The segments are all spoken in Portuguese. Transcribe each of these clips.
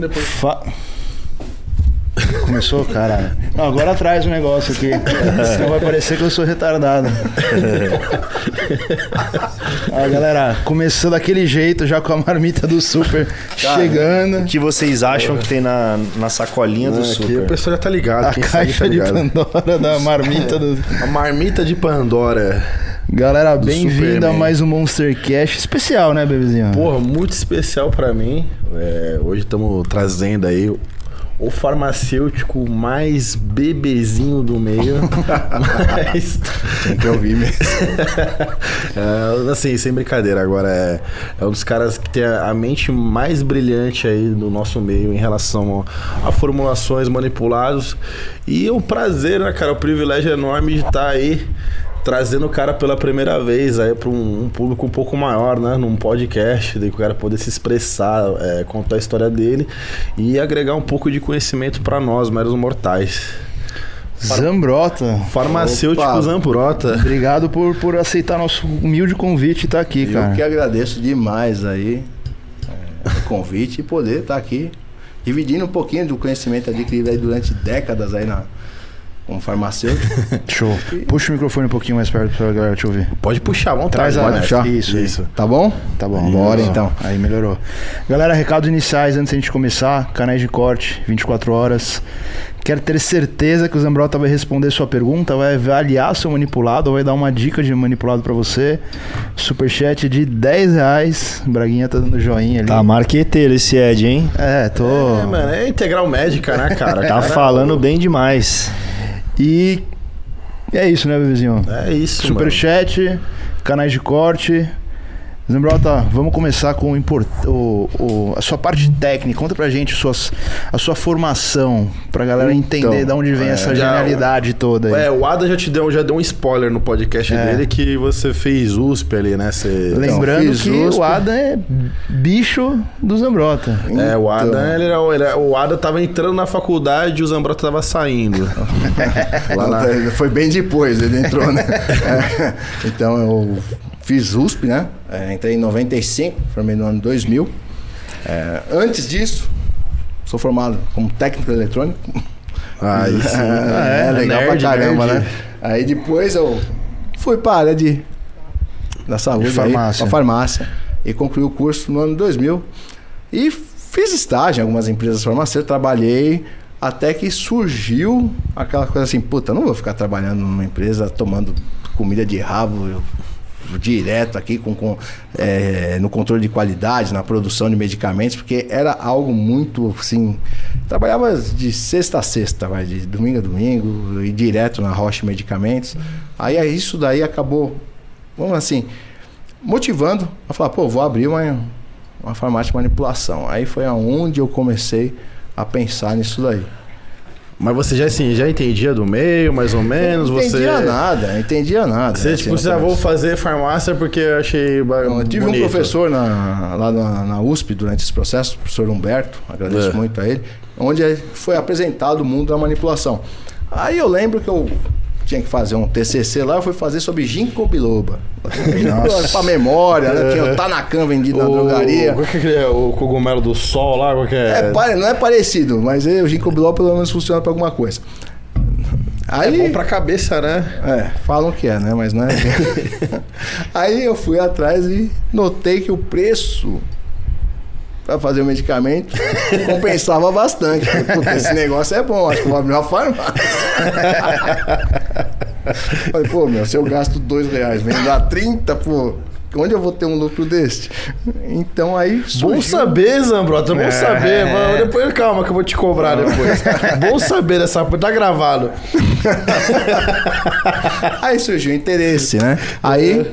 Depois... Fa... Começou, caralho. Não, agora traz o um negócio aqui. Senão vai parecer que eu sou retardado. ah, galera, começou daquele jeito, já com a marmita do super Cara, chegando. O que vocês acham que tem na, na sacolinha do super? O pessoal já tá ligado. A caixa tá ligado. de Pandora da marmita do. A marmita de Pandora. Galera, bem-vinda a mais um Monster Cash especial, né, bebezinho? Porra, muito especial para mim. É, hoje estamos trazendo aí o farmacêutico mais bebezinho do meio. mas... Tem que ouvir mesmo. é, assim, sem brincadeira, agora é, é um dos caras que tem a, mente mais brilhante aí do nosso meio em relação a, a formulações manipuladas. E o prazer, né, cara? O privilégio enorme de estar aí trazendo o cara pela primeira vez aí para um, um, público um pouco maior, né? Num podcast, daí o cara poder se expressar, é, contar a história dele e agregar um pouco de conhecimento para nós, meros mortais. Zambrota. Farmacêutico Opa. Zambrota. Obrigado por, por aceitar nosso humilde convite e estar tá aqui, Eu cara. Eu que agradeço demais aí é, o convite e poder estar tá aqui dividindo um pouquinho do conhecimento adquirido aí durante décadas aí na, como farmacêutico. Show. Puxa o microfone um pouquinho mais perto pra galera te ouvir. Pode puxar, vamos Traz a... puxar. Isso, isso. Tá bom? Tá bom. Bora então. Aí melhorou. Galera, recados iniciais antes da gente começar. Canais de corte, 24 horas. Quero ter certeza que o Zambrota vai responder sua pergunta, vai avaliar seu manipulado, vai dar uma dica de manipulado para você. Superchat de 10 reais. Braguinha tá dando joinha ali. Tá marqueteiro esse Ed, hein? É, tô. É, mano, é integral médica, né, cara? tá falando bem demais. E é isso, né, bebezinho? É isso. Superchat, canais de corte. Zembrota, vamos começar com o, import, o, o, a sua parte técnica. Conta pra gente suas, a sua formação, pra galera então, entender de onde vem é, essa genialidade toda. Aí. É, o Ada já te deu, já deu um spoiler no podcast é. dele que você fez USP ali, né? Você, Lembrando então, que USP. o Ada é bicho do Zambrota. É, o Ada, então. ele era, ele era, o Ada tava entrando na faculdade e o Zambrota tava saindo. lá, lá. Foi bem depois, ele entrou, né? então eu fiz USP, né? É, entrei em 95, formei no ano 2000. É, antes disso, sou formado como técnico eletrônico. Ah, isso é, é, legal nerd, pra caramba, nerd. né? Aí depois eu fui para a área de, da saúde, farmácia. Aí, farmácia. E concluí o curso no ano 2000. E fiz estágio em algumas empresas farmacêuticas, trabalhei até que surgiu aquela coisa assim, puta, não vou ficar trabalhando numa empresa tomando comida de rabo, direto aqui com, com é, no controle de qualidade, na produção de medicamentos, porque era algo muito assim. Trabalhava de sexta a sexta, vai, de domingo a domingo, e direto na Rocha Medicamentos. Aí isso daí acabou, vamos assim, motivando a falar, pô, vou abrir uma, uma farmácia de manipulação. Aí foi aonde eu comecei a pensar nisso daí. Mas você já assim, já entendia do meio, mais ou menos? Não entendia você... nada, entendia nada. Você, né, tipo, você vou fazer farmácia porque eu achei Não, Eu tive bonito. um professor na, lá na, na, USP durante esse processo, o professor Humberto, agradeço é. muito a ele, onde foi apresentado o mundo da manipulação. Aí eu lembro que eu tinha que fazer um TCC lá, eu fui fazer sobre ginkgo biloba. Nossa. pra memória, né? Tinha o Tanacan vendido o, na drogaria. Qual que é o cogumelo do sol lá? Qual que é? é não é parecido, mas o ginkgo biloba pelo menos funciona pra alguma coisa. Aí, é bom pra cabeça, né? É, falam que é, né? Mas não é. Aí eu fui atrás e notei que o preço para fazer o medicamento, compensava bastante. Porque esse negócio é bom, acho que vou abrir uma farmácia. Falei, pô, meu, se eu gasto dois reais, vendo a 30, pô, onde eu vou ter um lucro deste? Então aí. Surgiu... Bom saber, Zambrota, bom é... saber. Mano. Depois, calma, que eu vou te cobrar depois. bom saber dessa tá gravado. aí surgiu o interesse, né? Aí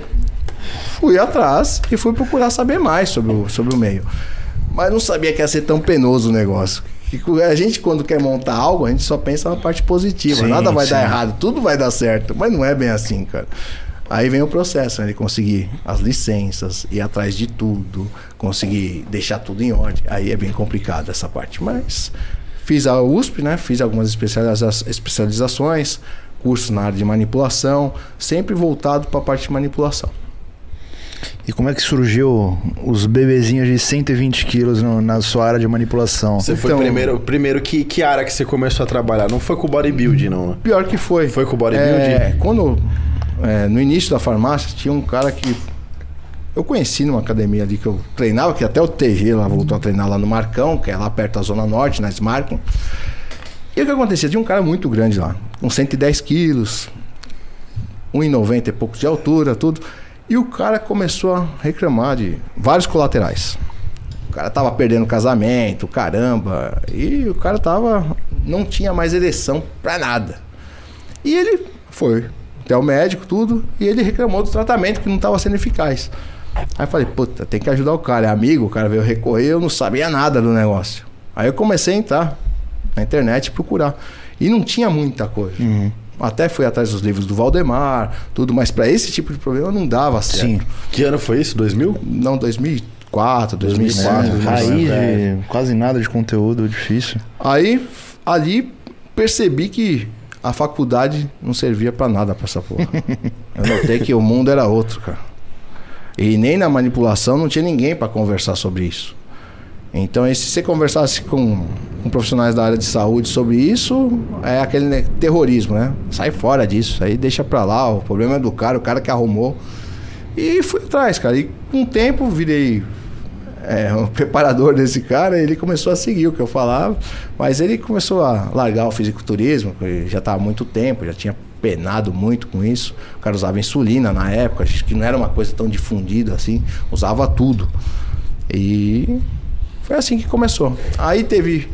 fui atrás e fui procurar saber mais sobre o, sobre o meio. Mas não sabia que ia ser tão penoso o negócio. A gente, quando quer montar algo, a gente só pensa na parte positiva. Sim, Nada vai sim. dar errado, tudo vai dar certo. Mas não é bem assim, cara. Aí vem o processo, né? De conseguir as licenças, ir atrás de tudo, conseguir deixar tudo em ordem. Aí é bem complicado essa parte. Mas fiz a USP, né? Fiz algumas especializações, cursos na área de manipulação, sempre voltado para a parte de manipulação. E como é que surgiu os bebezinhos de 120 quilos no, na sua área de manipulação? Você foi Então- primeiro, primeiro que, que área que você começou a trabalhar? Não foi com bodybuilding, não? Pior que foi. Foi com o bodybuilding? É, quando, é, no início da farmácia, tinha um cara que eu conheci numa academia ali que eu treinava, que até o TG lá voltou a treinar lá no Marcão, que é lá perto da Zona Norte, na Smarcon. E o que acontecia? Tinha um cara muito grande lá, com 110 quilos, 1,90 e pouco de altura, tudo. E o cara começou a reclamar de vários colaterais. O cara tava perdendo casamento, caramba. E o cara tava. não tinha mais ereção pra nada. E ele foi até o médico, tudo, e ele reclamou do tratamento que não estava sendo eficaz. Aí eu falei, puta, tem que ajudar o cara, é amigo, o cara veio recorrer, eu não sabia nada do negócio. Aí eu comecei a entrar na internet procurar. E não tinha muita coisa. Até fui atrás dos livros do Valdemar, tudo, mas para esse tipo de problema não dava certo. Sim. Que ano foi isso? 2000? Não, 2004, 2005. 2004, Raiz é. de quase nada de conteúdo, difícil. Aí, ali, percebi que a faculdade não servia pra nada pra essa porra. Eu notei que o mundo era outro, cara. E nem na manipulação não tinha ninguém pra conversar sobre isso. Então, se você conversasse com, com profissionais da área de saúde sobre isso, é aquele né, terrorismo, né? Sai fora disso, aí deixa pra lá, o problema é do cara, o cara que arrumou. E fui atrás, cara. E com o tempo virei é, preparador desse cara, ele começou a seguir o que eu falava, mas ele começou a largar o fisiculturismo, que já estava há muito tempo, já tinha penado muito com isso. O cara usava insulina na época, que não era uma coisa tão difundida assim, usava tudo. E foi assim que começou. Aí teve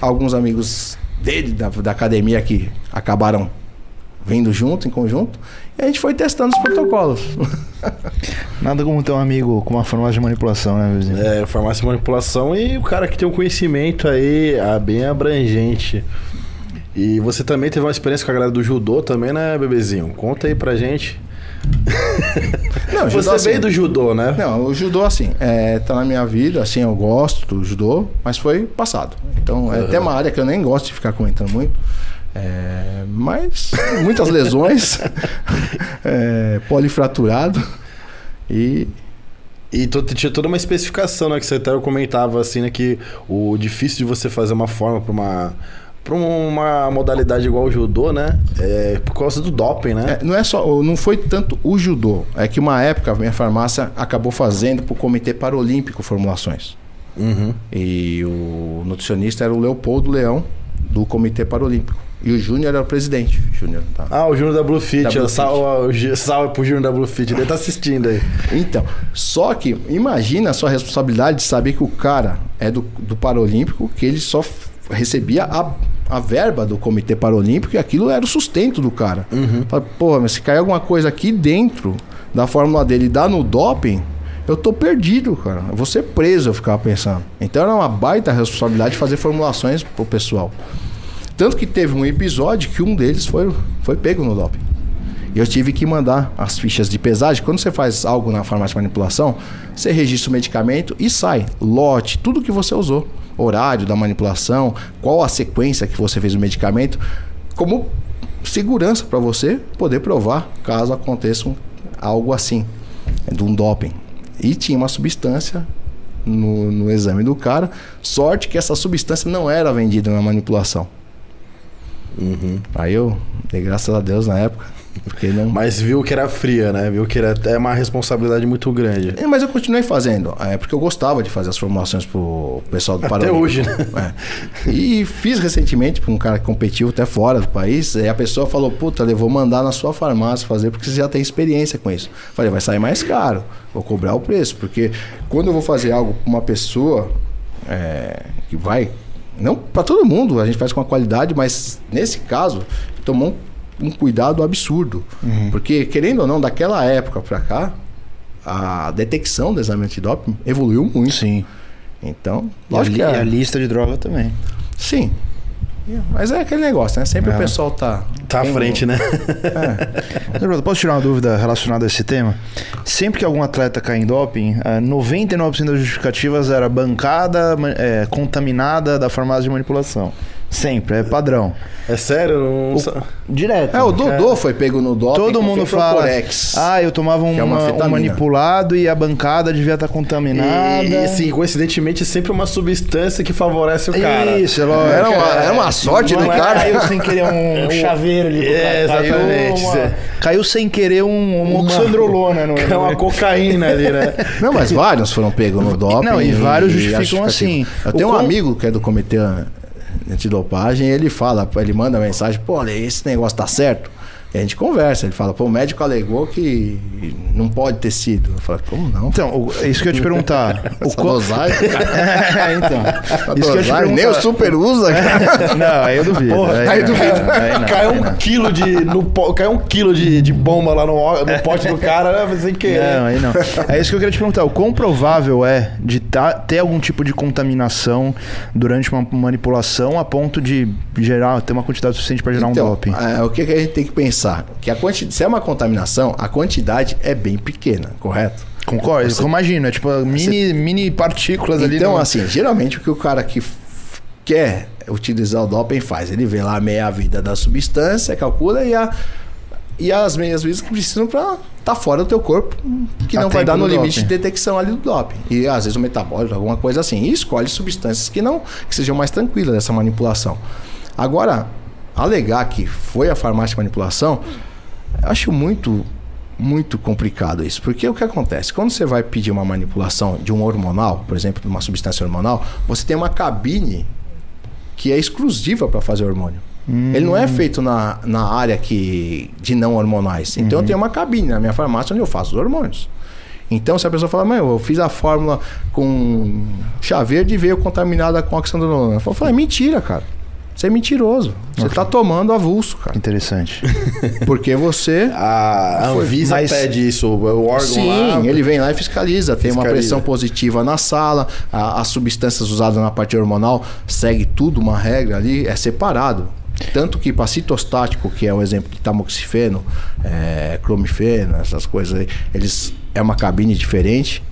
alguns amigos dele, da, da academia, que acabaram vindo junto, em conjunto, e a gente foi testando os protocolos. Nada como ter um amigo com uma farmácia de manipulação, né, vizinho? É, farmácia e manipulação e o cara que tem um conhecimento aí ah, bem abrangente. E você também teve uma experiência com a galera do judô também, né, bebezinho? Conta aí pra gente. Não, você judô, assim, veio do judô, né? Não, o judô, assim, é, tá na minha vida, assim, eu gosto do judô, mas foi passado. Então, é até uma área que eu nem gosto de ficar comentando muito. É, mas muitas lesões, é, polifraturado e E tinha toda uma especificação, né? Que você até comentava assim, né? Que o difícil de você fazer uma forma pra uma. Pra uma modalidade igual o judô, né? É por causa do doping, né? É, não é só, não foi tanto o judô, é que uma época a minha farmácia acabou fazendo para o Comitê Paralímpico formulações. Uhum. E o nutricionista era o Leopoldo Leão, do Comitê Paralímpico. E o Júnior era o presidente. Júnior, tá? Ah, o Júnior da Bluefit. Da Blue Salve, salve pro Júnior da Bluefit. Ele tá assistindo aí. Então, só que imagina a sua responsabilidade de saber que o cara é do, do Paralímpico, que ele só recebia a, a verba do Comitê Paralímpico e aquilo era o sustento do cara. Fala, Porra, mas se cair alguma coisa aqui dentro da fórmula dele e dá no doping, eu tô perdido, cara. Eu vou ser preso, eu ficava pensando. Então era uma baita responsabilidade fazer formulações pro pessoal. Tanto que teve um episódio que um deles foi, foi pego no doping. E eu tive que mandar as fichas de pesagem. Quando você faz algo na farmácia de manipulação, você registra o medicamento e sai. Lote, tudo que você usou. Horário da manipulação, qual a sequência que você fez o medicamento, como segurança para você poder provar caso aconteça um- algo assim, de um doping. E tinha uma substância no, no exame do cara. Sorte que essa substância não era vendida na manipulação. Aí eu dei graças a Deus na época. Porque não. Mas viu que era fria, né? Viu que era até uma responsabilidade muito grande. É, Mas eu continuei fazendo, é, porque eu gostava de fazer as formulações pro pessoal do Até Paralímpico. hoje, né? É. E fiz recentemente para um cara que competiu até fora do país, e a pessoa falou, puta, eu vou mandar na sua farmácia fazer, porque você já tem experiência com isso. Falei, vai sair mais caro, vou cobrar o preço, porque quando eu vou fazer algo para uma pessoa é, que vai, não para todo mundo, a gente faz com a qualidade, mas nesse caso, tomou um um cuidado absurdo. Porque, querendo ou não, daquela época para cá, a detecção do exame antidoping evoluiu muito. Sim. Então, E a, lógico li- que a é, lista de droga também. Sim. Mas é aquele negócio, né? Sempre É. o pessoal tá. Tá à frente, né? Roberto, Posso tirar uma dúvida relacionada a esse tema? Sempre que algum atleta cai em doping, eh, 99% das justificativas era bancada eh, contaminada da farmácia de manipulação. Sempre, é padrão. É sério? Não... O- Direto. É, o Dodô foi pego no doping. Todo mundo fala. Fenprocorex. Ah, eu tomava um, é uma um manipulado e a bancada devia estar contaminada. E, e assim, coincidentemente, é sempre uma substância que favorece o cara. Isso, é lógico. Era uma, era uma sorte Não do é, cara. Caiu sem querer um chaveiro ali. É, cara. Caiu exatamente. uma- Caiu sem querer um, um oxandrolona. No, É uma cocaína ali, né? Não, mas vários foram pegos no doping. Não, e vários e justificam justificativo. assim. Eu tenho um amigo que é do comitê antidopagem ele fala, ele manda mensagem, pô, esse negócio tá certo? E a gente conversa, ele fala, pô, o médico alegou que não pode ter sido. Eu falo, como não? Então, o- é isso que eu ia te perguntar. o dosagem, é, então. Isso que eu te nem o super usa, cara. Não, aí eu duvido. Porra, aí, aí duvido. aí caiu um não. quilo de. No, caiu um quilo de, de bomba lá no, no pote do cara, né? Sem querer. Não, aí não. É isso que eu queria te perguntar. O quão provável é de tá- ter algum tipo de contaminação durante uma manipulação a ponto de gerar, ter uma quantidade suficiente para gerar um Então, doping? é, o que, que a gente tem que pensar? Que a quanti... se é uma contaminação, a quantidade é bem pequena, correto? Concordo? Eu imagino. É tipo mini, mini partículas ali. Então, assim, geralmente o que o cara que quer utilizar o doping faz? Ele vê lá a meia vida da substância, calcula e, a, e as meias vidas que precisam para estar fora do teu corpo, que A não vai dar no limite doping. de detecção ali do doping. E às vezes o metabólico, alguma coisa assim. E escolhe substâncias que não que sejam mais tranquilas dessa manipulação. Agora, alegar que foi a farmácia de manipulação, eu acho muito muito complicado isso, porque o que acontece? Quando você vai pedir uma manipulação de um hormonal, por exemplo, de uma substância hormonal, você tem uma cabine que é exclusiva para fazer hormônio. Ele não é feito na, na área que, de não hormonais. Então eu tenho uma cabine na minha farmácia onde eu faço os hormônios. Então, se a pessoa falar, mãe, eu fiz a fórmula com chá verde e veio contaminada com oxandrolona. Eu falo, é mentira, cara. Você é mentiroso. Você está tomando avulso, cara. Interessante. Porque você A Anvisa Mas- pede isso, o órgão Sim, lá. ele vem lá e fiscaliza. Tem uma pressão positiva na sala, a- as substâncias usadas na parte hormonal segue tudo uma regra ali, é separado. Tanto que para citostático, que é um exemplo de tamoxifeno, é, clomifeno, essas coisas aí, eles é uma cabine diferente.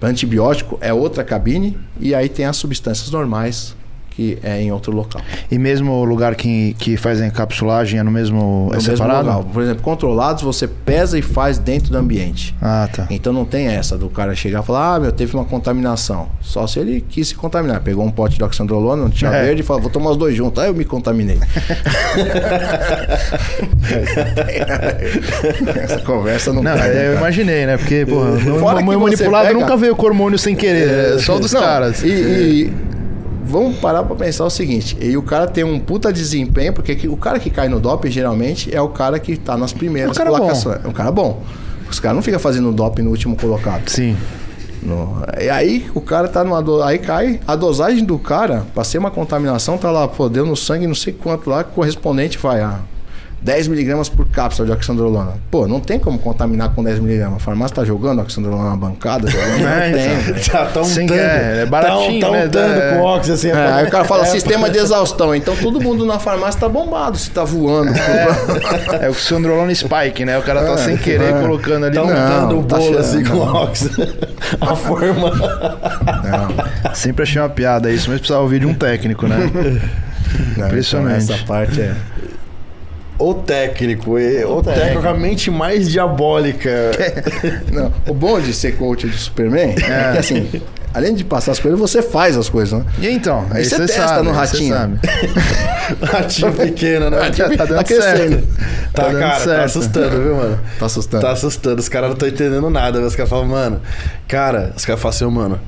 Antibiótico é outra cabine e aí tem as substâncias normais que é em outro local. E mesmo o lugar que, que faz a encapsulagem é no mesmo. No é mesmo separado? local. Por exemplo, controlados você pesa e faz dentro do ambiente. Ah, tá. Então não tem essa do cara chegar e falar, ah, meu, teve uma contaminação. Só se ele quis se contaminar. Pegou um pote de oxandrolona, um tinha É. verde e falou, vou tomar os dois juntos. Aí eu me contaminei. essa conversa não, Não, né, eu imaginei, né? Porque, porra, Fora meu você manipulado pega- nunca veio com hormônio sem querer. É, só dos Não, caras. E, e vamos parar pra pensar o seguinte: e o cara tem um puta desempenho, porque que- o cara que cai no doping geralmente é o cara que tá nas primeiras É um bom. colocações. É um cara bom. Os caras não ficam fazendo doping no último colocado. Sim. No- E aí o cara tá numa do... aí cai a dosagem do cara pra ser uma contaminação tá lá, pô, deu no sangue não sei quanto lá, correspondente vai a 10 miligramas por cápsula de oxandrolona. Pô, não tem como contaminar com 10 miligramas. A farmácia tá jogando oxandrolona na bancada, jogando, não É, tem. então. tá Sim, untando. é, é baratinho, tá, né? tá untando É. com óxido assim. É, aí o cara fala É, sistema de exaustão. Então todo mundo na farmácia tá bombado, se tá voando. É o Xandrolona Spike, né? O cara tá É, sem querer é. colocando ali. Tá untando o tá bolo assim com não. óxido. A forma. Sempre achei uma piada isso, mas precisava ouvir de um técnico, né? Não, Impressionante. então essa parte é. O técnico, e- o técnico a mente mais diabólica. Não, o bom de ser coach do Superman é, que assim, além de passar as coisas, você faz as coisas, né? E então? Aí você você testa sabe, no ratinho. sabe. Ratinho pequeno, né? Tá, tá dando Tá crescendo. certo. Tá, Tá dando cara, certo. tá assustando, viu, mano? Tá assustando. Tá assustando. Os caras não estão entendendo nada. Os caras falam, mano, cara, os caras falam assim, mano,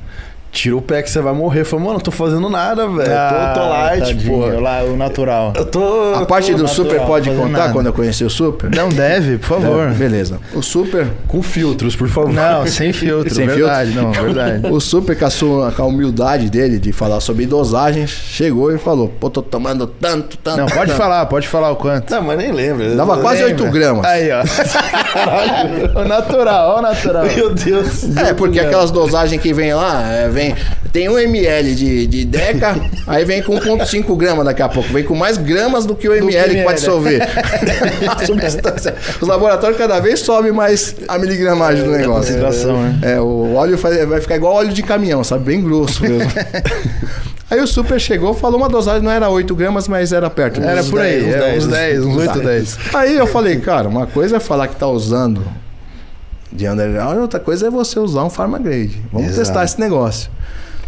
tira o pé que você vai morrer. Falo, mano, não tô fazendo nada, velho. tô, tô light, Ah, tadinho, pô. lá, o natural. Eu tô. A parte tô do natural, Super pode contar nada. quando eu conheci o Super? Não deve, por favor. É, beleza. O Super. com filtros, por favor. Não, sem filtro, Sem verdade, não, verdade. O Super, com a, sua, com a humildade dele de falar sobre dosagem, chegou e falou: Pô, tô tomando tanto, tanto. Não, pode tanto. falar, pode falar o quanto. Não, mas nem lembro. Dava quase Lembra? 8 gramas. Aí, ó. o natural, ó o natural. Meu Deus. É, porque aquelas dosagens que vem lá, é, vem. Tem 1 ml de, de Deca, aí vem com 1,5 gramas daqui a pouco. Vem com mais gramas do que o ml que pode dissolver. a substância. Os laboratórios cada vez sobem mais a miligramagem do negócio. concentração, né? É, o óleo faz- vai ficar igual óleo de caminhão, sabe? Bem grosso mesmo. Aí o super chegou, falou uma dosagem, não era 8 gramas, mas era perto. Era por aí, 10, é, uns 10, 10, uns 8, Tá. 10. Aí eu falei, cara, uma coisa é falar que tá usando de underground, outra coisa é você usar um Pharmagrade. Vamos Exato. testar esse negócio.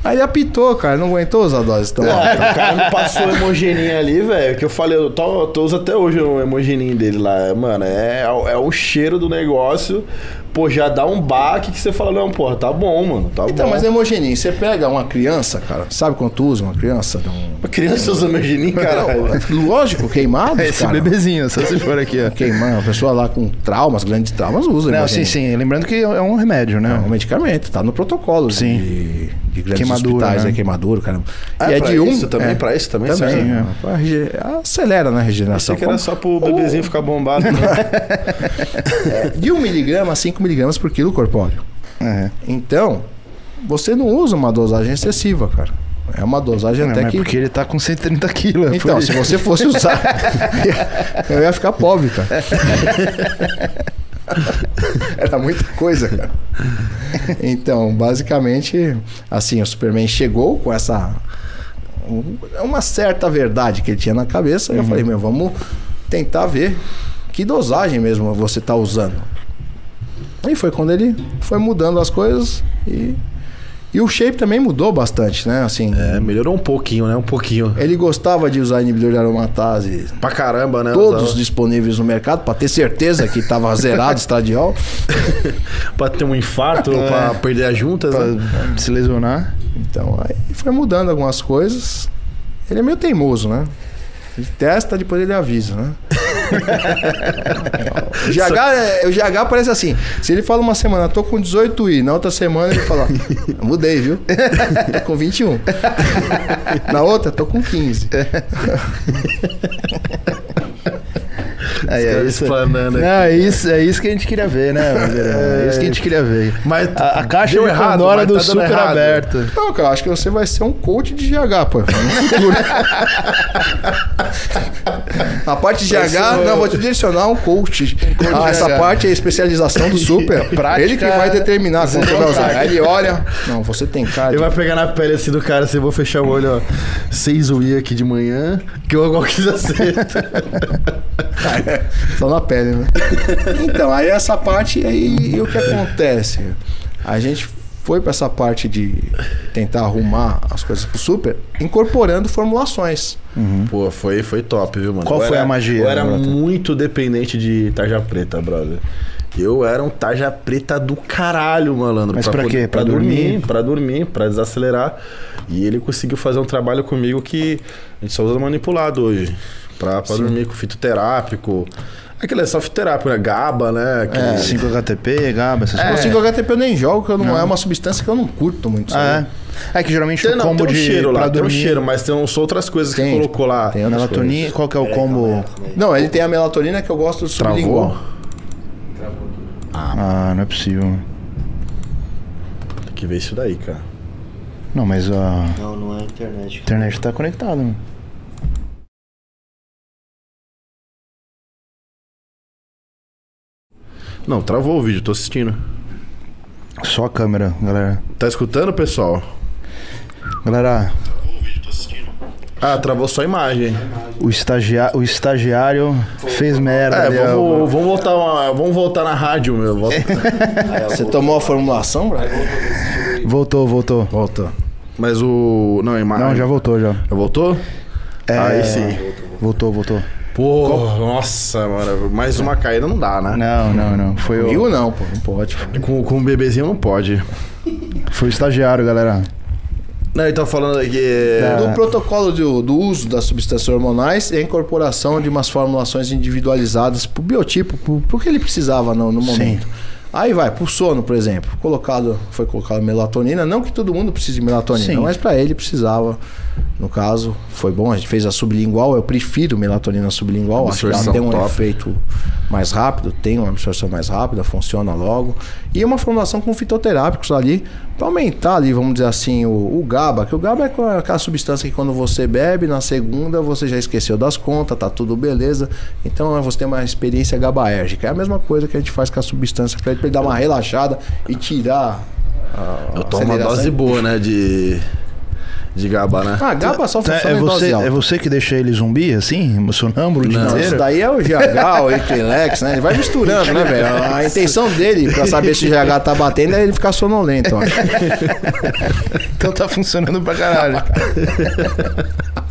Aí ele apitou, cara, não aguentou usar doses tão altas. O cara me passou o hemogeninho ali, velho, que eu falei, eu tô, tô uso até hoje o hemogeninho dele lá. Mano, é, é o cheiro do negócio. Pô, já dá um baque que você fala, não, porra, tá bom, mano, tá Então, bom. mas hemogeninho, você pega uma criança, cara, sabe quanto usa uma criança? um- A criança usa hemogeninho, caralho. Lógico, queimado, Esse cara. bebezinho, só se for aqui, ó. Queimando, a pessoa lá com traumas, grandes traumas, usa Não, sim, sim. Lembrando que é um remédio, É né? um medicamento, tá no protocolo Sim. de, de grandes Queimadura, hospitais, né? é queimadura, caramba. Ah, e é pra de um. isso também? é, Pra isso também também. serve? é. Pra rege- Acelera na regeneração. Achei que era só pro bebezinho ficar bombado. né? De 1 miligrama a 5 miligramas por quilo corpóreo. É. Então, você não usa uma dosagem excessiva, cara. É uma dosagem Não, até que. porque ele tá com 130 quilos. é Então, se você fosse usar, eu ia ficar pobre, cara. Era muita coisa, cara. Então, basicamente, assim, o Superman chegou com essa. um- Uma certa verdade que ele tinha na cabeça. E eu falei, meu, vamos tentar ver que dosagem mesmo você tá usando. E foi quando ele foi mudando as coisas e. E o shape também mudou bastante, né? Assim, É, melhorou um pouquinho, né? Um pouquinho. ele gostava de usar inibidor de aromatase Pra caramba, né? todos Usava- disponíveis no mercado para ter certeza que estava zerado estradiol. Pra ter um infarto, É. pra perder as juntas, né? Pra se lesionar. Então aí foi mudando algumas coisas. Ele é meio teimoso, né? Ele testa, depois ele avisa, né? o, GH, é- o GH parece assim: se ele fala uma semana, tô com 18 i, na outra semana ele fala, mudei, viu? tô com 21. na outra, tô com 15. Aí, é isso. Explanando Não, aqui. é isso, é isso que a gente queria ver, né? Oliveira? É isso que a gente queria ver. Mas A, a caixa deu de errado, Pandora mas do tá super errado. aberto. Não, cara, acho que você vai ser um coach de GH, pô. A parte de GH, um- não, vou te direcionar um coach. coach Ah, essa GH. parte é especialização do super. Prática- Ele que vai determinar quando você vai usar. Aí ele olha. Não, você tem cara. Ele de- vai pegar na pele assim do cara, assim, eu vou fechar o olho, ó. Seis UI aqui de manhã, que eu igual quis acertar. Só na pele, né? Então, aí essa parte aí, o que acontece? A gente foi pra essa parte de tentar arrumar as coisas pro super, incorporando formulações. Pô, foi, foi top, viu, mano? Qual Eu foi era- a magia, Eu era Brota? muito dependente de tarja preta, brother. Eu era um tarja preta do caralho, malandro. Mas pra poder- quê? Pra Pra dormir, dormir? pra dormir, pra desacelerar. E ele conseguiu fazer um trabalho comigo que a gente só usa manipulado hoje. Pra, pra dormir com fitoterápico. Aquele é só fitoterápico, né? GABA, né? Aquele... É, 5-HTP, GABA, essas É. coisas. 5-HTP eu nem jogo, que eu não, é uma substância que eu não curto muito. sabe? Ah, é? É que geralmente Tem, o não, combo tem um de cheiro lá, tem um cheiro, mas tem são outras coisas que Tem. colocou lá. Tem melatonina, qual que é o combo? Não, ele tem a melatonina que eu gosto do Travou? sublingual. Ah, não é possível. Tem que ver isso daí, cara. Não, mas a Não, não é internet. internet tá conectada. mano. Não, travou o vídeo, tô assistindo. Só a câmera, galera. Tá escutando, pessoal? Galera, Ah, travou só a imagem. o, estagia... o estagiário fez merda. É, vamos, vamos, voltar uma- vamos voltar na rádio, meu. Volta. Você tomou a formulação, bro? Voltou, voltou. Volta. Mas o. Não, a imagem. Não, já voltou já. Já voltou? É, Aí sim. Voltou, voltou. Pô, nossa, mano. Mais uma caída não dá, né? Não, não, não. Foi Comigo o, não, pô. Não pode. Com, com um bebezinho não pode. foi o estagiário, galera. Não, ele tá falando aqui. Tá. No protocolo do, do uso das substâncias hormonais é a incorporação de umas formulações individualizadas pro biotipo, pro, pro que ele precisava no, no momento. Aí vai, pro sono, por exemplo. Colocado, foi colocado melatonina. Não que todo mundo precise de melatonina, Sim. mas para ele precisava. No caso, foi bom. A gente fez a sublingual. Eu prefiro melatonina sublingual. Acho que ela tem um top. efeito mais rápido, tem uma absorção mais rápida, funciona logo. E uma formulação com fitoterápicos ali, para aumentar ali, vamos dizer assim, o, o GABA, que o GABA é aquela substância que quando você bebe, na segunda você já esqueceu das contas, tá tudo beleza. Então você tem uma experiência GABAérgica. É a mesma coisa que a gente faz com a substância para ele, pra ele dar uma relaxada e tirar. a- Eu a tomo uma dose boa, né? De. De GABA, né? Ah, GABA só funciona É, é em dose você, alta. é você que deixa ele zumbi, assim? Sonâmbulo o dia Não, Isso daí é o GH, o Equilex, né? Ele vai misturando, né, velho? A intenção dele, pra saber se o GH tá batendo, é ele ficar sonolento, ó. Então tá funcionando pra caralho.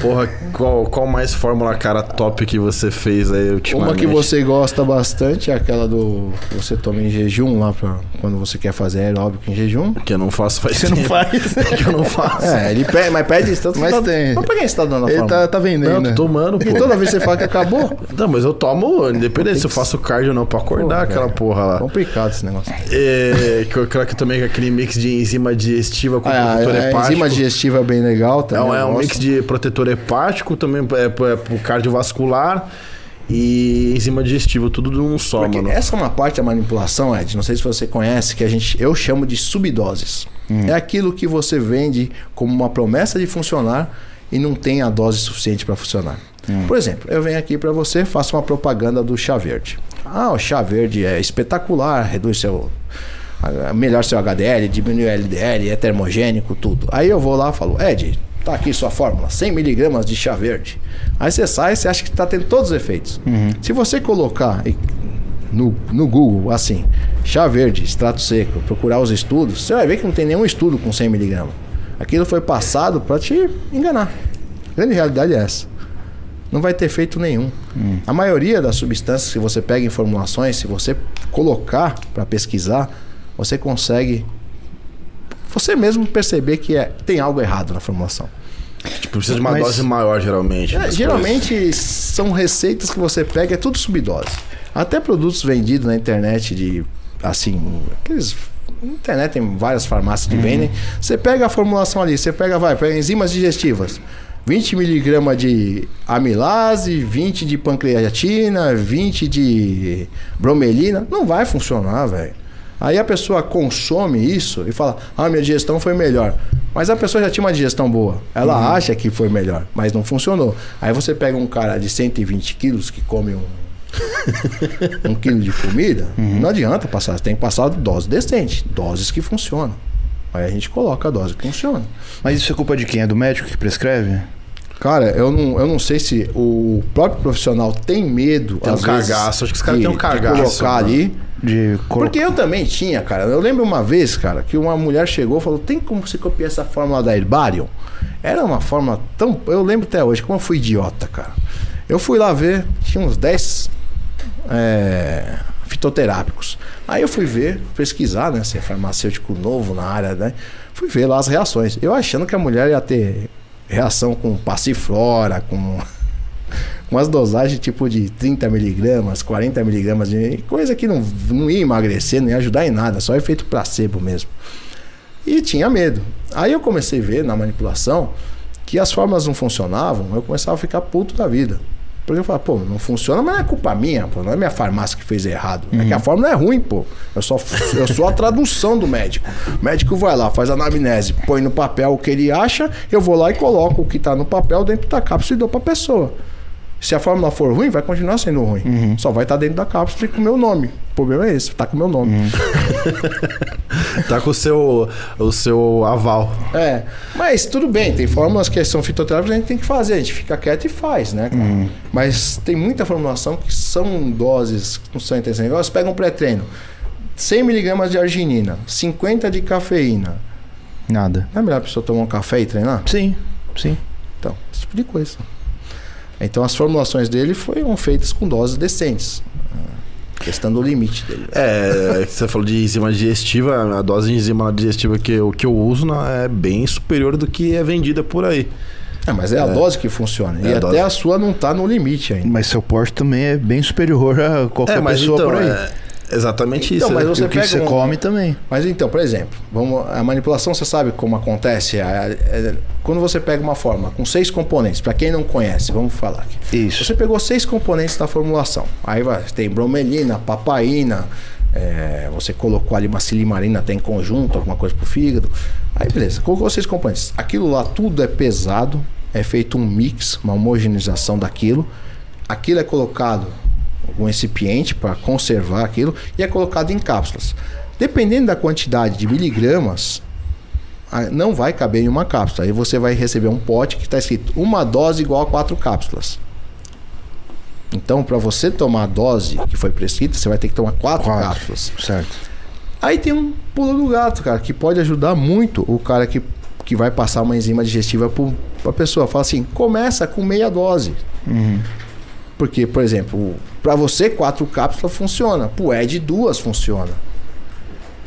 Porra, qual, qual mais fórmula, cara, top que você fez aí ultimamente? Uma que você gosta bastante é aquela do você toma em jejum lá pra quando você quer fazer aeróbico em jejum. Que eu não faço faz Você não tempo. faz. que eu não faço. É, ele pede, mas pede isso tanto Mas tá- tem. Mas pra quem você tá dando a Ele tá, tá vendendo. Não, tô tomando, Porque pô. toda vez que você fala que acabou, Não, mas eu tomo, independente se eu faço cardio ou não, pra acordar Pô, aquela velho. porra lá. complicado esse negócio. É, que eu creo que também com aquele mix de enzima digestiva com Ah, protetor a hepático. enzima digestiva é bem legal É também. um, é eu um mix de protetor hepático, também é, é, é pro cardiovascular e enzima digestiva, tudo num só, Porque mano. essa é uma parte da manipulação, Ed. Não sei se você conhece, que a gente, eu chamo de subdoses. É aquilo que você vende como uma promessa de funcionar e não tem a dose suficiente para funcionar. Por exemplo, eu venho aqui para você, faço uma propaganda do chá verde. Ah, o chá verde é espetacular, reduz seu melhor seu HDL, diminui o LDL, é termogênico, tudo. Aí eu vou lá e falo, Ed, tá aqui sua fórmula, 100 miligramas de chá verde. Aí você sai e você acha que tá tendo todos os efeitos. Se você colocar no, no Google, assim, chá verde, extrato seco, procurar os estudos, você vai ver que não tem nenhum estudo com 100 miligramas. Aquilo foi passado para te enganar. A grande realidade é essa. Não vai ter efeito nenhum. A maioria das substâncias que você pega em formulações, se você colocar para pesquisar, você consegue você mesmo perceber que é, tem algo errado na formulação. Tipo, precisa de uma Mas- dose maior, geralmente. É, geralmente são receitas que você pega, é tudo subdose. Até produtos vendidos na internet de assim, aqueles na internet tem várias farmácias que vendem. Você pega a formulação ali, você pega, vai, pega enzimas digestivas. 20 miligramas de amilase, 20 de pancreatina, 20 de bromelina. Não vai funcionar, velho. Aí a pessoa consome isso e fala: Ah, minha digestão foi melhor. Mas a pessoa já tinha uma digestão boa. Ela acha que foi melhor, mas não funcionou. Aí você pega um cara de 120 quilos que come um, um quilo de comida, não adianta passar. Você tem que passar dose decente, doses que funcionam. Aí a gente coloca a dose que funciona. Mas isso é culpa de quem? É do médico que prescreve? Cara, eu não, eu não sei se o próprio profissional tem medo. Tem um às vezes, cagaço. Acho que os caras de- têm um de cagaço, colocar mano. ali. De colo- Porque eu também tinha, cara. Eu lembro uma vez, cara, que uma mulher chegou e falou: tem como você copiar essa fórmula da Herbarium? Era uma forma tão. Eu lembro até hoje, como eu fui idiota, cara. Eu fui lá ver, tinha uns 10 é, fitoterápicos. Aí eu fui ver, pesquisar, né? Se é farmacêutico novo na área, né? Fui ver lá as reações. Eu achando que a mulher ia ter reação com passiflora, com umas dosagens tipo de 30 miligramas, 40 miligramas coisa que não, não ia emagrecer, não ia ajudar em nada, só efeito placebo mesmo. E tinha medo. Aí eu comecei a ver na manipulação que as fórmulas não funcionavam, eu começava a ficar puto da vida. Porque eu falava, pô, não funciona, mas não é culpa minha, pô, não é minha farmácia que fez errado. É que a fórmula é ruim, pô. Eu só eu sou a tradução do médico. O médico vai lá, faz a anamnese, põe no papel o que ele acha, eu vou lá e coloco o que tá no papel dentro da cápsula e dou pra pessoa. Se a fórmula for ruim, vai continuar sendo ruim. Só vai estar dentro da cápsula e com o meu nome. O problema é esse, tá com o meu nome. Tá com o seu, o seu aval. É, mas tudo bem, tem fórmulas que são fitoterápicas, a gente tem que fazer, a gente fica quieto e faz, né, cara? Mas tem muita formulação que são doses que não são interessantes. Você pega um pré-treino, 100mg de arginina, 50 de cafeína. Nada. Não é melhor a pessoa tomar um café e treinar? Sim, sim. Então, esse tipo de coisa. Então as formulações dele foram feitas com doses decentes. Ah, Questão do limite dele. É, você falou de enzima digestiva, a dose de enzima digestiva que eu, que eu uso né, é bem superior do que é vendida por aí. É, mas é a dose que funciona. É e a até dose. a sua não tá no limite ainda. Mas seu porte também é bem superior a qualquer é, mas pessoa então, por aí. é exatamente isso. Então, mas né? você e o que você um- come também. Mas então, por exemplo, vamos, a manipulação você sabe como acontece? É- é- quando você pega uma fórmula com seis componentes, para quem não conhece, vamos falar aqui. Isso. Você pegou seis componentes da formulação. Aí vai, tem bromelina, papaina, é, você colocou ali uma silimarina até em conjunto, alguma coisa pro fígado. Aí beleza, colocou seis componentes. Aquilo lá tudo é pesado, é feito um mix, uma homogeneização daquilo. Aquilo é colocado um recipiente para conservar aquilo e é colocado em cápsulas. Dependendo da quantidade de miligramas, não vai caber em uma cápsula. Aí você vai receber um pote que está escrito uma dose igual a quatro cápsulas. Então, para você tomar a dose que foi prescrita, você vai ter que tomar quatro, quatro. cápsulas. Certo. Aí tem um pulo do gato, cara, que pode ajudar muito o cara que, que vai passar uma enzima digestiva para a pessoa. Fala assim, começa com meia dose. Uhum. Porque, por exemplo, para você quatro cápsulas funciona, pro Ed duas funciona.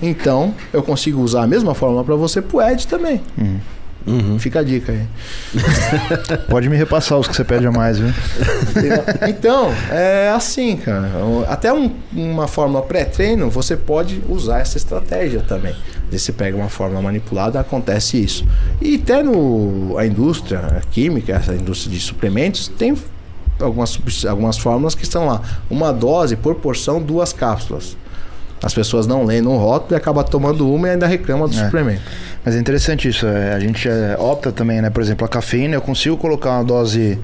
Então, eu consigo usar a mesma fórmula para você pro Ed também. Uhum. Uhum. Fica a dica aí. Pode me repassar os que você pede a mais, viu? então, é assim, cara. Até um, uma fórmula pré-treino, você pode usar essa estratégia também. Você pega uma fórmula manipulada, acontece isso. E até no, a indústria química, essa indústria de suplementos, tem algumas, algumas fórmulas que estão lá. Uma dose por porção, duas cápsulas. As pessoas não leem no rótulo e acabam tomando uma e ainda reclamam do é. suplemento. Mas é interessante isso. É, a gente é, opta também, né? Por exemplo, a cafeína, eu consigo colocar uma dose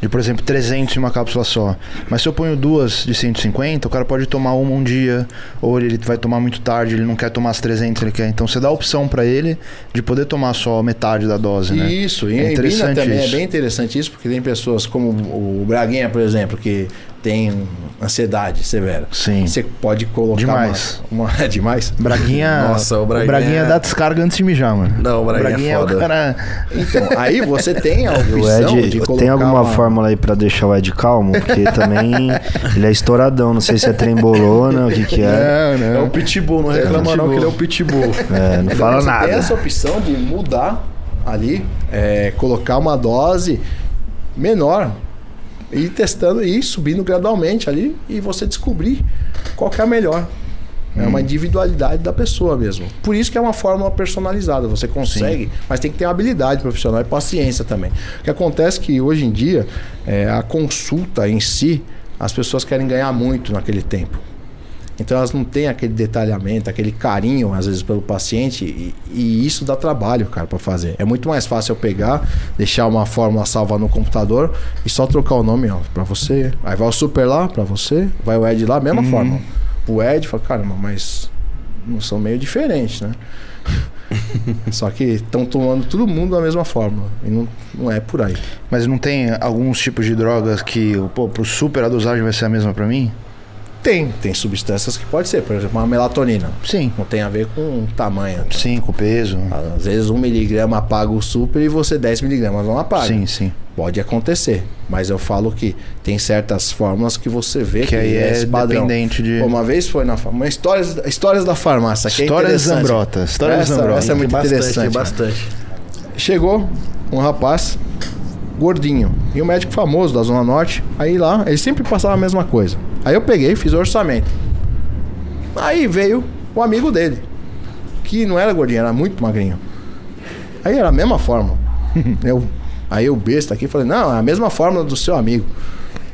de, por exemplo, 300 em uma cápsula só. Mas se eu ponho duas de 150, o cara pode tomar uma um dia, ou ele vai tomar muito tarde, ele não quer tomar as 300, ele quer. Então você dá a opção para ele de poder tomar só metade da dose, né? Isso, e é interessante também é isso. é bem interessante isso, porque tem pessoas como o Braguinha, por exemplo, que tem ansiedade severa. Sim. Você pode colocar demais. Uma, uma é demais. Braguinha. Nossa, o Braguinha. O Braguinha dá descarga antes de mijar, mano. Não, o Braguinha, o Braguinha é, foda. é o cara. Então, aí você tem a opção Ed, de colocar Tem alguma uma... fórmula aí pra deixar o Ed calmo? Porque também ele é estouradão. Não sei se é trembolona, o que que é. Não, não. É o pitbull, não reclama é não que ele é o pitbull. É, não então, fala você nada. tem essa opção de mudar ali, é, colocar uma dose menor e ir testando e subindo gradualmente ali e você descobrir qual que é a melhor. É uma hum. individualidade da pessoa mesmo. Por isso que é uma fórmula personalizada. Você consegue, Sim. mas tem que ter habilidade profissional e paciência também. O que acontece é que hoje em dia, é, a consulta em si, as pessoas querem ganhar muito naquele tempo. Então elas não têm aquele detalhamento, aquele carinho, às vezes, pelo paciente, e, e isso dá trabalho, cara, para fazer. É muito mais fácil eu pegar, deixar uma fórmula salva no computador e só trocar o nome, ó, para você. Aí vai o super lá para você, vai o Ed lá, mesma uhum. fórmula. O Ed fala, caramba, mas não são meio diferentes, né? Só que estão tomando todo mundo da mesma forma. E não, não é por aí. Mas não tem alguns tipos de drogas que, pô, pro super a dosagem vai ser a mesma para mim? Tem, tem substâncias que pode ser, por exemplo, uma melatonina. Sim. Não tem a ver com tamanho. Tá? Sim, com peso. Às vezes um miligrama apaga o super e você 10 miligramas não apaga. Sim, sim. Pode acontecer, mas eu falo que tem certas fórmulas que você vê que, que aí é, é dependente de. Pô, uma vez foi na uma histórias, histórias da farmácia. Que histórias é Zambrota. Histórias essa, Zambrota. Essa é muito bastante, interessante. Bastante. Chegou um rapaz gordinho e um médico famoso da Zona Norte. Aí lá, ele sempre passava a mesma coisa. Aí eu peguei, fiz o orçamento. Aí veio o amigo dele, que não era gordinho, era muito magrinho. Aí era a mesma forma. eu, aí eu besta aqui falei, não, é a mesma fórmula do seu amigo.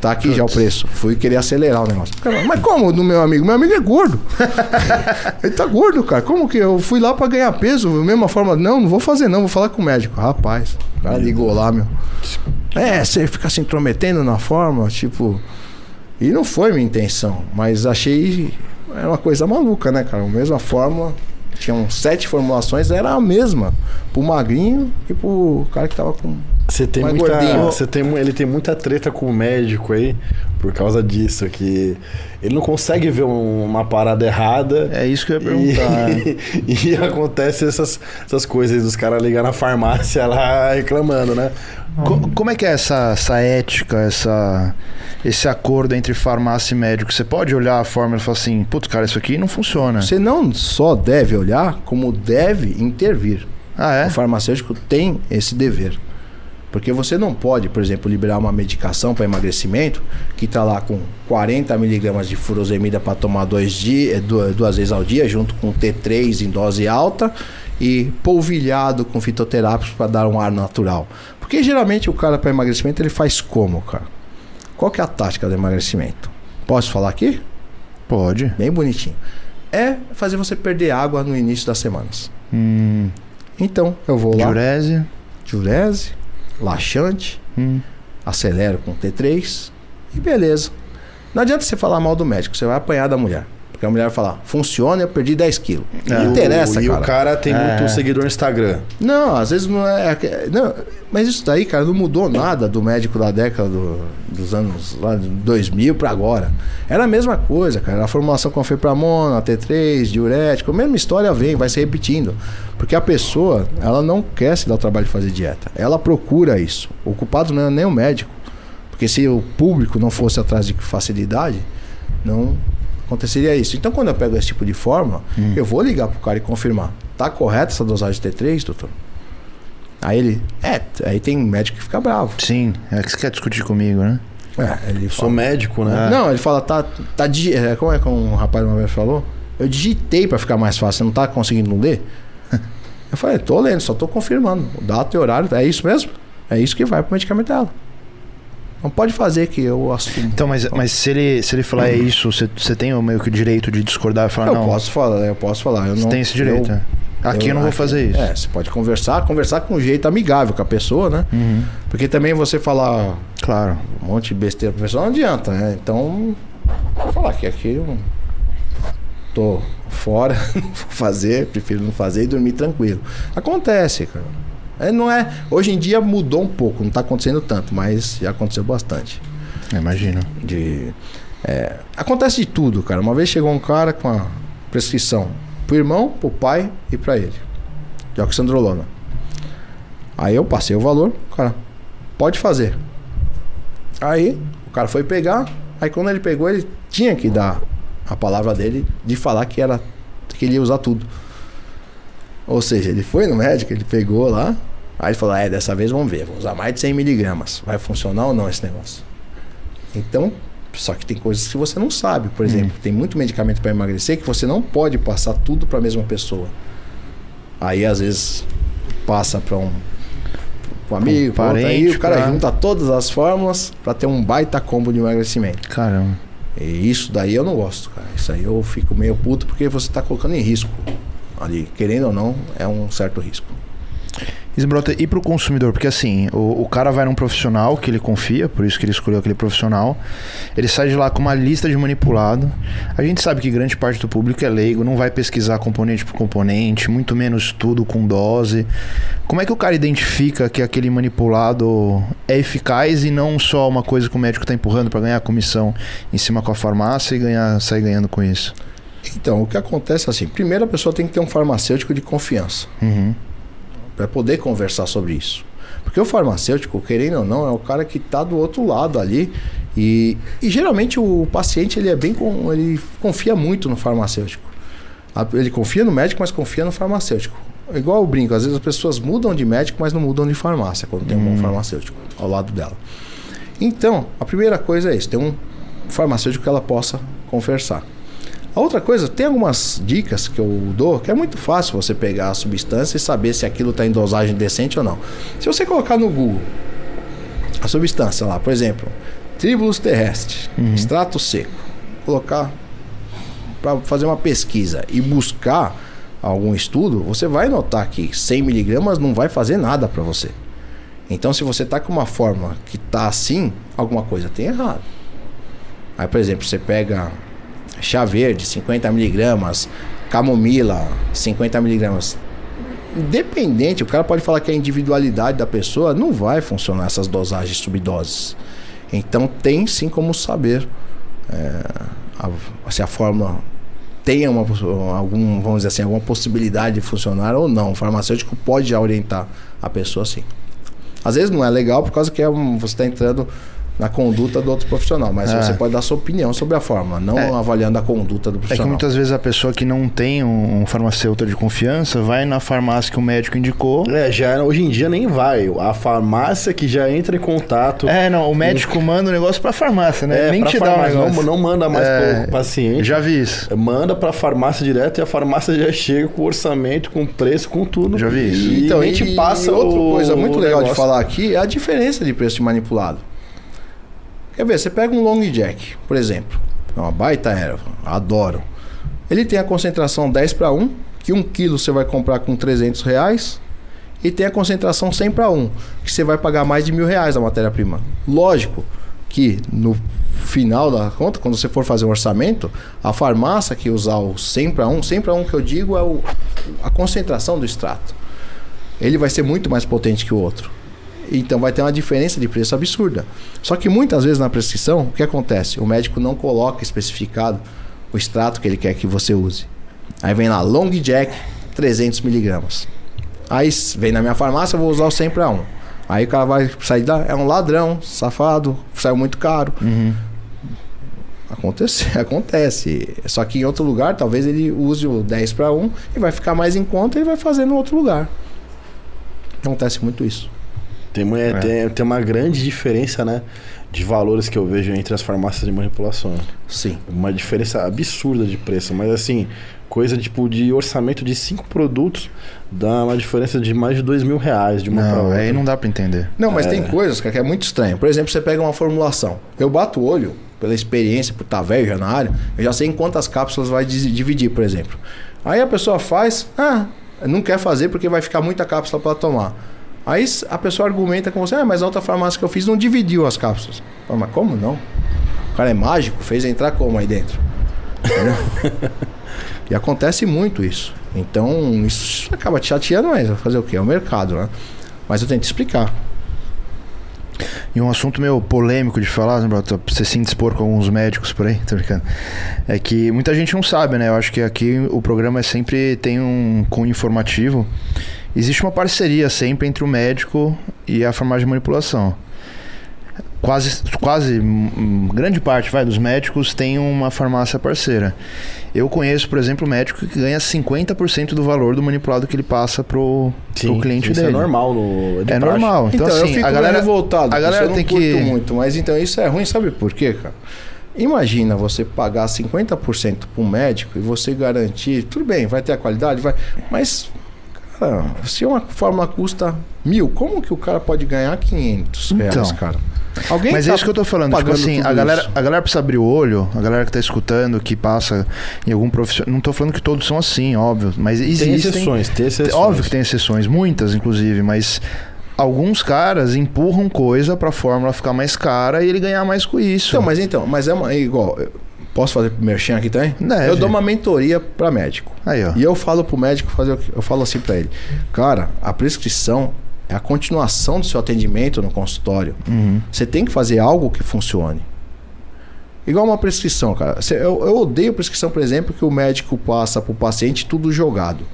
Tá aqui Putz. já o preço. Fui querer acelerar o negócio. Mas como do meu amigo? Meu amigo é gordo. Ele tá gordo, cara. Como que eu fui lá para ganhar peso? Mesma forma. Não, não vou fazer não, vou falar com o médico. Rapaz, o cara ligou lá, meu. É, você fica se intrometendo na forma, tipo. E não foi minha intenção, mas achei era uma coisa maluca, né, cara? A mesma fórmula, tinham sete formulações, era a mesma. Pro magrinho e pro cara que tava com. Você tem mais muita. gordinho. Você tem, ele tem muita treta com o médico aí, por causa disso, que ele não consegue ver um- uma parada errada. É isso que eu ia perguntar. E, e acontece essas, essas coisas dos caras ligar na farmácia lá reclamando, né? Co- como é que é essa, essa ética, essa, esse acordo entre farmácia e médico? Você pode olhar a fórmula e falar assim, putz, cara, isso aqui não funciona. Você não só deve olhar, como deve intervir. Ah, é? O farmacêutico tem esse dever. Porque você não pode, por exemplo, liberar uma medicação para emagrecimento que está lá com 40 miligramas de furosemida para tomar dois dia, duas, duas vezes ao dia, junto com T3 em dose alta e polvilhado com fitoterápicos para dar um ar natural. Porque geralmente o cara para emagrecimento ele faz como, cara? Qual que é a tática do emagrecimento? Posso falar aqui? Pode. Bem bonitinho. É fazer você perder água no início das semanas. Hum, Então, eu vou lá, diurese. diurese, laxante, Hum. acelero com T3 e beleza. Não adianta você falar mal do médico, você vai apanhar da mulher. Porque a mulher vai falar, funciona, eu perdi 10 quilos. E Não interessa, E cara. o cara tem É. muito seguidor no Instagram. Não, às vezes não é. Não, mas isso daí, cara, não mudou nada do médico da década do- dos anos lá de 2000 pra agora. Era a mesma coisa, cara. A formulação com fepramona, T3, diurético, a mesma história vem, vai se repetindo. Porque a pessoa, ela não quer se dar o trabalho de fazer dieta. Ela procura isso. O culpado não é nem o médico. Porque se o público não fosse atrás de facilidade, não aconteceria isso. Então, quando eu pego esse tipo de fórmula, eu vou ligar pro cara e confirmar. Tá correta essa dosagem de T3, doutor? Aí ele, é, aí tem médico que fica bravo. Sim, é que você quer discutir comigo, né? É, ele Sou fala, médico, né? Não, ele fala, tá, tá é, como é que um rapaz uma vez falou? Eu digitei pra ficar mais fácil, você não tá conseguindo ler? Eu falei, tô lendo, só tô confirmando. O data e horário, é isso mesmo? É isso que vai pro medicamento dela. Não pode fazer que eu assumo. Então, mas, mas se, ele, se ele falar é isso, você, você tem o meio que o direito de discordar e falar, eu não, posso falar, eu posso falar. Eu você não, tem esse direito. eu- é. Aqui eu, não vou fazer isso. É, você pode conversar, conversar com um jeito amigável com a pessoa, né? Uhum, Porque também você falar claro. um monte de besteira pra pessoa não adianta, né? Então, vou falar que aqui eu tô fora, não vou fazer, prefiro não fazer e dormir tranquilo. Acontece, cara. É, não é, hoje em dia mudou um pouco, não tá acontecendo tanto, mas já aconteceu bastante. Imagino. De, é, acontece de tudo, cara. Uma vez chegou um cara com a prescrição pro irmão, pro pai e pra ele. De oxandrolona. Aí eu passei o valor, o cara, pode fazer. Aí o cara foi pegar, aí quando ele pegou, ele tinha que dar a palavra dele de falar que era que ele ia usar tudo. Ou seja, ele foi no médico, ele pegou lá, aí ele falou: É, dessa vez vamos ver, vou usar mais de 100 miligramas. Vai funcionar ou não esse negócio? Então, só que tem coisas que você não sabe. Por exemplo, tem muito medicamento para emagrecer que você não pode passar tudo para a mesma pessoa. Aí às vezes passa para um, pra um amigo, pra outro, aí parente, o cara pra- junta todas as fórmulas para ter um baita combo de emagrecimento. Caramba. E isso daí eu não gosto, cara. Isso aí eu fico meio puto porque você está colocando em risco ali. Querendo ou não, é um certo risco. E pro consumidor? Porque assim, o, o cara vai num profissional que ele confia, por isso que ele escolheu aquele profissional. Ele sai de lá com uma lista de manipulado. A gente sabe que grande parte do público é leigo, não vai pesquisar componente por componente, muito menos tudo com dose. Como é que o cara identifica que aquele manipulado é eficaz e não só uma coisa que o médico está empurrando para ganhar comissão em cima com a farmácia e ganhar, sair ganhando com isso? Então, o que acontece é assim: primeiro a pessoa tem que ter um farmacêutico de confiança. Uhum. Para poder conversar sobre isso. Porque o farmacêutico, querendo ou não, é o cara que está do outro lado ali e, e geralmente o paciente ele é bem com, ele confia muito no farmacêutico. Ele confia no médico, mas confia no farmacêutico. Igual o brinco, às vezes as pessoas mudam de médico, mas não mudam de farmácia quando tem um bom farmacêutico ao lado dela. Então, a primeira coisa é isso, ter um farmacêutico que ela possa conversar. A outra coisa, tem algumas dicas que eu dou que é muito fácil você pegar a substância e saber se aquilo está em dosagem decente ou não. Se você colocar no Google a substância lá, por exemplo, tribulus terrestre, extrato seco, colocar para fazer uma pesquisa e buscar algum estudo, você vai notar que 100 miligramas não vai fazer nada para você. Então, se você está com uma fórmula que está assim, alguma coisa tem errado. Aí, por exemplo, você pega chá verde, 50 miligramas, camomila, 50 miligramas. Independente, o cara pode falar que a individualidade da pessoa não vai funcionar essas dosagens subdoses. Então tem sim como saber é, a- se a fórmula tem uma, algum, vamos dizer assim, alguma possibilidade de funcionar ou não. O farmacêutico pode orientar a pessoa sim. Às vezes não é legal por causa que é um- você está entrando na conduta do outro profissional, mas É. você pode dar sua opinião sobre a fórmula, não É. avaliando a conduta do É que profissional. muitas vezes a pessoa que não tem um, um farmacêutico de confiança vai na farmácia que o médico indicou. É, já hoje em dia nem vai. A farmácia que já entra em contato. É, não, o médico manda o negócio pra farmácia, né? É, Nem pra te dá o farmácia, negócio. não, não manda mais É, pro paciente. Já vi isso. Manda pra farmácia direto e a farmácia já chega com orçamento, com preço, com tudo. Já vi isso. E Então, a gente e passa outra o- coisa muito legal de negócio. falar aqui é a diferença de preço de manipulado. Quer ver, você pega um Long Jack, por exemplo, é uma baita erva, adoro. Ele tem a concentração 10 para 1, que 1 quilo você vai comprar com 300 reais, e tem a concentração 100 para 1, que você vai pagar mais de mil reais da matéria-prima. Lógico, que no final da conta, quando você for fazer o orçamento, a farmácia que usar o 100 para 1, 100 para 1 que eu digo é o, a concentração do extrato. Ele vai ser muito mais potente que o outro. Então vai ter uma diferença de preço absurda. Só que muitas vezes na prescrição, o que acontece? O médico não coloca especificado o extrato que ele quer que você use. Aí vem lá, Long Jack, 300 miligramas. Aí vem na minha farmácia, eu vou usar o 100 para 1. Aí o cara vai sair da. É um ladrão, safado, saiu muito caro. Uhum. Acontece, acontece. Só que em outro lugar, talvez ele use o 10 para 1 e vai ficar mais em conta e vai fazer no outro lugar. Acontece muito isso. Tem, uma- É. tem, tem uma grande diferença, né? De valores que eu vejo entre as farmácias de manipulação. Sim. Uma diferença absurda de preço, mas assim, coisa tipo de orçamento de cinco produtos dá uma diferença de mais de dois mil reais de uma pra Não, outra. aí não dá pra entender. Não, mas tem coisas cara, que é muito estranho. Por exemplo, você pega uma formulação. Eu bato o olho, pela experiência, por estar velho já na área, eu já sei em quantas cápsulas vai dividir, por exemplo. Aí a pessoa faz, ah, não quer fazer porque vai ficar muita cápsula para tomar. Aí a pessoa argumenta com você, ah, mas a outra farmácia que eu fiz não dividiu as cápsulas. Fala, mas como não? O cara é mágico, fez entrar como aí dentro? E acontece muito isso. Então, isso acaba te chateando, mas vai fazer o quê? É o mercado, né? Mas eu tento explicar. E um assunto meio polêmico de falar, né, você se indispor com alguns médicos por aí, tô brincando. É que muita gente não sabe, né? Eu acho que aqui o programa é sempre tem um cunho informativo. Existe uma parceria sempre entre o médico e a farmácia de manipulação. Quase, quase hum, grande parte vai dos médicos tem uma farmácia parceira. Eu conheço, por exemplo, médico que ganha 50% do valor do manipulado que ele passa pro, pro cliente isso dele. é normal no de É praxe. normal. Então, Então, assim, eu fico a galera, revoltado. a galera isso, eu tem não curto que muito, mas então isso é ruim, sabe por quê, cara? Imagina você pagar 50% para um médico e você garantir, tudo bem, vai ter a qualidade, vai, mas cara, se uma fórmula custa mil, como que o cara pode ganhar 500 reais, Então. cara? Alguém Mas tá é isso que eu tô falando. Tipo assim, a galera, isso. a galera precisa abrir o olho, a galera que tá escutando, que passa em algum profissional. Não tô falando que todos são assim, óbvio. Mas Tem existem. exceções, tem exceções. Óbvio que tem exceções, muitas, inclusive, mas. Alguns caras empurram coisa pra fórmula ficar mais cara e ele ganhar mais com isso. Então, mas então, mas é, uma, é igual, posso fazer merchan aqui também? Deve. Eu dou uma mentoria para médico. Aí, ó. E eu falo pro médico fazer eu falo assim para ele. Cara, a prescrição é a continuação do seu atendimento no consultório. Uhum. Você tem que fazer algo que funcione. Igual uma prescrição, cara. Eu, eu odeio prescrição, por exemplo, que o médico passa pro paciente tudo jogado.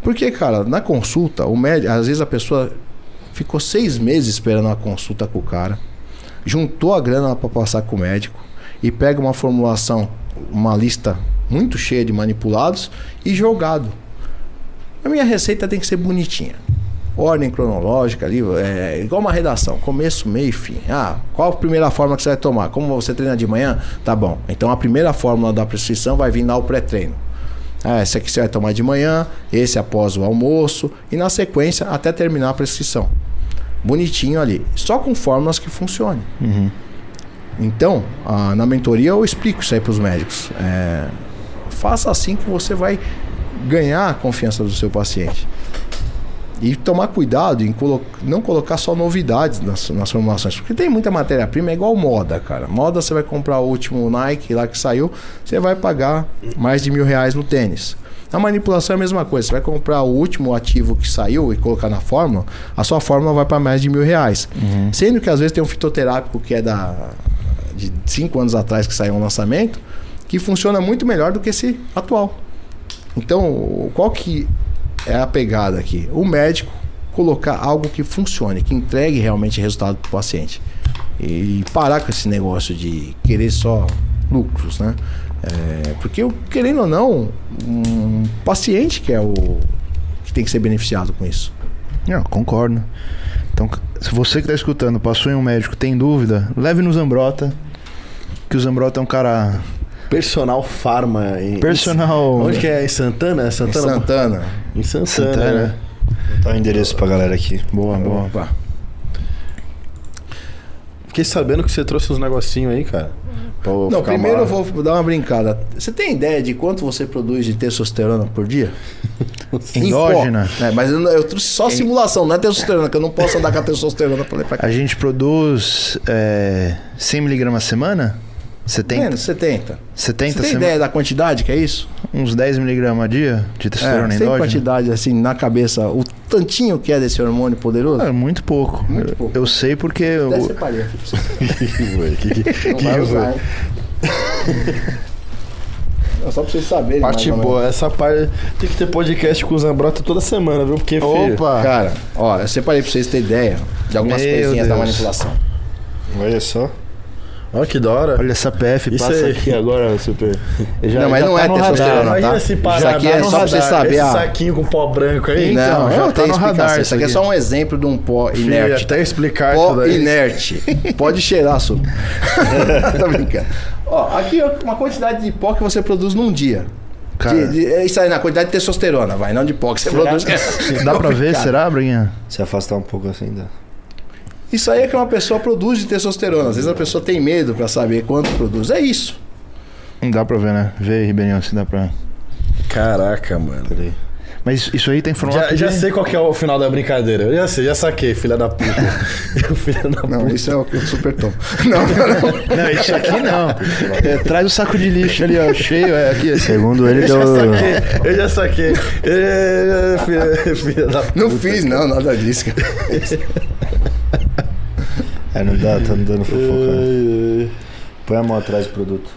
Porque, cara, na consulta, o médico, às vezes a pessoa ficou seis meses esperando uma consulta com o cara, juntou a grana para passar com o médico e pega uma formulação, uma lista muito cheia de manipulados e jogado. A minha receita tem que ser bonitinha. Ordem cronológica ali, é igual uma redação, começo, meio e fim. Ah, qual a primeira fórmula que você vai tomar? Como você treina de manhã? Tá bom. Então a primeira fórmula da prescrição vai vir lá o pré-treino. Ah, esse aqui você vai tomar de manhã, esse após o almoço e na sequência até terminar a prescrição. Bonitinho ali, só com fórmulas que funcionem. Uhum. Então, na mentoria eu explico isso aí para os médicos. É, faça assim que você vai ganhar a confiança do seu paciente. E tomar cuidado em colo não colocar só novidades nas, nas formulações. Porque tem muita matéria-prima, é igual moda, cara. Moda você vai comprar o último Nike lá que saiu, você vai pagar mais de mil reais no tênis. A manipulação é a mesma coisa. Você vai comprar o último ativo que saiu e colocar na fórmula, a sua fórmula vai para mais de mil reais. Sendo que às vezes tem um fitoterápico que é da de cinco anos atrás que saiu um lançamento, que funciona muito melhor do que esse atual. Então, qual que é a pegada aqui? O médico colocar algo que funcione, que entregue realmente resultado para o paciente. E parar com esse negócio de querer só lucros, né? É, porque, querendo ou não, um paciente que é o que tem que ser beneficiado com isso. Concordo. Então, se você que tá escutando passou em um médico, tem dúvida, leve no Zambrota. Que o Zambrota é um cara. Personal Pharma. Em, Personal. Onde que é? Em Santana? É Em Santana? Santana. Em Santana. Santana. né? Dá o endereço pra galera aqui. Boa, boa. Opa. Fiquei sabendo que você trouxe uns negocinhos aí, cara. Não, primeiro mal. eu vou dar uma brincada. Você tem ideia de quanto você produz de testosterona por dia? Endógena. É, mas eu, eu trouxe só simulação, não é testosterona, que eu não posso andar com a testosterona pra pra cá. A gente produz é, 100mg a semana? 70? Menos 70. 70 Você tem ideia da quantidade que é isso? Uns 10mg a dia de É, testosterona você tem endógena? quantidade assim na cabeça, o tantinho que é desse hormônio poderoso? Ah, muito pouco. Muito Eu- pouco. Eu sei porque. Até eu- separei aqui. Que- que- que- que- usar? Não, Só pra vocês saberem. Parte mais ou boa, essa parte tem que ter podcast com o Zambrota toda semana, viu? Porque, filho, Opa! Cara, ó, eu separei pra vocês terem ideia de algumas Meu coisinhas da Deus. manipulação. Olha só. Olha que da hora. Olha essa PF Isso passa aí. aqui agora, super. Já- Não, mas já não tá é testosterona, radar. Imagina tá? se Isso parar aqui tá é só pra você radar, saber Esse saquinho com pó branco aí. Então, não, já não tá tem no radar explicação. isso Isso aqui é só um exemplo de um pó Filho, inerte. até explicar Pó isso daí. inerte. Pode cheirar, Su. Tô brincando. Ó, aqui é uma quantidade de pó que você produz num dia. Cara. De- de- é isso aí, na quantidade de testosterona, vai, não de pó que você produz. Dá pra ver, será, Bruninha? Se afastar um pouco assim, dá. Isso aí é que uma pessoa produz de testosterona. Às vezes a pessoa tem medo pra saber quanto produz. É isso. Não dá pra ver, né? Vê aí, Ribeirinho, se dá pra. Caraca, mano. Peraí. Mas isso aí tem formato Já, já de- sei qual que é o final da brincadeira. Eu já sei, já saquei, filha da puta. Eu, filha da Não, puta. isso é o o super tom. Não, não, não. Não, isso aqui não. É, traz o saco de lixo ali, ó, cheio. É, aqui, assim. Segundo ele, Eu deu. já saquei, eu já saquei. É, filha, filha da puta. Não fiz, não, nada disso, cara. É, não dá, tá não dando fofoca. né? Põe a mão atrás do produto.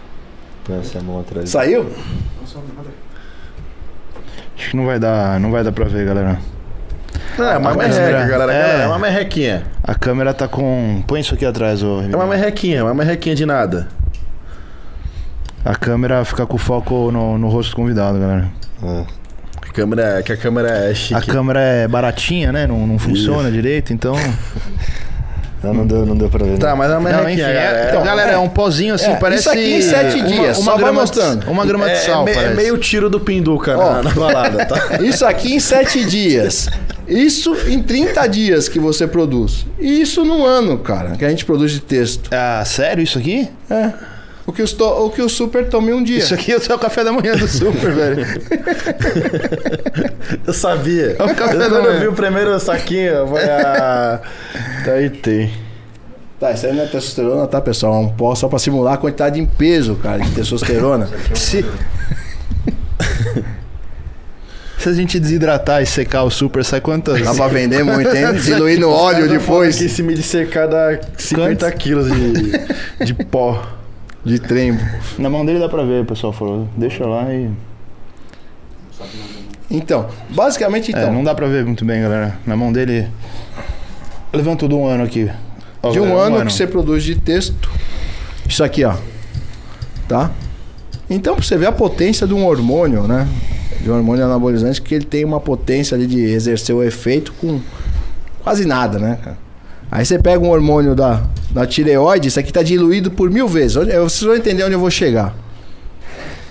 Põe essa mão atrás. Saiu? Acho que não vai dar, não vai dar pra ver, galera. Não, é uma A merreca, câmera- galera. é. É uma merrequinha. A câmera tá com. Põe isso aqui atrás, ô É uma merrequinha, uma merrequinha de nada. A câmera fica com foco no, no rosto do convidado, galera. É. A câmera, que a câmera é A chique. câmera é baratinha, né? Não, não funciona direito, então. Não, não deu, não deu pra ver. Tá, não. mas é uma Não, enfim, é, galera. então, galera, é um pozinho assim, É, parece. isso aqui em sete dias, só vai grama mostrando. De, uma grama de sal, é, me- é parece. meio tiro do pinduca Ó. na, na balada, tá? Isso aqui em sete dias. Isso em 30 dias que você produz. E isso no ano, cara, que a gente produz de texto. Ah, sério isso aqui? É. O que, to- o, que o super tome um dia. Isso aqui é o seu café da manhã do super, velho. Eu sabia. É um café Eu- da quando eu manhã. vi o primeiro saquinho, eu falei, ah. Daí tem. Tá, isso aí não é testosterona, tá, pessoal? É um pó só pra simular a quantidade em peso, cara, de testosterona. Se... Se a gente desidratar e secar o super, sai quantas? Dá pra vender muito, hein? Diluir no óleo depois. Que se me dissecar dá 50 quilos de, de pó. De trembo. Na mão dele dá pra ver, o pessoal falou. Deixa lá e. Então, basicamente, É, então, não dá pra ver muito bem, galera. Na mão dele. Levanta o de um ano aqui. Ó, de um galera, ano que você produz de texto. Isso aqui, ó. Tá? Então, pra você ver a potência de um hormônio, né? De um hormônio anabolizante, que ele tem uma potência ali de exercer o efeito com quase nada, né, cara? Aí você pega um hormônio da, da tireoide, isso aqui tá diluído por mil vezes. Vocês vão entender onde eu vou chegar.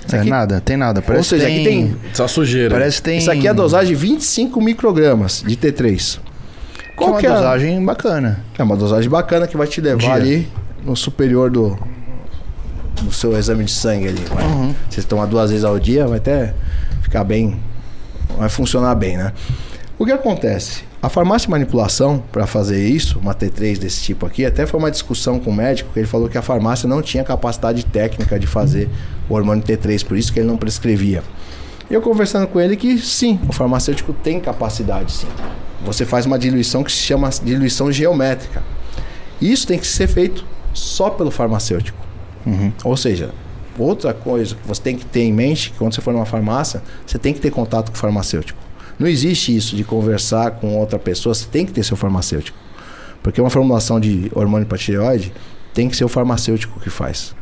Isso É, aqui- nada, tem nada. Parece seja, que aqui tem- Só sujeira. Parece que tem. Isso aqui é a dosagem de 25 microgramas de T3. Que é uma que é a- dosagem bacana. É uma dosagem bacana que vai te levar Dia. ali no superior do, do seu exame de sangue ali. Vai. Uhum. Você tomar duas vezes ao dia, vai até ficar bem. Vai funcionar bem, né? O que acontece? A farmácia de manipulação, para fazer isso, uma T3 desse tipo aqui, até foi uma discussão com o médico, que ele falou que a farmácia não tinha capacidade técnica de fazer o hormônio T3, por isso que ele não prescrevia. E eu conversando com ele que sim, o farmacêutico tem capacidade sim. Você faz uma diluição que se chama diluição geométrica. Isso tem que ser feito só pelo farmacêutico. Ou seja, outra coisa que você tem que ter em mente, que quando você for numa farmácia, você tem que ter contato com o farmacêutico. Não existe isso de conversar com outra pessoa, você tem que ter seu farmacêutico. Porque uma formulação de hormônio para tireoide tem que ser o farmacêutico que faz.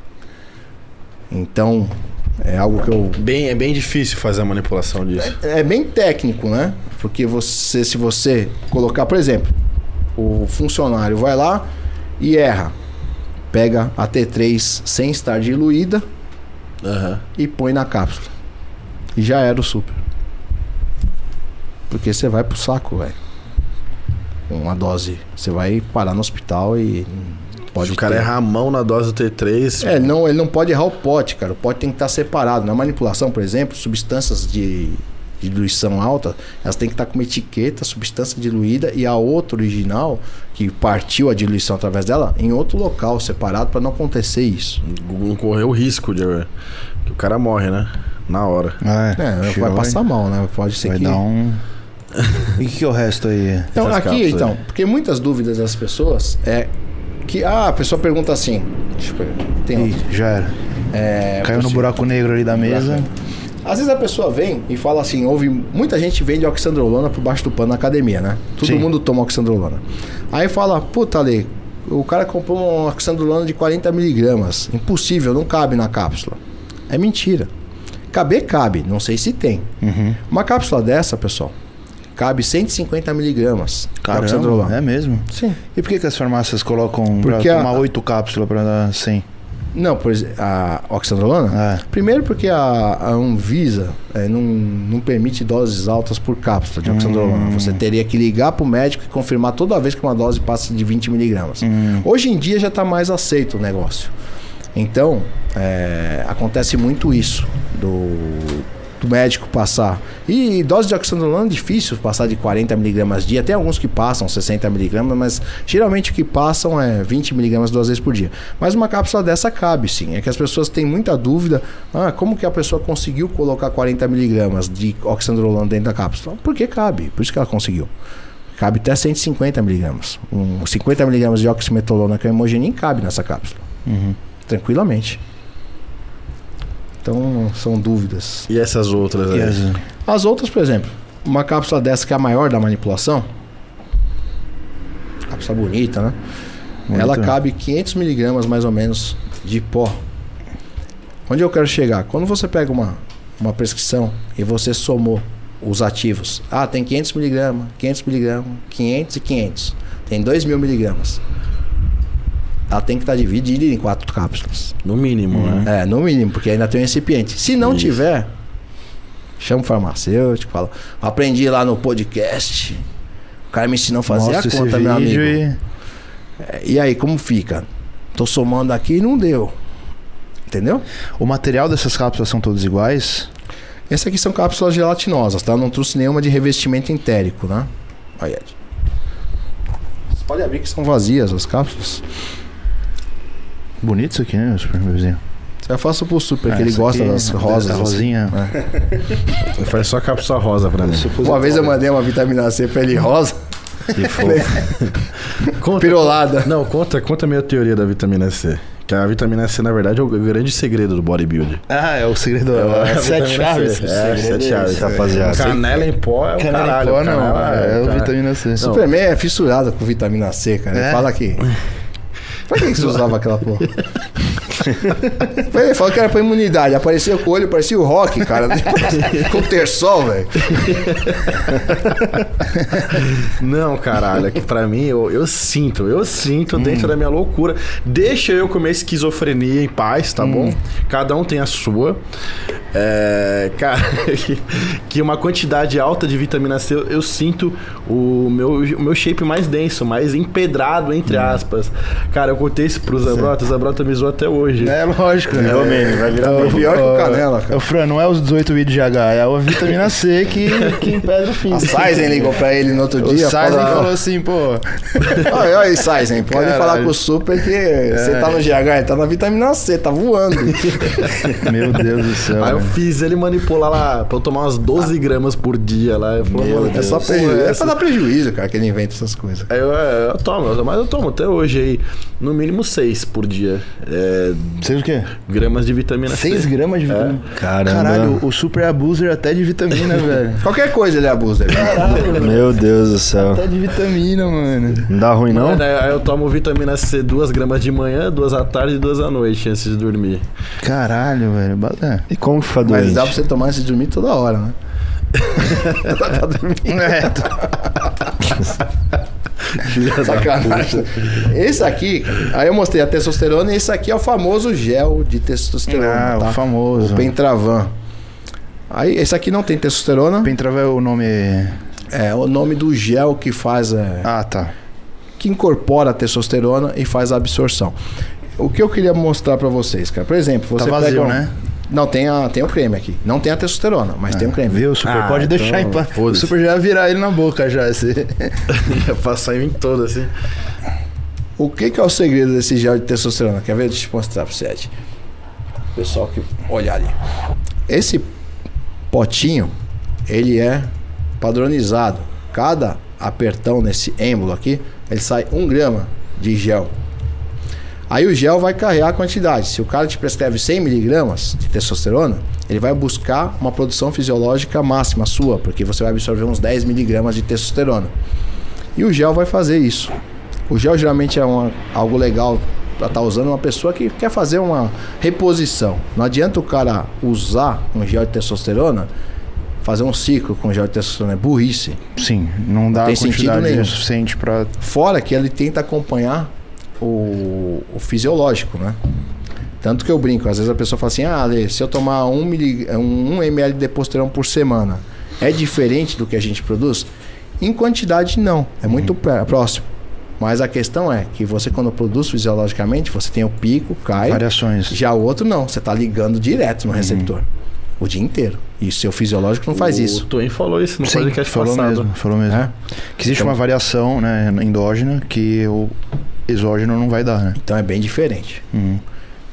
Então, é algo que eu Bem, é bem difícil fazer a manipulação disso. é bem técnico, né? Porque você, se você colocar, por exemplo, o funcionário vai lá e erra, pega a T3 sem estar diluída Aham. e põe na cápsula. E já era o super. Porque você vai pro saco, velho. Uma dose. Você vai parar no hospital e Pode Se o cara ter. errar a mão na dose do T3, É, ele não, ele não pode errar o pote, cara. O pote tem que estar separado. Na manipulação, por exemplo, substâncias de, de diluição alta, elas têm que estar com uma etiqueta, substância diluída, e a outra original, que partiu a diluição através dela, em outro local separado para não acontecer isso. não correu o risco de que o cara morre, né? Na hora. É, É, vai passar mal, né? Pode ser Vai que. dar um. E o que, é o resto aí? Então, Essas aqui, então, aí. porque muitas dúvidas das pessoas é que. Ah, a pessoa pergunta assim. Pegar. Tem Ih, já era. É, Caiu no buraco negro ali da mesa. Às vezes a pessoa vem e fala assim, ouve, muita gente vende oxandrolona por baixo do pano na academia, né? Todo Sim. mundo toma oxandrolona. Aí fala, puta Ale, o cara comprou uma oxandrolona de 40 miligramas. Impossível, não cabe na cápsula. É mentira. Caber cabe, não sei se tem. Uhum. Uma cápsula dessa, pessoal, cabe 150 miligramas Caramba, oxandrolona. é mesmo? Sim. E por que, que as farmácias colocam Porque pra a- tomar oito cápsulas pra dar 100? Não, por exemplo, a oxandrolona? É. Primeiro porque a, a Anvisa é, não, não permite doses altas por cápsula de oxandrolona. Você teria que ligar para o médico e confirmar toda vez que uma dose passa de 20 miligramas. Hoje em dia já está mais aceito o negócio. Então, é, acontece muito isso do, do médico passar. E dose de oxandrolona é difícil passar de 40 miligramas dia. Tem alguns que passam 60 miligramas, mas geralmente o que passam é 20 miligramas duas vezes por dia. Mas uma cápsula dessa cabe sim. É que as pessoas têm muita dúvida. Ah, como que a pessoa conseguiu colocar 40 miligramas de oxandrolona dentro da cápsula? Porque cabe, por isso que ela conseguiu. Cabe até 150 miligramas. Um 50 miligramas de oximetolona que é hemogenin cabe nessa cápsula. Uhum. Tranquilamente. Então, são dúvidas. E essas outras aí? E as- As outras, por exemplo, uma cápsula dessa que é a maior da manipulação, cápsula bonita, né? Bonita. Ela cabe 500 miligramas mais ou menos de pó. Onde eu quero chegar? Quando você pega uma, uma prescrição e você somou os ativos, ah, tem 500 miligramas, 500 miligramas, 500 e 500, tem 2 mil miligramas. Ela tem que estar dividida em quatro cápsulas. No mínimo, né? É, no mínimo, porque ainda tem um recipiente. Se não Isso. tiver, chama o farmacêutico, fala, aprendi lá no podcast. O cara me ensinou a fazer Mostra a conta, meu amigo. e... É, E aí, como fica? Tô somando aqui e não deu. Entendeu? O material dessas cápsulas são todos iguais? Essas aqui são cápsulas gelatinosas, tá? Não trouxe nenhuma de revestimento entérico, né? Aí, Ed. Você pode abrir que são vazias as cápsulas. Bonito isso aqui, né, super bebêzinho? Eu faço pro super, Ah, que ele essa gosta aqui, das a rosas. assim. rosinha. Faz só cápsula rosa pra mim. Uma vez eu mandei uma vitamina C pra ele rosa, Que fofo. Conta, pirolada. Não, conta, conta a minha teoria da vitamina C. Que a vitamina C, na verdade, é o grande segredo do bodybuilding. ah, é o segredo. É, É, sete chaves. É, sete chaves. rapaziada. Canela em pó é o Canela caralho. em pó, não. canela É, o cara. vitamina C. Superman é fissurado com vitamina C, cara. Ele É? fala que. Pra que você usava aquela porra? Ele falou que era pra imunidade. Apareceu com o olho, parecia o rock, cara. com o terçol, velho. Não, caralho, é que pra mim eu, eu sinto, eu sinto dentro da minha loucura. Deixa eu comer esquizofrenia em paz, tá bom? Cada um tem a sua. É, cara, que- uma quantidade alta de vitamina C eu, eu sinto o meu, o meu shape mais denso, mais empedrado, entre aspas. Cara, eu contei isso pro Zabrota, o Zabrota me zoou até hoje. É lógico, né? É o meme, vai virar É meme. pior que o canela, cara. O Fran, não é os 18 vídeos de H, é a vitamina C que, que impede o fim. A Sizen ligou pra ele no outro O dia. Sizen fala- falou assim, pô. Olha aí, Sizen, pode Caralho. falar com o Super que você tá no GH, ele tá na vitamina C, tá voando. Meu Deus do céu. Aí eu fiz ele manipular lá pra eu tomar umas 12 gramas por dia lá. Eu falei, mano, É só prejuízo. porra é É pra dar prejuízo, cara, que ele inventa essas coisas. Aí eu, é, eu tomo, eu- mas eu tomo até hoje aí, no mínimo 6 por dia. É, Seis o quê? gramas de vitamina C. 6 gramas de vitamina. Caramba. Caralho, o super abuser até de vitamina, velho. Qualquer coisa ele abusa. Meu Deus do céu. Até de vitamina, mano. Não dá ruim, não? Mano, aí eu tomo vitamina C 2 gramas de manhã, 2 à tarde e 2 à noite antes de dormir. Caralho, velho. É. E como que Mas doente? dá pra você tomar antes de dormir toda hora, né? É, tô- Sacanagem. Esse aqui, aí eu mostrei a testosterona e esse aqui é o famoso gel de testosterona. Ah, tá? o famoso. O Pentravan. Aí, esse aqui não tem testosterona. Pentrava é o nome. É o nome do gel que faz. É, Ah, tá. que incorpora a testosterona e faz a absorção. O que eu queria mostrar para vocês, cara? Por exemplo, você Tá vazio, pega um- né? Não, tem, a, tem o creme aqui. Não tem a testosterona, mas tem o creme. Viu? O Super Ah, pode então, deixar em paz. O. Super já ia virar ele na boca já. Esse... Ia passar em todo assim. O que, que é o segredo desse gel de testosterona? Quer ver? Deixa eu mostrar pra você, Ed. Pessoal que olha ali. Esse potinho, ele é padronizado. Cada apertão nesse êmbolo aqui, ele sai um grama de gel. Aí o gel vai carregar a quantidade. Se o cara te prescreve 100 miligramas de testosterona, ele vai buscar uma produção fisiológica máxima sua, porque você vai absorver uns 10 miligramas de testosterona. E o gel vai fazer isso. O gel geralmente é uma- algo legal para estar usando uma pessoa que quer fazer uma reposição. Não adianta o cara usar um gel de testosterona, fazer um ciclo com gel de testosterona, é burrice. Sim, não dá tem a sentido quantidade suficiente pra. Fora que ele tenta acompanhar o, o fisiológico, né? Tanto que eu brinco, às vezes a pessoa fala assim: ah, Ale, se eu tomar um, mili, um, um ml de deposterona por semana, é diferente do que a gente produz? Em quantidade, não. É muito pé- próximo. Mas a questão é que você, quando produz fisiologicamente, você tem o pico, cai. Variações. Já o outro, não. Você está ligando direto no receptor. O dia inteiro. E o seu fisiológico não faz o isso. O Twain falou isso no Sim, podcast falou passado. mesmo, falou mesmo. É? Que existe Então- uma variação né, endógena que o exógeno não vai dar, né? Então é bem diferente. Uhum.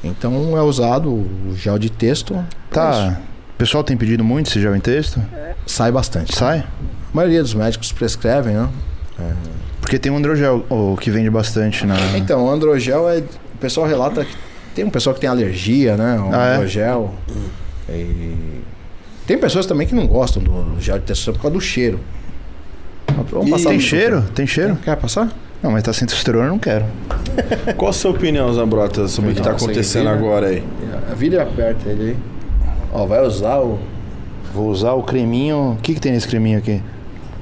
Então é usado o gel de texto. é Tá. O pessoal tem pedido muito esse gel em texto? Sai bastante. Sai? A maioria dos médicos prescrevem, né? Porque tem um androgel o, que vende bastante na. Então, o androgel é. O pessoal relata que tem um pessoal que tem alergia, né? O Ah, é? E Tem pessoas também que não gostam do gel de testosterona por causa do cheiro. Vamos E passar tem cheiro? Tem cheiro? Quer passar? Não, mas tá sem testosterona, eu não quero. Qual a sua opinião, Zambrota, sobre o que tá acontecendo vira- agora aí? Vira e aperta ele aí. Ó, vai usar o. Vou usar o creminho. O que, que tem nesse creminho aqui?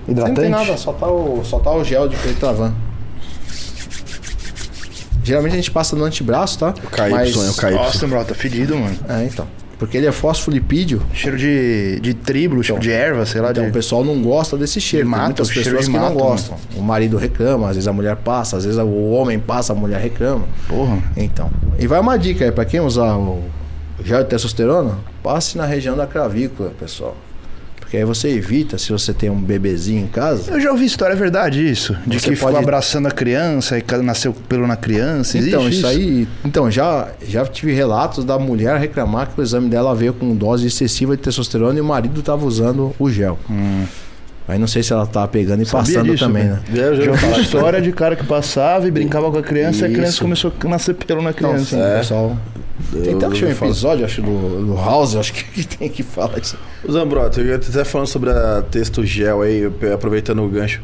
Não Hidratante? tem nada, só tá o, só tá o gel de Petravan. Geralmente a gente passa no antebraço, tá? O KY, é o KY. Nossa, bro, tá fedido, mano. É, então. Porque ele é fosfolipídio. Cheiro de, de triblo, tipo de erva, sei lá. Então de... o pessoal não gosta desse cheiro. De muitas cheiro pessoas que não mato, né? gostam. O marido reclama, às vezes a mulher passa, às vezes o homem passa, a mulher reclama. Porra. Então. E vai uma dica aí, pra quem usar o gel de testosterona, passe na região da clavícula, pessoal. Porque aí você evita, se você tem um bebezinho em casa. Eu já ouvi história, é verdade isso? De Você que ficou pode- abraçando a criança e nasceu pelo na criança. Então, Existe isso aí. Então, já, já tive relatos da mulher reclamar que o exame dela veio com dose excessiva de testosterona e o marido tava usando o gel. Aí não sei se ela tava pegando e Sabia passando disso, também, né? Eu já ouvi ouvi história de cara que passava e brincava com a criança e a criança começou a nascer pelo na Não, criança. sim, É. pessoal. Tem até um episódio, acho, do, do House, acho que, tem que falar isso. Ô, Zambrota, eu até falando sobre a texto gel aí, aproveitando o gancho.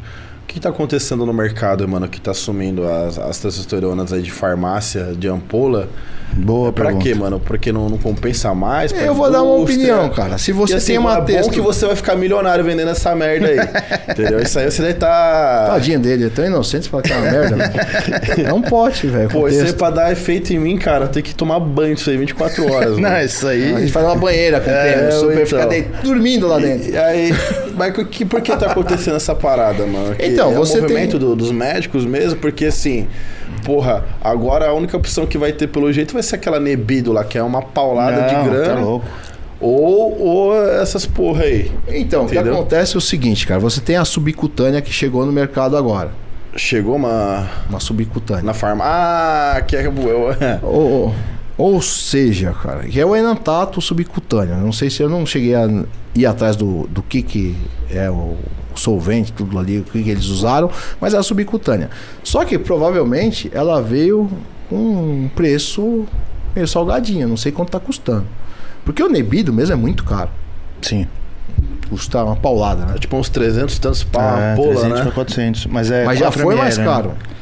O que tá acontecendo no mercado, mano, que tá sumindo as, as testosteronas aí de farmácia, de ampola? Boa Pra pergunta. quê, mano? Porque não, não compensa mais? Eu vou dar uma opinião, cara. Se você E assim, tem uma é bom que você vai ficar milionário vendendo essa merda aí. entendeu? Isso aí você deve tá... Tadinho dele, é tão inocente pra que é uma merda, velho. É um pote, velho. Pô, isso aí pra dar efeito em mim, cara, tem que tomar banho isso aí 24 horas, Não, mano. isso aí. A gente faz uma banheira com É, creme, o super então. fica dentro, dormindo lá dentro. E aí, mas que, por que tá acontecendo essa parada, mano? Que Então, é você o movimento tem- do- dos médicos mesmo, porque assim, porra, agora a única opção que vai ter pelo jeito vai ser aquela nebido lá, que é uma paulada Não, de grana. Tá louco. ou, ou essas porra aí. Então, o que Entendeu? acontece é o seguinte, cara. Você tem a subcutânea que chegou no mercado agora. Chegou uma. Uma subcutânea. Na farma. Ah, que é. eu- Ou, ou seja, cara, que é o enantato subcutâneo. Não sei se eu não cheguei a ir atrás do, do que, que é o solvente, tudo ali, o que, que eles usaram, mas é a subcutânea. Só que provavelmente ela veio com um preço meio salgadinho, não sei quanto tá custando. Porque o Nebido mesmo é muito caro. Sim. Custa uma paulada, né? É tipo uns 300 tantos pau, é, pola, 300 né? pra 400. Mas é mas já 4 foi ml, mais né? caro. Ué,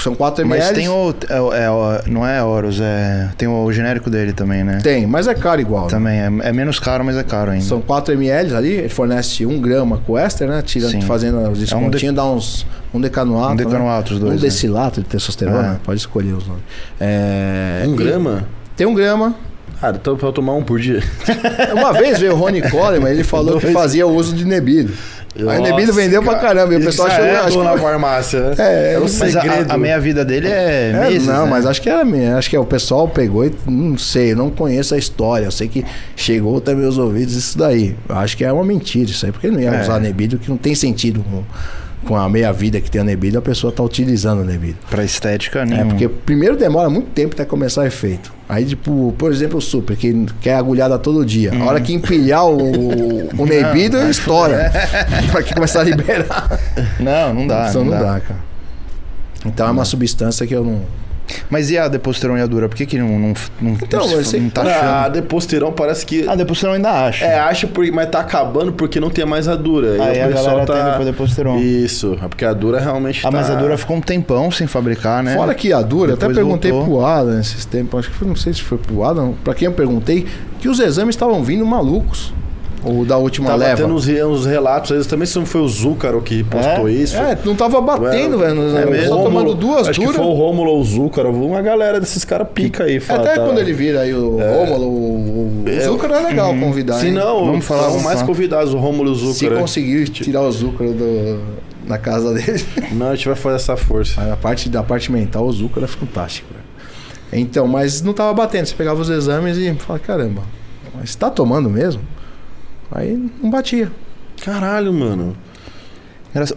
são 4 ml. Mas tem o, é, o- é o- Não é Horus, é. Tem o genérico dele também, né? Tem, mas é caro igual. né? Também. É, é menos caro, mas é caro ainda. São 4 ml ali, ele fornece 1 grama com éster, né? Tirando, Sim. fazendo os descontinhos, dá uns. Um decanoato. Um decanoato, né? os dois, Um né? decilato de testosterona, É. pode escolher os nomes. É, Um grama? Tem um grama. Ah, então pra eu tomar um por dia. Uma vez veio o Rony Coleman, ele falou que fazia uso de Nebido. Aí o Nebido vendeu pra caramba. E o pessoal achou. é acho que- na farmácia, né? É, é um Mas a, segredo. a meia-vida dele é, É, meses, não, né? mas acho que era minha. Acho que o pessoal pegou e não sei, eu não conheço a história. Eu sei que chegou até meus ouvidos isso daí. Acho que é uma mentira isso aí, porque não ia É. usar nebido, que não tem sentido com, com a meia vida que tem a nebido, a pessoa tá utilizando o nebido. Pra estética, É, nenhum. porque primeiro demora muito tempo até começar o efeito. Aí, tipo, por exemplo, o super, que quer agulhada todo dia. A hora que empilhar o, o nebido, ele estoura. Pra que começar a liberar. Não, não dá. Então não não dá. dá, cara. Então é uma substância que eu não. Mas e a deposteronhadura? Por que, que não, não, não, Então, não, se- você- não tá Ah, achando? deposteron parece que. A deposteron ainda acha. É, acha por, mas tá acabando porque não tem mais a dura. Aí a galera tem depois deposteron. Isso, é porque a dura realmente Ah, tá... mas a dura ficou um tempão sem fabricar, né? Fora que a Dura, eu até Depois perguntei voltou. pro Adam esses tempos, acho que foi, não sei se foi pro Adam, pra quem eu perguntei, que os exames estavam vindo malucos. Ou da última Tava leva. tendo uns, uns relatos, vezes também se não foi o Zúcaro que postou É? isso. É, não tava batendo, velho. É exames. mesmo? Só tomando duas Acho que duras. foi o Rômulo ou o Zúcaro. Uma galera desses caras pica aí. fala, Até tá- quando ele vira aí o Rômulo, o, o Zúcaro é legal convidar. Se não, Vamos falar, são mais convidados, o Rômulo e o Se Zúcaro. né? conseguir tirar o Zúcaro do, na casa dele. Não, a gente vai fazer essa força. A parte da parte mental, o Zúcaro é fantástico, velho. Então, mas não tava batendo. Você pegava os exames e falava, caramba, mas tá tomando mesmo? Aí não batia. Caralho, mano.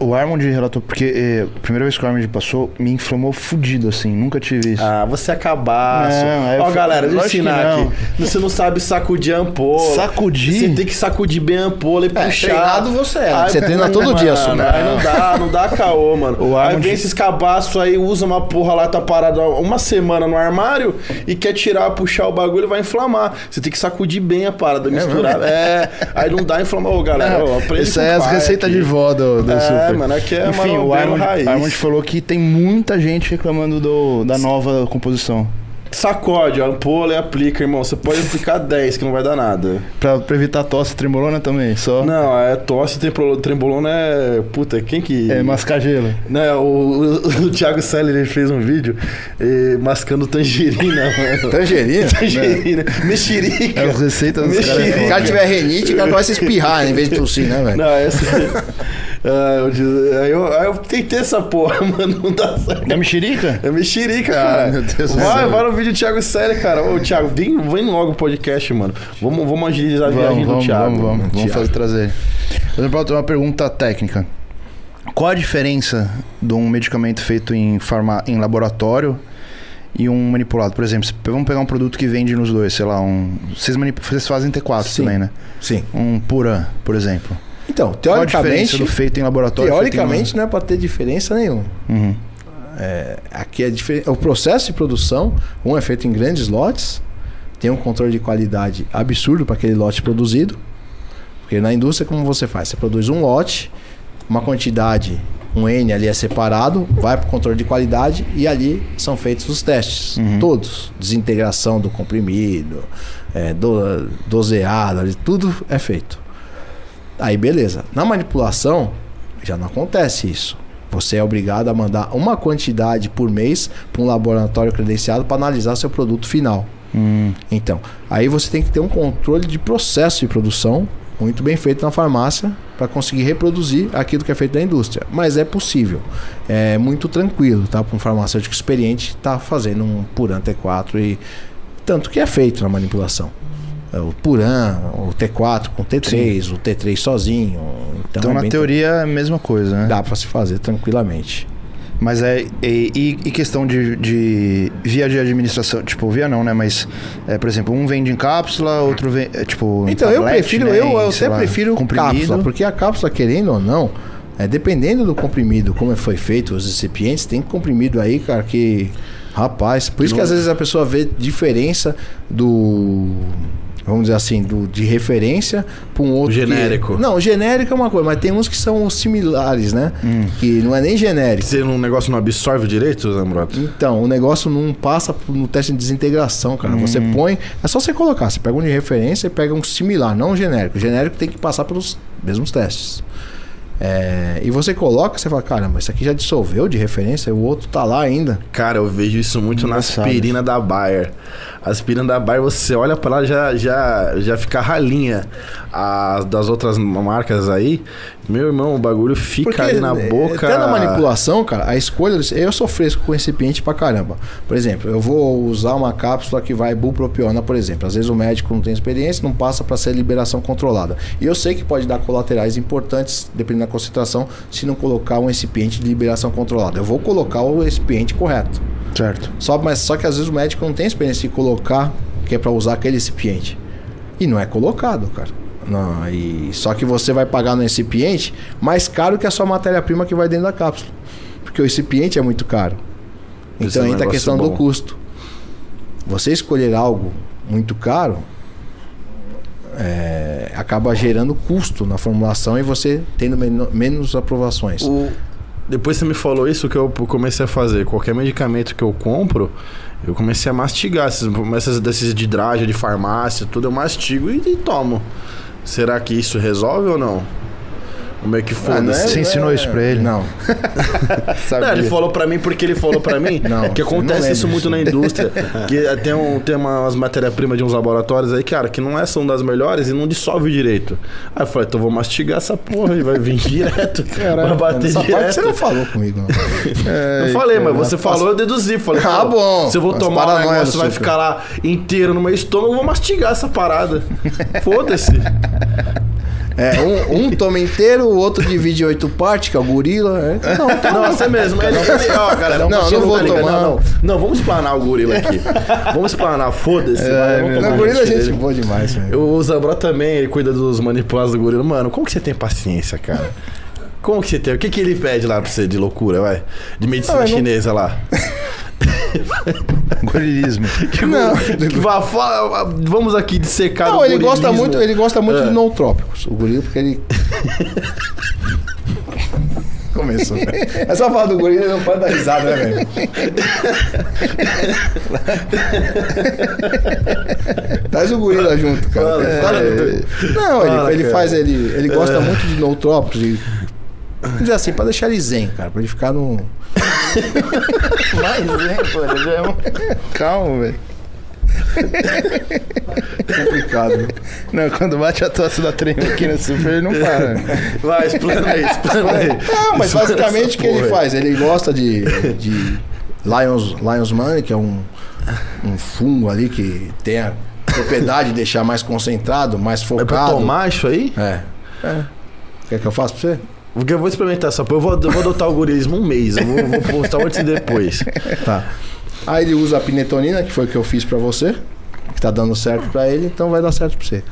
O Armond relatou, porque eh, a primeira vez que o Armond passou, me inflamou fudido, assim. Nunca tive isso. Ah, você é cabaço. Não, aí eu Ó, fui- galera, deixa eu ensinar não. aqui. Você não sabe sacudir a ampola. Sacudir? Você tem que sacudir bem a ampola e É, puxar. treinado você é? Ai, Você treina todo dia, mano. Aí não dá, não dá caô, mano. O aí vem esses cabaços aí, usa uma porra lá, tá parado uma semana no armário e quer tirar, puxar o bagulho, vai inflamar. Você tem que sacudir bem a parada, misturar. É, aí não dá inflamar. Ô, galera, ó, aprende Isso com aí é as receitas de vó do, do É, Super. mano, aqui é Enfim, o Armond, raiz. Armond falou que tem muita gente reclamando do, da nova composição. Sacode ampola e aplica, irmão. Você pode aplicar 10, que não vai dar nada. Pra, pra evitar tosse tremolona também, só Não, é tosse, trembolona, trembolona é... Puta, quem que... é mascar gelo. Não, o, o, o Thiago Seller ele fez um vídeo eh, mascando tangerina, mano. Tangerina? Tangerina. Mexerica. É as receitas dos caras. Se o é cara tiver renite, o cara começa a espirrar né, em vez de tossir, né, velho? Não, essa... Ah, eu, diz- aí eu, aí eu tentei essa porra, mano, não dá certo. É mexerica? É mexerica, Ah, cara. meu Deus do vai, céu. vai no vídeo do Thiago Sério, cara. Ô, Thiago, vem, vem logo o podcast, mano. Vamos, vamos agilizar a viagem do Thiago. vamos, vamos. Vamos Thiago. fazer trazer. Eu vou uma pergunta técnica. Qual a diferença de um medicamento feito em, farma, em laboratório e um manipulado? Por exemplo, vamos pegar um produto que vende nos dois, sei lá, um. Vocês, manip- vocês fazem T4 Sim. também, né? Sim. Um Puran, por exemplo. Então, Qual a teoricamente, feito em laboratório? e feito em teoricamente não é pra ter diferença nenhuma. Uhum. É, aqui é diferente. O processo de produção, um é feito em grandes lotes, tem um controle de qualidade absurdo para aquele lote produzido. Porque na indústria, como você faz? Você produz um lote, uma quantidade, um N ali é separado, vai para o controle de qualidade e ali são feitos os testes. Uhum. Todos. Desintegração do comprimido, é, do, doseado, ali, tudo é feito. Aí beleza. Na manipulação, já não acontece isso. Você é obrigado a mandar uma quantidade por mês para um laboratório credenciado para analisar seu produto final. Hum. Então, aí você tem que ter um controle de processo de produção muito bem feito na farmácia para conseguir reproduzir aquilo que é feito na indústria. Mas é possível. É muito tranquilo, tá? Para um farmacêutico experiente estar fazendo um Puran T4 e tanto que é feito na manipulação. É O Puran, o T4 com T3, o T3 sozinho. Então, Então, é na teoria, é a mesma coisa, né? dá para se fazer tranquilamente. Mas é. E, e- questão de, de via de administração? Tipo, via não, né? Mas, é, por exemplo, um vende em cápsula, outro vende. É, tipo. Então eu tablete, prefiro, né? eu, eu até lá, prefiro comprimido. cápsula, porque a cápsula, querendo ou não, é, dependendo do comprimido, como foi feito, os recipientes, tem comprimido aí, cara, que. Rapaz, por isso que às vezes a pessoa vê diferença do. Vamos dizer assim, do, de referência para um outro. que- genérico. não, o genérico é uma coisa, mas tem uns que são similares, né? Hum. Que não é nem genérico. Se um negócio não absorve direito, Zambroto? Então, o negócio não passa no teste de desintegração, cara. Você Hum. põe. É só você colocar. Você pega um de referência e pega um similar, não um genérico. O genérico tem que passar pelos mesmos testes. É, e você coloca, você fala, caramba, isso aqui já dissolveu de referência, o outro tá lá ainda. Cara, eu vejo isso muito na aspirina da Bayer. A aspirina da Bayer, você olha pra lá, já, já, já fica ralinha. As das outras marcas aí, meu irmão, o bagulho fica Porque, ali na é, boca. Até na manipulação, cara, a escolha. Eu sou fresco com recipiente pra caramba. Por exemplo, eu vou usar uma cápsula que vai bupropiona, por exemplo. Às vezes o médico não tem experiência, não passa para ser liberação controlada. E eu sei que pode dar colaterais importantes, dependendo da concentração, se não colocar um recipiente de liberação controlada. Eu vou colocar o recipiente correto. Certo. Só, mas só que às vezes o médico não tem experiência de colocar, que é para usar aquele recipiente. E não é colocado, cara. Não, e só que você vai pagar no recipiente mais caro que a sua matéria-prima que vai dentro da cápsula. Porque o recipiente é muito caro. É Então entra a negócio questão do bom. custo. Você escolher algo muito caro é, acaba gerando custo na formulação e você tendo meno- menos aprovações. O- Depois você me falou isso que eu comecei a fazer. Qualquer medicamento que eu compro, eu comecei a mastigar. Esses, esses desses de drágia, de farmácia, tudo eu mastigo e, e tomo. Será que isso resolve ou não? Ou meio que Ah, não é- foda-se? Você ensinou isso pra ele? Não. Sabia. Não, ele falou pra mim porque ele falou pra mim Não, que não acontece lembro isso muito na indústria. que tem, um, tem umas matérias-primas de uns laboratórios aí, cara, que não é, são das melhores e não dissolve direito. Aí eu falei, então eu vou mastigar essa porra e vai vir direto. vai bater Essa parte direto. você não falou comigo. Não. Eu falei, mas você falou, eu deduzi. Falei, Ah, bom. Se eu vou tomar um negócio, vai ficar lá inteiro no meu estômago, eu vou mastigar essa parada. Foda-se. É, um, um toma inteiro, o outro divide em oito partes, que é o gorila. É. Não, tá Não, você mesmo. Ele, ele, ó, galera, Não, você não vou tá tomar. Não, não. Não, vamos explanar o gorila aqui. Vamos explanar, foda-se. Não, um gorila é tiro gente dele. boa demais, velho. O Zambró também, ele cuida dos manipulados do gorila. Mano, como que você tem paciência, cara? Como que você tem? O que, que ele pede lá pra você de loucura, vai? De medicina Ah, não- chinesa lá. Gorilismo. Não. Que vá, fala- vamos aqui dissecar Não, o ele gosta gorilismo. muito, ele gosta muito É. de nootrópicos. O gorila, porque ele. Começou. É só falar do gorila, ele não pode dar risada, né, velho? Traz o gorila junto, cara. Fala, É, fala, Não, Fala, ele, ele faz, ele, ele gosta muito de nootrópicos e. Vamos dizer assim, pra deixar ele zen, cara, pra ele ficar no. Mas, hein, pô, ele já é um... Calma, velho. Complicado. né? Não, quando bate a tosse da trema aqui no super, ele não para. Vai, explana aí, explana aí. Não, mas Explana basicamente o que ele porra aí. faz? Ele gosta de, de Lions, Lions Money, que é um, um fungo ali que tem a propriedade de deixar mais concentrado, mais É pra focado. tomar isso aí? É. é. Quer que eu faça pra você? Porque eu vou experimentar essa porra. Eu vou, eu vou adotar o gorilismo um mês. Eu vou, vou postar antes e depois. Tá. Aí ele usa a pinetonina, que foi o que eu fiz pra você, que tá dando certo pra ele, então vai dar certo pra você.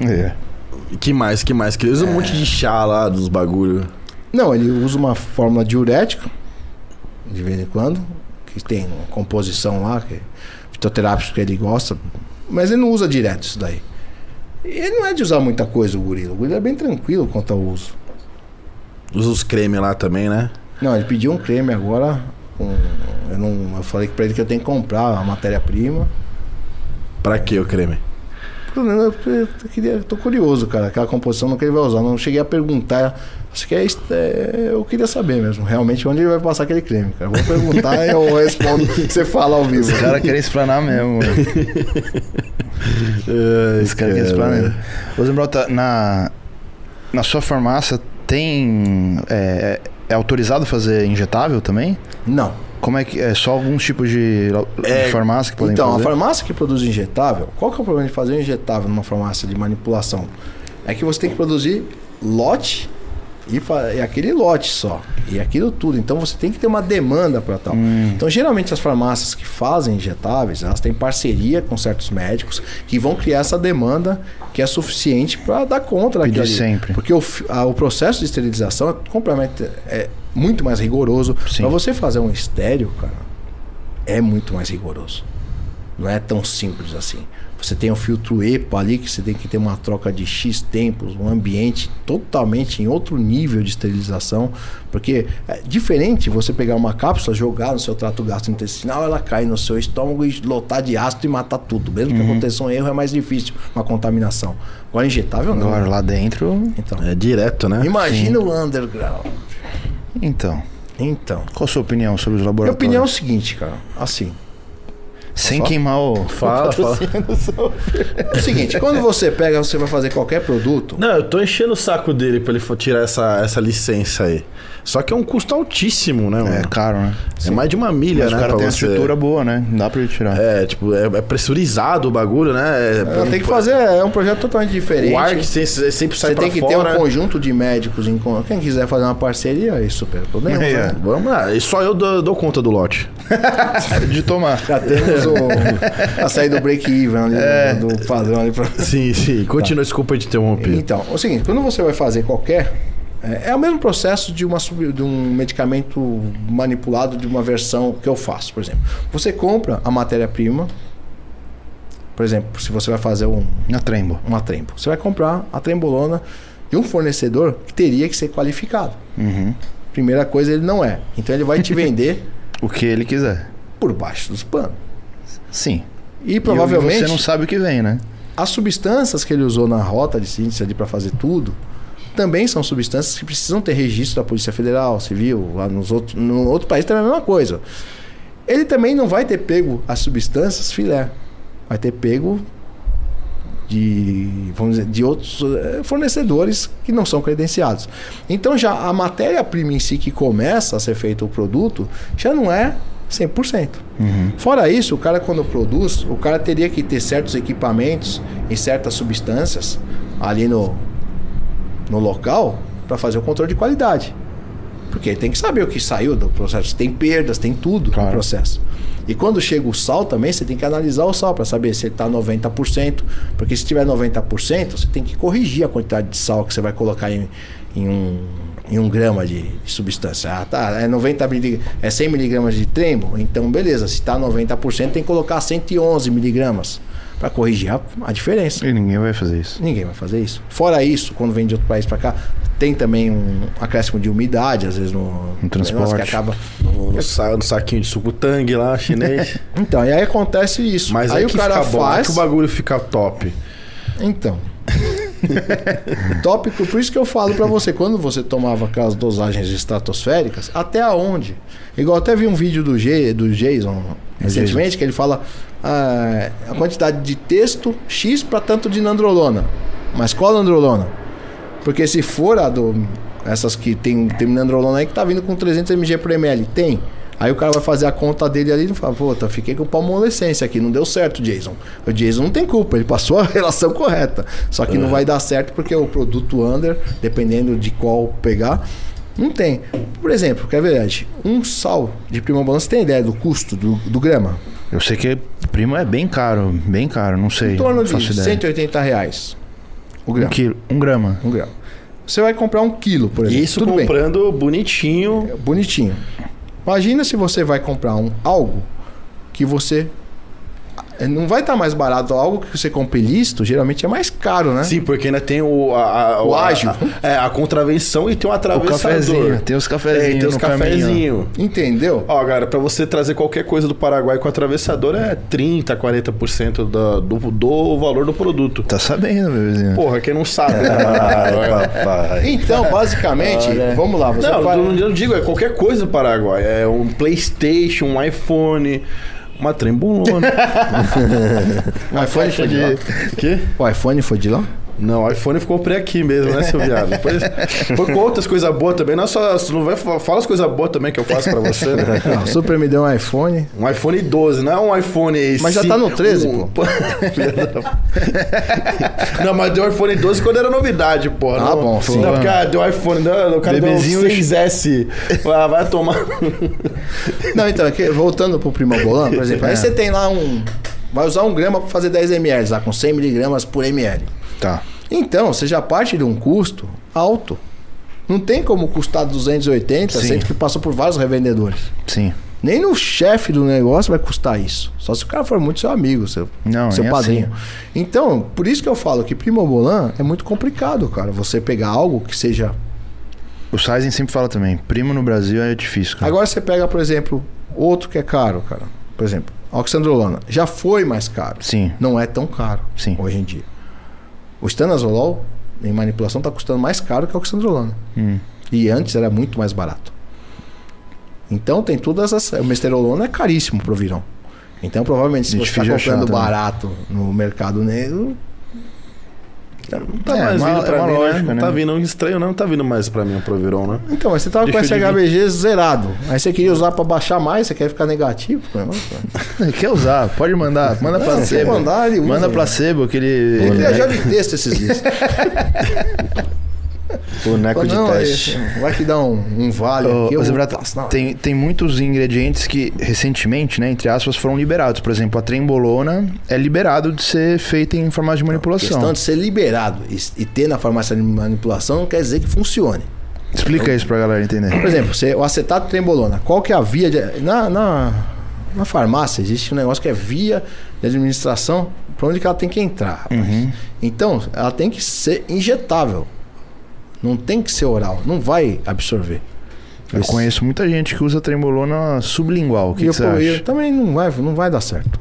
É. Que mais, que mais? Que ele usa um monte de chá lá dos bagulho. Não, ele usa uma fórmula diurética, de vez em quando, que tem uma composição lá, que é fitoterápico que ele gosta, mas ele não usa direto isso daí. E ele não é de usar muita coisa, o gorila. O gorila é bem tranquilo quanto ao uso. Usa os creme lá também, né? Não, ele pediu um creme agora. com- eu, não, eu falei pra ele que eu tenho que comprar a matéria-prima. Pra que o creme? Eu, queria, tô curioso, cara, aquela composição que ele vai usar. Não cheguei a perguntar. Acho que é, isso- é, eu queria saber mesmo, realmente, onde ele vai passar aquele creme, cara. Vou perguntar e eu respondo. Você fala ao vivo. Os caras querem explanar mesmo. Os caras querem explanar mesmo. Ô, Zembrota, na, na sua farmácia tem. É, é autorizado fazer injetável também? Não. Como é que. É só alguns tipos de, de É, farmácia que podem Então, fazer? a farmácia que produz injetável, qual que é o problema de fazer um injetável numa farmácia de manipulação? É que você tem que produzir lote e, e aquele lote só. E aquilo tudo. Então você tem que ter uma demanda para tal. Hum. Então, geralmente, as farmácias que fazem injetáveis, elas têm parceria com certos médicos que vão criar essa demanda que é suficiente para dar conta daquilo. sempre. Porque o, a- o processo de esterilização é completamente é muito mais rigoroso. Para você fazer um estéreo, cara, é muito mais rigoroso. Não é tão simples assim. Você tem o filtro EPA ali, que você tem que ter uma troca de X tempos, um ambiente totalmente em outro nível de esterilização. Porque é diferente você pegar uma cápsula, jogar no seu trato gastrointestinal, ela cai no seu estômago e lotar de ácido e matar tudo. Mesmo que aconteça um erro, é mais difícil uma contaminação. Agora, injetável não. Agora lá dentro. Então, É direto, né? imagina o underground. Então. Então, Qual a sua opinião sobre os minha laboratórios? opinião é o seguinte, cara. Assim, Sem Só? queimar o. Fala, fala. é o seguinte, quando você pega, você vai fazer qualquer produto, Não, eu tô enchendo o saco dele pra ele for tirar essa, essa licença aí. Só que é um custo altíssimo, né, mano? É caro, né? É mais de uma milha, Mas né? o cara tem a você- estrutura boa, né? Não dá pra ele tirar. É, tipo, é, é pressurizado o bagulho, né? É, tem que fazer, é um projeto totalmente diferente. O ar que se- se- sempre sai Você pra tem que fora. ter um conjunto de médicos em Quem quiser fazer uma parceria, aí super. Podemos, É, né? Vamos lá, e só eu dou, dou conta do lote. De tomar. Já temos o, a saída do break-even ali, É. do, do padrão ali pra. Sim, sim. Continua, desculpa te interromper. Então, é o seguinte, quando você vai fazer qualquer. É, é o mesmo processo de, uma, de um medicamento manipulado de uma versão que eu faço, por exemplo. Você compra a matéria-prima, por exemplo, se você vai fazer um, Na trembo. uma trembo. Você vai comprar a trembolona de um fornecedor que teria que ser qualificado. Uhum. Primeira coisa, ele não é. Então ele vai te vender O que ele quiser. por baixo dos panos. Sim. E provavelmente E você não sabe o que vem, né? as substâncias que ele usou na rota de síntese ali para fazer tudo também são substâncias que precisam ter registro da Polícia Federal, Civil, lá nos outros, no outro país também é a mesma coisa. Ele também não vai ter pego as substâncias filé, vai ter pego de, vamos dizer, de outros eh, fornecedores que não são credenciados. Então já a matéria-prima em si que começa a ser feito o produto já não é 100%. Fora isso, o cara quando produz, o cara teria que ter certos equipamentos e certas substâncias ali no, no local para fazer o controle de qualidade. Porque ele tem que saber o que saiu do processo. Tem perdas, tem tudo Claro. no processo. E quando chega o sal também, você tem que analisar o sal para saber se ele está 90%. Porque se tiver 90%, você tem que corrigir a quantidade de sal que você vai colocar em, em um, em um grama de, substância. Ah, tá, é 90 mili, é 100 miligramas de trembo, então beleza. Se está 90%, tem que colocar 111 miligramas para corrigir a, a diferença. E ninguém vai fazer isso. Ninguém vai fazer isso. Fora isso, quando vem de outro país para cá, tem também um acréscimo de umidade, às vezes no, No transporte. negócio que acaba. No, no sa- no saquinho de suco tangue lá, chinês. Então, e aí acontece isso. Mas aí aí o que cara fica bom, aí faz. que o bagulho fica top. Então. Tópico, por isso que eu falo pra você, quando você tomava aquelas dosagens estratosféricas, até aonde? Igual até vi um vídeo do, G, do Jason recentemente que ele fala ah, a quantidade de texto X para tanto de nandrolona. Mas qual nandrolona? Porque se for a do. Essas que tem, tem nandrolona aí que tá vindo com 300 mg por ml, tem. Aí o cara vai fazer a conta dele ali e fala, puta, fiquei com palmolescência aqui, não deu certo, Jason. O Jason não tem culpa, ele passou a relação correta. Só que não vai dar certo porque o produto under, dependendo de qual pegar, não tem. Por exemplo, quer ver, Ed? Um sal de prima balança, você tem ideia do custo do, do grama? Eu sei que primo é bem caro, bem caro, não sei. Em torno de faço ideia. 180 reais. O Um grama. quilo, um grama. Um grama. Você vai comprar um quilo, por exemplo. Isso Tudo bem. comprando bonitinho. Bonitinho. Imagina se você vai comprar um algo que você não vai estar mais barato algo que você compra ilícito, geralmente é mais caro, né? Sim, porque ainda tem o, a, a- O ágil. a- é, a contravenção e tem um O atravessador. cafezinho, tem os É, cafezinhos e tem os cafezinhos. Entendeu? Ó, galera, pra você trazer qualquer coisa do Paraguai com atravessador é 30, 40% da, do, do valor do produto. Tá sabendo, bebezinho. Porra, quem não sabe, né? Ai, papai. Então, basicamente, vamos lá, você Não, vai- eu não eu não digo, é qualquer coisa do Paraguai. É um Playstation, um iPhone, uma trembolona. o iPhone foi de lá. Quê? O iPhone foi de lá? Não, o iPhone ficou por aqui mesmo, né, seu viado? Depois foi com outras coisas boas também. Não é só. Não vai, fala as coisas boas também que eu faço pra você, né? Não, o Super me deu um iPhone. Um iPhone 12, não é um iPhone. Mas já tá no 13, pô. não, mas deu iPhone 12 quando era novidade, pô. Ah, não, bom, sim. Não, porque ah, deu iPhone, não, o cara Bebezinho deu um 6S. Ah, vai tomar. Não, então, é que, voltando pro Primo Bolano, por exemplo, aí você tem lá um. Vai usar um grama para fazer 10 ml, lá com 100 miligramas por ml. Tá. Então, você já parte de um custo alto. Não tem como custar 280, Sim. sendo que passou por vários revendedores. Sim. Nem no chefe do negócio vai custar isso. Só se o cara for muito seu amigo, seu, Não, seu é padrinho. assim. Então, por isso que eu falo que Primobolan é muito complicado, cara. Você pegar algo que seja. O Sizen sempre fala também, primo no Brasil é difícil, cara. Agora você pega, por exemplo, outro que é caro, cara. Por exemplo, Oxandrolona. Já foi mais caro. Sim, Não é tão caro sim. hoje em dia. O Stanazolol, em manipulação, está custando mais caro que a Oxandrolona. Hum. E antes era muito mais barato. Então tem todas as. O mesterolona é caríssimo pro virão. Então provavelmente se você está comprando barato no mercado negro. Não tá É, mais uma- vindo pra é mim, lógica, né? Não né? tá vindo estranho, não tá vindo mais pra mim o Proviron, né? Então, mas você tava Deixa com esse. HBG zerado. Aí você queria usar para baixar mais, você quer ficar negativo? Quer usar, pode mandar. Manda Não, placebo. mandar, usa, Manda placebo, que ele. Ele viajou de texto esses dias. Boneco de Não, teste. aí, vai que dá um, um vale Ô, aqui. vou tem, tem muitos ingredientes que recentemente, né, entre aspas, foram liberados. Por exemplo, a trembolona é liberado de ser feita em formato de A manipulação. questão de ser liberado e, e ter na farmácia de manipulação não quer dizer que funcione. Explica isso pra galera entender. Por exemplo, você, o acetato de trembolona, qual que é a via de, na, na, na farmácia existe um negócio que é via de administração para onde que ela tem que entrar. Uhum. Então, ela tem que ser injetável. Não tem que ser oral, não vai absorver. Eu Esse- conheço muita gente que usa trembolona sublingual. O que, e que eu, você acha? eu também não vai, não vai dar certo.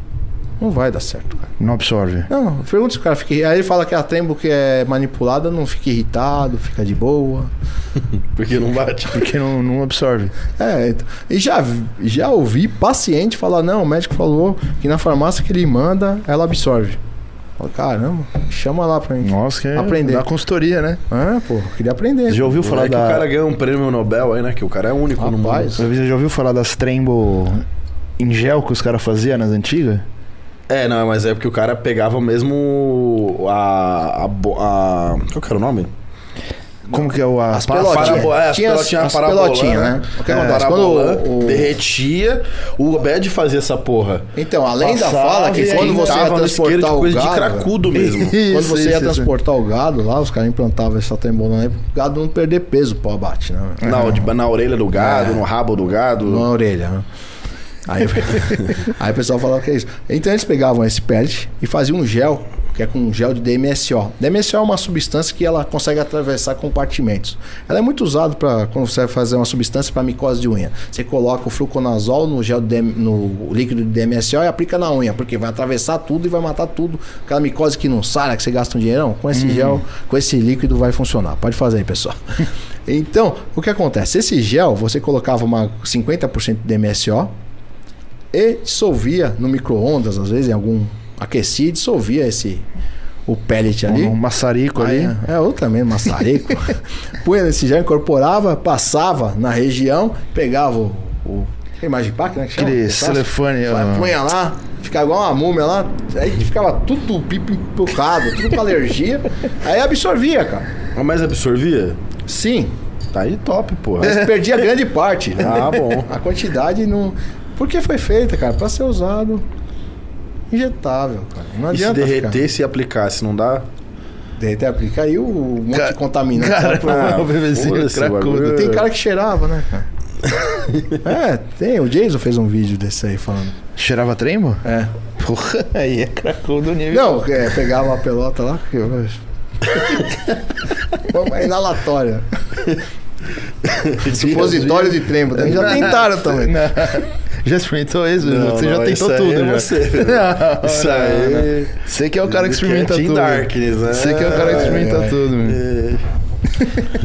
Não vai dar certo, cara. Não absorve. Não, pergunta se o cara fica. Aí ele fala que a trembo que é manipulada não fica irritado, fica de boa. Porque não bate. Porque não, não absorve. É, então, e já, já ouvi paciente falar, não, o médico falou que na farmácia que ele manda, ela absorve. Fala, Caramba, chama lá pra mim. Nossa, que é Aprender. da consultoria, né? Ah, pô, queria aprender. Você já ouviu falar é que da... o cara ganhou um prêmio Nobel aí, né? Que o cara é único no mundo. Rapaz. Você já ouviu falar das trembo em gel que os caras faziam nas antigas? É, não, mas é porque o cara pegava mesmo a. a, a qual que era o nome? Como que é o... A As pelotinhas. Parabo- é, as Tinha as- pelotinhas as parabolã, pelotinhas, né? O que É, acontece? Quando o- o- derretia, o Bed fazia essa porra. Então, além da Passava fala que quando você ia transportar de o coisa de gado... cracudo mesmo. Quando Isso, você ia isso, isso. transportar o gado lá, os caras implantavam essa trembolona aí pro gado não perder peso pro abate, né? Na, de- na orelha do gado, É. no rabo do gado. Na orelha, né? Aí, aí o pessoal falava que é isso. Então eles pegavam esse pellet e faziam um gel, que é com gel de DMSO. DMSO é uma substância que ela consegue atravessar compartimentos. Ela é muito usada para quando você vai fazer uma substância para micose de unha. Você coloca o fluconazol no gel de no líquido de DMSO e aplica na unha, porque vai atravessar tudo e vai matar tudo. Aquela micose que não sara, que você gasta um dinheirão, com esse gel, com esse líquido vai funcionar. Pode fazer aí, pessoal. então, o que acontece? Esse gel, você colocava uma 50% de DMSO, e dissolvia no micro-ondas, às vezes, em algum aquecia, e dissolvia esse o pellet ali. Um maçarico Aí, ali. é, outro também, maçarico. Punha nesse gel, incorporava, passava na região, pegava o. o que Magipac, né? Que chama? Aquele Que ó. punha lá, ficava igual uma múmia lá, aí ficava tudo pipocado, tudo com alergia, aí absorvia, cara. Mas absorvia? Sim, Tá aí top, porra. mas perdia grande parte. Ah, bom. A quantidade não. Porque foi feita, cara, pra ser usado injetável, cara. Não E se adianta. derretesse e aplicasse, não dá? Ficar. Derreter, aplicar aí o monte Ca- de contaminante. Cara? Ah, o bebezinho cracudo. Tem cara que cheirava, né, cara? é, tem. O Jason fez um vídeo desse aí falando. Cheirava trembo? É. Porra, aí é cracudo nível. Não, é, pegava a pelota lá. que eu- Uma inalatória. Supositório de trembo. Já tentaram também. Não. Já experimentou isso? Não, você já não, tentou isso aí tudo, é já. você. Não, Isso aí-. Você que é o cara que experimenta Cat in tudo. Darkness, né? Você que é o cara que experimenta Ai, ai. tudo, meu. É.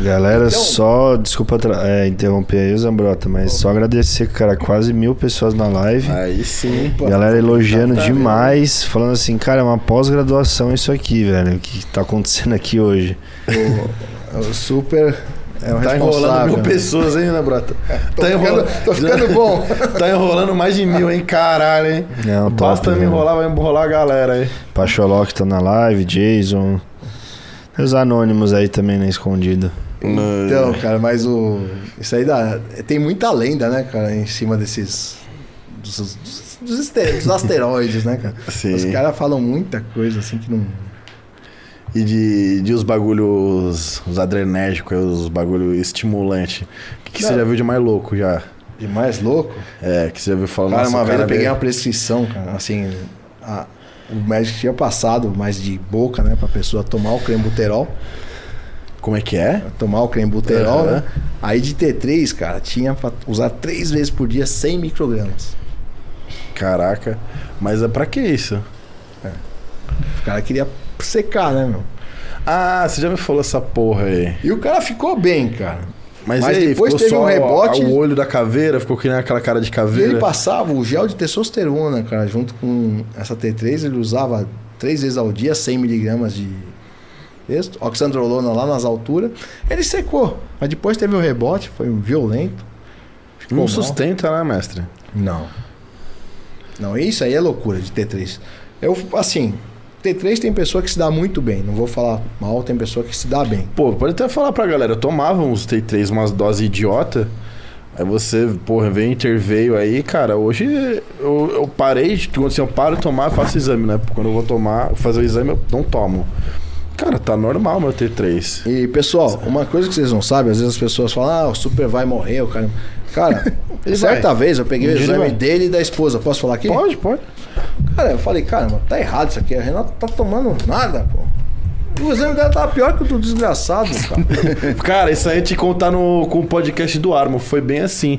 Galera, Então- só. Desculpa é, interromper aí o Zambrota, mas só agradecer, cara. Quase mil pessoas na live. Aí sim. Galera elogiando tá demais, falando assim, cara, é uma pós-graduação isso aqui, velho. O que tá acontecendo aqui hoje? O super é um Tá enrolando mil pessoas, hein, né, Brota? Tô, Tá ficando, enrolando, tô ficando bom. tá enrolando mais de mil, hein? Caralho, hein? Não, top, Basta me velho. enrolar, vai enrolar a galera aí. Pacholok tá na live, Jason. Os anônimos aí também, né, escondido. Então, cara, mas o. Isso aí dá. Tem muita lenda, né, cara, em cima desses. Dos, dos, dos asteroides, né, cara? Sim. Os caras falam muita coisa assim que não. E de, de os bagulhos, os adrenérgicos, os bagulho estimulante. O que, que você já viu de mais louco já? De mais louco? É, que você já viu falando. Cara, uma vez eu peguei uma prescrição, cara, assim, a- o médico tinha passado mais de boca, né, pra pessoa tomar o crembuterol, Como é que é? tomar o crembuterol, Aham. né? Aí de T3, cara, tinha pra usar três vezes por dia 100 microgramas. Caraca. Mas é pra que isso? O cara queria secar, né, meu? Ah, você já me falou essa porra aí. E o cara ficou bem, cara. Mas, Mas e aí, depois teve um rebote- O olho da caveira, ficou que nem aquela cara de E caveira. ele passava o gel de testosterona, cara, junto com essa T3, ele usava três vezes ao dia, 100 miligramas de texto, oxandrolona lá nas alturas. Ele secou, mas depois teve o rebote, foi violento. Ficou Não mal. sustenta, né, mestre? Não. Não, isso aí é loucura de T3. Eu, assim, T3 tem pessoa que se dá muito bem, não vou falar mal, tem pessoa que se dá bem. Pô, pode até falar pra galera, eu tomava uns T3, umas doses idiota. Aí você, porra, veio interveio aí, cara. Hoje eu, eu parei, quando assim, eu paro de tomar, eu faço exame, né? Quando eu vou tomar, fazer o exame, eu não tomo. Cara, tá normal meu T3. E pessoal, uma coisa que vocês não sabem, às vezes as pessoas falam, ah, o super vai morrer, o cara. Cara, certa vez eu peguei Um o exame vai. dele e da esposa. Posso falar aqui? Pode, pode. Cara, eu falei, cara, mas tá errado isso aqui. A Renata tá tomando nada, pô. O exame dela tava pior que o do desgraçado, cara. Cara, isso aí te contar no, com o podcast do Armo. Foi bem assim.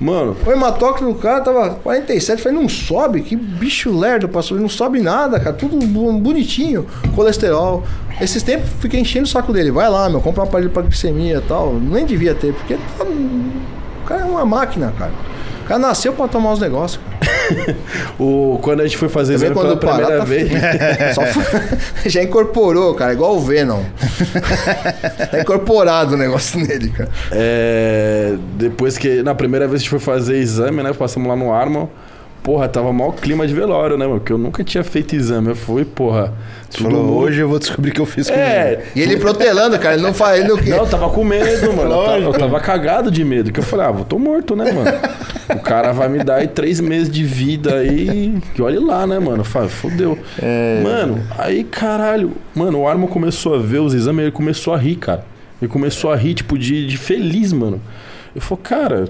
Mano, o hematócrito do cara tava 47. Falei, não sobe? Que bicho lerdo passou. Não sobe nada, cara. Tudo bonitinho. Colesterol. Esses tempos fiquei enchendo o saco dele. Vai lá, meu, compra um aparelho pra glicemia e tal. Nem devia ter, porque tá- cara é uma máquina, cara. O cara nasceu pra tomar os negócios, o, quando a gente foi fazer Também exame pela quando primeira tá vez. Só foi- já incorporou, cara, igual o Venom. tá incorporado o negócio nele, cara. É, depois que. Na primeira vez que a gente foi fazer exame, né? Passamos lá no Armo. Porra, tava maior clima de velório, né, mano? Porque eu nunca tinha feito exame. Eu fui, porra. Você falou, mundo- hoje eu vou descobrir o que eu fiz com É. E ele protelando, cara, ele não faz. Ele não... Não, eu tava com medo, mano. Eu tava, eu tava cagado de medo. Que eu falei, ah, vou tô morto, né, mano? O cara vai me dar aí três meses de vida aí. Que olhe lá, né, mano? Eu falei, fodeu. Mano, aí, caralho. Mano, o Armo começou a ver os exames, ele começou a rir, cara. Ele começou a rir, tipo, de, de feliz, mano. Eu falei, cara,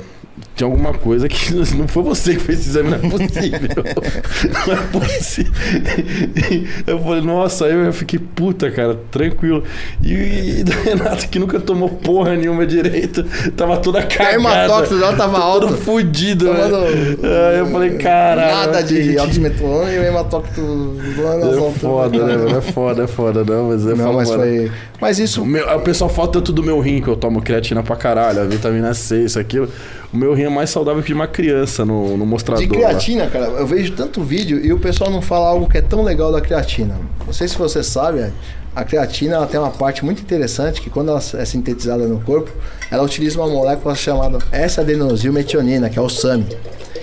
tem alguma coisa que não foi você que fez esse exame, não é possível. não é possível. Eu falei, nossa, aí eu fiquei puta, cara, tranquilo. E, e da Renata, que nunca tomou porra nenhuma direito, tava toda cagada. hematócrito dela tava Todo alto. fudido, né? Aí eu falei, caralho. Nada de oximetrona e o nas É alturas. foda, né, mano? É foda, é foda, não, mas é Não, foda, mas mano. foi. Mas isso. O, meu, o pessoal fala tanto do meu rim, que eu tomo creatina pra caralho, a vitamina C, isso, aquilo. O meu rim é mais saudável que de uma criança no, no mostrador. De lá. creatina, cara, eu vejo tanto vídeo e o pessoal não fala algo que é tão legal da creatina. Não sei se você sabe, Ed, a creatina ela tem uma parte muito interessante que quando ela é sintetizada no corpo, ela utiliza uma molécula chamada S-adenosilmetionina, que é o SAMI.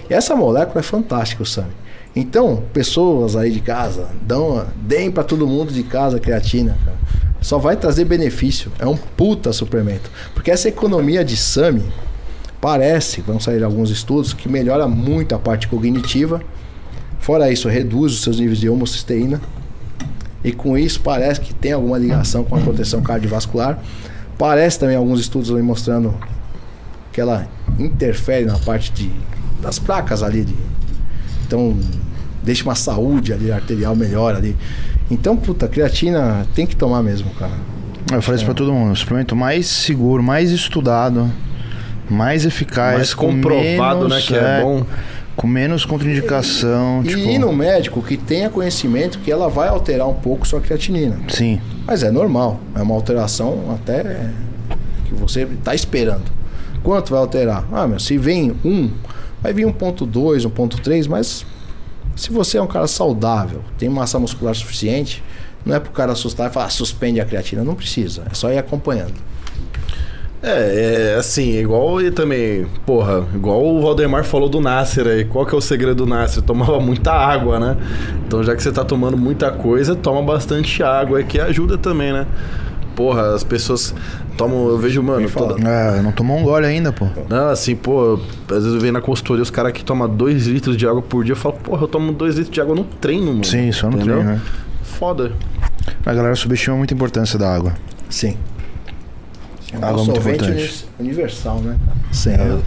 E essa molécula é fantástica, o SAMI. Então, pessoas aí de casa, dão, deem para todo mundo de casa creatina, cara. Só vai trazer benefício. É um puta suplemento. Porque essa economia de SAMI, Parece, vão sair alguns estudos, que melhora muito a parte cognitiva. Fora isso, reduz os seus níveis de homocisteína. E com isso parece que tem alguma ligação com a proteção cardiovascular. Parece também alguns estudos ali mostrando que ela interfere na parte de, das placas ali. De, então, deixa uma saúde ali arterial melhor ali. Então, puta, creatina tem que tomar mesmo, cara. Eu falei isso pra todo mundo. O suplemento mais seguro, mais estudado, mais eficaz. Mais com comprovado, menos, né, que é bom. Com menos contraindicação. E tipo, ir no médico que tenha conhecimento que ela vai alterar um pouco sua creatinina. Sim. Mas é normal, é uma alteração até que você está esperando. Quanto vai alterar? Ah, meu, se vem um, vai vir 1.2, 1.3, mas se você é um cara saudável, tem massa muscular suficiente, não é pro cara assustar e falar, "Ah, suspende a creatina, não precisa, é só ir acompanhando. É, é assim, igual e também, porra, igual o Valdemar falou do Nasser aí. Qual que é o segredo do Nasser? Tomava muita água, né? Então já que você tá tomando muita coisa, toma bastante água, é que ajuda também, né? Porra, as pessoas tomam, eu vejo, mano, toda, É, não tomou um gole ainda, pô. não, assim, pô, às vezes eu venho na consultoria, os caras que tomam 2 litros de água por dia, eu falo, porra, eu tomo 2 litros de água no treino, mano. Sim, só no Entendeu? treino, né? Foda. A galera subestima muito a importância da água. Sim. É um Água muito solvente importante. uni- universal, né? Sem É,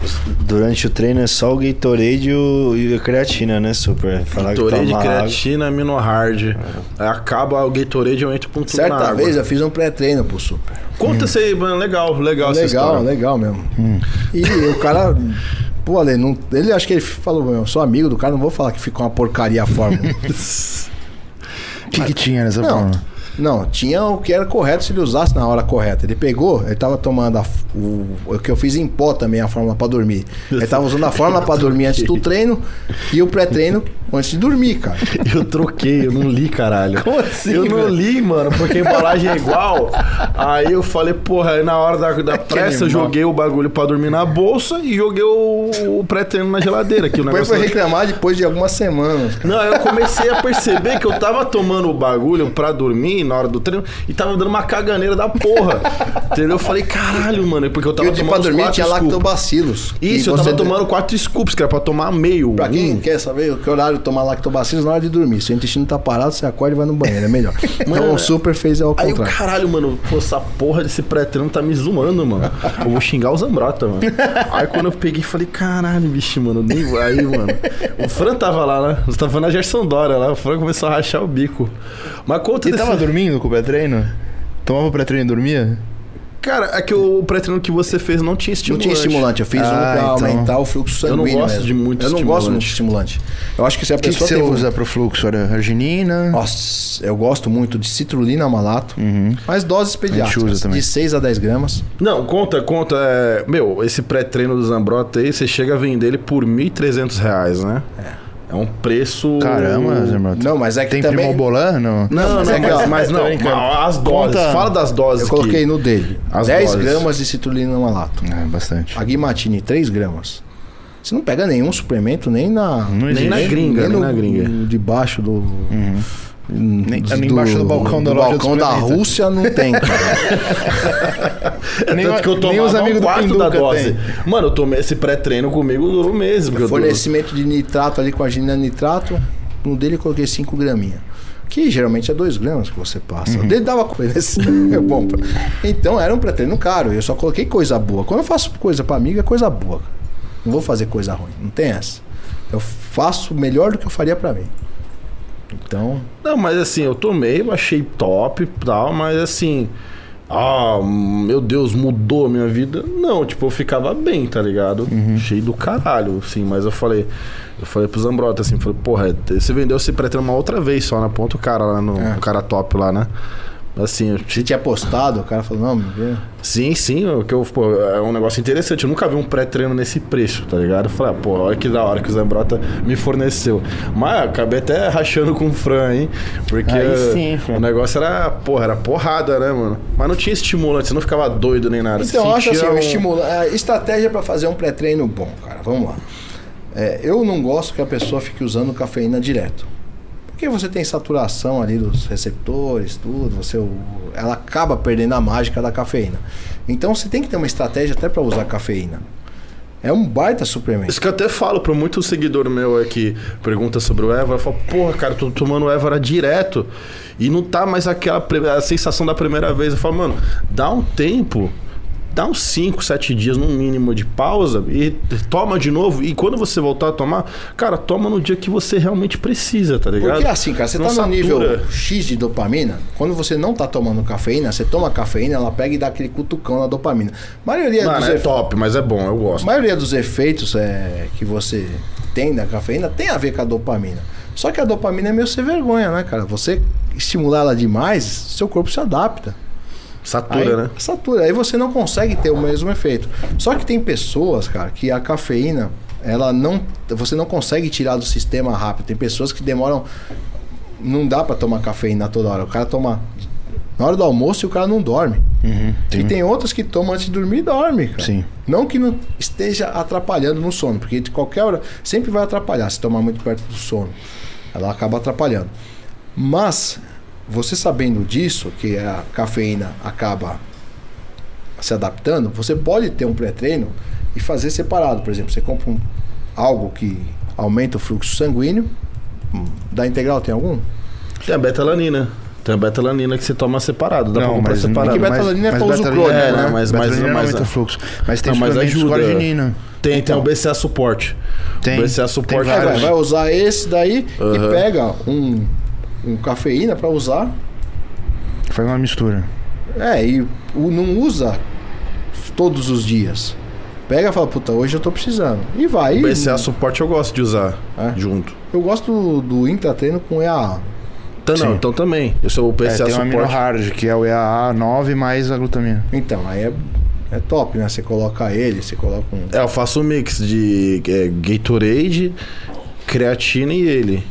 durante o treino é só o Gatorade e, o, e a creatina, né, Super? Falar que Gatorade, toma água. creatina, amino hard. Aí acaba o Gatorade, eu entro com tudo na Certa água. vez eu fiz um pré-treino pro Super. Conta isso aí, mano. Legal, legal essa Legal, história. legal mesmo. E o cara. Pô, Ale, não, ele acho que ele falou, meu, eu sou amigo do cara, não vou falar que ficou uma porcaria a fórmula. O que, que tinha nessa Não. forma? Não, tinha o que era correto se ele usasse na hora correta. Ele pegou, ele tava tomando a o, o que eu fiz em pó também, a fórmula pra dormir. Ele tava usando a fórmula pra dormir antes do treino e o pré-treino antes de dormir, cara. Eu troquei, eu não li, caralho. Como assim, Eu não li, mano, porque a embalagem é igual. Aí eu falei, porra, aí na hora da, da pressa eu joguei o bagulho pra dormir na bolsa e joguei o, o pré-treino na geladeira. Que o Depois foi reclamar depois de algumas semanas. Não, eu comecei a perceber que eu tava tomando o bagulho pra dormir na hora do treino e tava dando uma caganeira da porra. Entendeu? Eu falei, caralho, mano, porque eu E tava o de tomando pra dormir tinha lactobacilos. Isso, E eu tava tomando quatro scoops, que era pra tomar meio. Pra quem quer saber que horário tomar lactobacilos na hora de dormir. Se o intestino tá parado, você acorda e vai no banheiro, é melhor. Então o super fez ao Aí o contrário. caralho, mano, pô, essa porra desse pré-treino tá me zoando, mano. Eu vou xingar o Zambrota, mano. Aí quando eu peguei, falei, caralho, bicho, mano, nem vai, mano. O Fran tava lá, né? Você tava na Gerson Dória lá, o Fran começou a rachar o bico. Mas conta Você desse... tava dormindo com o pré-treino? Tomava o pré-treino e dormia? Cara, é que o pré-treino que você fez não tinha Não estimulante. tinha estimulante, eu fiz Ah, um pra então. aumentar o fluxo Eu não sanguíneo. gosto mesmo. de muito Eu não estimulante. gosto muito de estimulante. Eu acho que se a O que, que pessoa você tem um- usa pro fluxo? Era arginina? Nossa, eu gosto muito de citrulina malato, mas doses Uhum. usa pediátricas, também. de 6 a 10 gramas. Não, conta, conta. É... Meu, esse pré-treino do Zambrota aí, você chega a vender ele por 1.300 reais, né? É. É um preço... Caramba, Mota. Não, mas é que Tem também... primobolan? Não. Não, mas não, é que, mas, mas não, as doses. Conta- Fala das doses Eu coloquei aqui. no dele. As 10 doses. gramas de citrulina malato. É, bastante. A Guimatine, 3 gramas. Você não pega nenhum suplemento nem na... Não Nem na gringa, nem no- na gringa. Debaixo do... Nem- nem embaixo do balcão da loja de balcão da. Rússia não tem, cara. Nem, Tanto que eu nem os amigos um do quarto Pinduca da dose. tem. Mano, eu tomei esse pré-treino comigo durou eu Fornecimento de nitrato ali com arginina nitrato. No dele eu coloquei 5 graminhas. Que geralmente é 2 gramas que você passa. Uhum. O dele dava coisa assim. É bom. Então era um pré-treino caro. Eu só coloquei coisa boa. Quando eu faço coisa pra amigo, é coisa boa. Não vou fazer coisa ruim. Não tem essa. Eu faço melhor do que eu faria pra mim. Então, Não, mas assim, eu tomei, eu achei top e tal, mas assim. Ah, meu Deus, mudou a minha vida. Não, tipo, eu ficava bem, tá ligado? Uhum. Cheio do caralho, assim, mas eu falei. Eu falei pro Zambrota, assim, falei, porra, você vendeu esse pré-treino uma outra vez só, na ponta o cara lá no, É. o cara top lá, né? Assim, se tinha postado, o cara falou, não, me vê. Sim, sim, o que eu, pô, é um negócio interessante. Eu nunca vi um pré-treino nesse preço, tá ligado? Eu falei, ah, pô, olha que da hora que o Zambrota me forneceu. Mas acabei até rachando com o Fran, hein? Porque Aí sim, Fran. o negócio era, porra, era porrada, né, mano? Mas não tinha estimulante, você não ficava doido nem nada. Então, eu acho assim, um- estimulo. A estratégia para fazer um pré-treino bom, cara. Vamos lá. É, eu não gosto que a pessoa fique usando cafeína direto. Porque você tem saturação ali dos receptores, tudo, você, ela acaba perdendo a mágica da cafeína. Então você tem que ter uma estratégia até para usar cafeína. É um baita suplemento. Isso que eu até falo pra muito seguidor meu é que pergunta sobre o Évora, eu falo, porra, cara, tô tomando Évora direto e não tá mais aquela a sensação da primeira vez. Eu falo, mano, dá um tempo, dá uns 5, 7 dias no mínimo de pausa e toma de novo. E quando você voltar a tomar, cara, toma no dia que você realmente precisa, tá ligado? Porque assim, cara, você Não tá no satura. nível X de dopamina, quando você não tá tomando cafeína, você toma cafeína, ela pega e dá aquele cutucão na dopamina. A maioria Mano, dos é efe- top, mas é bom, eu A gosto. maioria dos efeitos é, que você tem da cafeína tem a ver com a dopamina. Só que a dopamina é meio sem vergonha, né, cara? Você estimular ela demais, seu corpo se adapta. Satura, aí, né? Satura. Aí você não consegue ter o mesmo efeito. Só que tem pessoas, cara, que a cafeína, ela não. Você não consegue tirar do sistema rápido. Tem pessoas que demoram. Não dá pra tomar cafeína toda hora. O cara toma na hora do almoço e o cara não dorme. Uhum, E tem outras que tomam antes de dormir e dorme, cara. Sim. Não que não esteja atrapalhando no sono, porque de qualquer hora sempre vai atrapalhar se tomar muito perto do sono. Ela acaba atrapalhando. Mas você sabendo disso, que a cafeína acaba se adaptando, você pode ter um pré-treino e fazer separado. Por exemplo, você compra um, algo que aumenta o fluxo sanguíneo. Hum, Da integral tem algum? Tem a betalanina. Tem a betalanina que você toma separado, dá Não, pra comprar mas- separado. é que betalanina é pra uso crônico, é, né? Mas- mas- não mas- aumenta fluxo. Mas tem Não, mas com ajuda. Tem, tem Então. o BCA suporte. Tem. O BCA Tem suporte É, vai, vários. vai usar esse daí e Aham. pega um, um cafeína pra usar. Faz uma mistura. É, e o- não usa todos os dias. Pega e fala, puta, hoje eu tô precisando. E vai. O BCA suporte eu gosto de usar É? junto. Eu gosto do, do intratreino com EAA. Então, Sim. não, então também. Eu sou o É, BCA tem suporte. hard, que é o EAA 9 mais a glutamina. Então, aí é, é top, né? Você coloca ele, você coloca um. É, eu faço um mix de é, Gatorade, creatina e ele.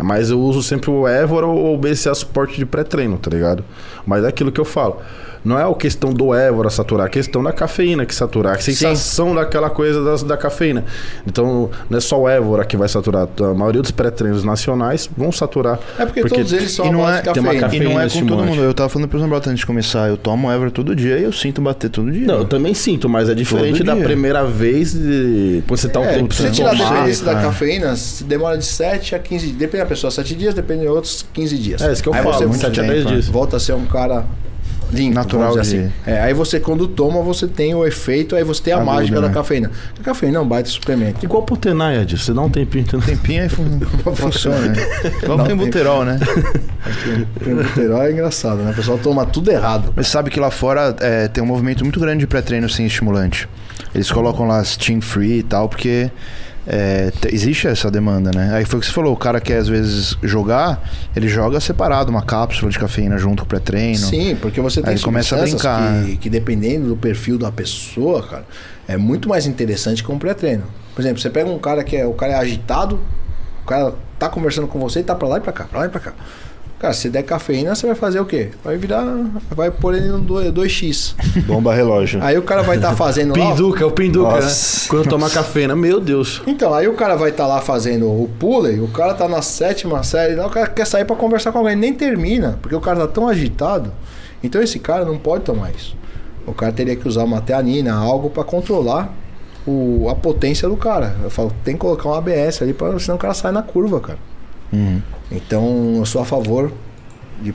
Mas eu uso sempre o Évora ou o BCA suporte de pré-treino, tá ligado? Mas é aquilo que eu falo. Não é a questão do Évora saturar, é a questão da cafeína que saturar, a sensação daquela coisa da, da cafeína. Então, não é só o Évora que vai saturar. A maioria dos pré-treinos nacionais vão saturar. É porque, Porque todos eles são e a não é- de tem uma cafeína. cafeína. E não é com todo mundo. Eu tava falando pros Zambrota antes de começar. Eu tomo Ever todo dia e eu sinto bater todo dia. Não, eu também sinto, mas é diferente Todo da dia. primeira vez de... quando você tá um É, tempo você tirar a tomar. dependência da cara. cafeína, se demora de 7 a 15 dias. Depende da pessoa, 7 dias, depende de outros 15 dias. É isso que eu Aí falo, você muito 7 a tempo, 10 né? dias. volta a ser um cara limpo, Natural vamos dizer de- assim. É, aí você, quando toma, você tem o efeito, aí você tem a Agudo, mágica da né? cafeína. A cafeína é um baita suplemento. Igual pro Tenaid, você dá um tempinho... Então... Tempinho aí fun- funciona, né? Igual tem buterol, né? Buterol é engraçado, né? O pessoal toma tudo errado. Mas sabe que lá fora é, tem um movimento muito grande de pré-treino sem estimulante. Eles colocam lá steam free e tal, porque é, te- existe essa demanda, né? Aí foi o que você falou, o cara quer às vezes jogar, ele joga separado uma cápsula de cafeína junto com o pré-treino. Sim, porque você tem Aí começa a brincar. Que, que dependendo do perfil da pessoa, cara, é muito mais interessante que um pré-treino. Por exemplo, você pega um cara que é, o cara é agitado, o cara tá conversando com você e tá pra lá e pra cá, pra lá e pra cá. Cara, se der cafeína, você vai fazer o quê? Vai virar. Vai pôr ele no 2x. Bomba relógio. Aí o cara vai estar fazendo lá. Pinduca, é o Pinduca, né? Quando toma cafeína, meu Deus. Então, aí o cara vai estar lá fazendo o pulley, o cara tá na sétima série, o cara quer sair pra conversar com alguém, nem termina, porque o cara tá tão agitado. Então esse cara não pode tomar isso. O cara teria que usar uma teanina, algo pra controlar o, a potência do cara. Eu falo, tem que colocar um ABS ali, pra, senão o cara sai na curva, cara. Uhum. Então eu sou a favor de,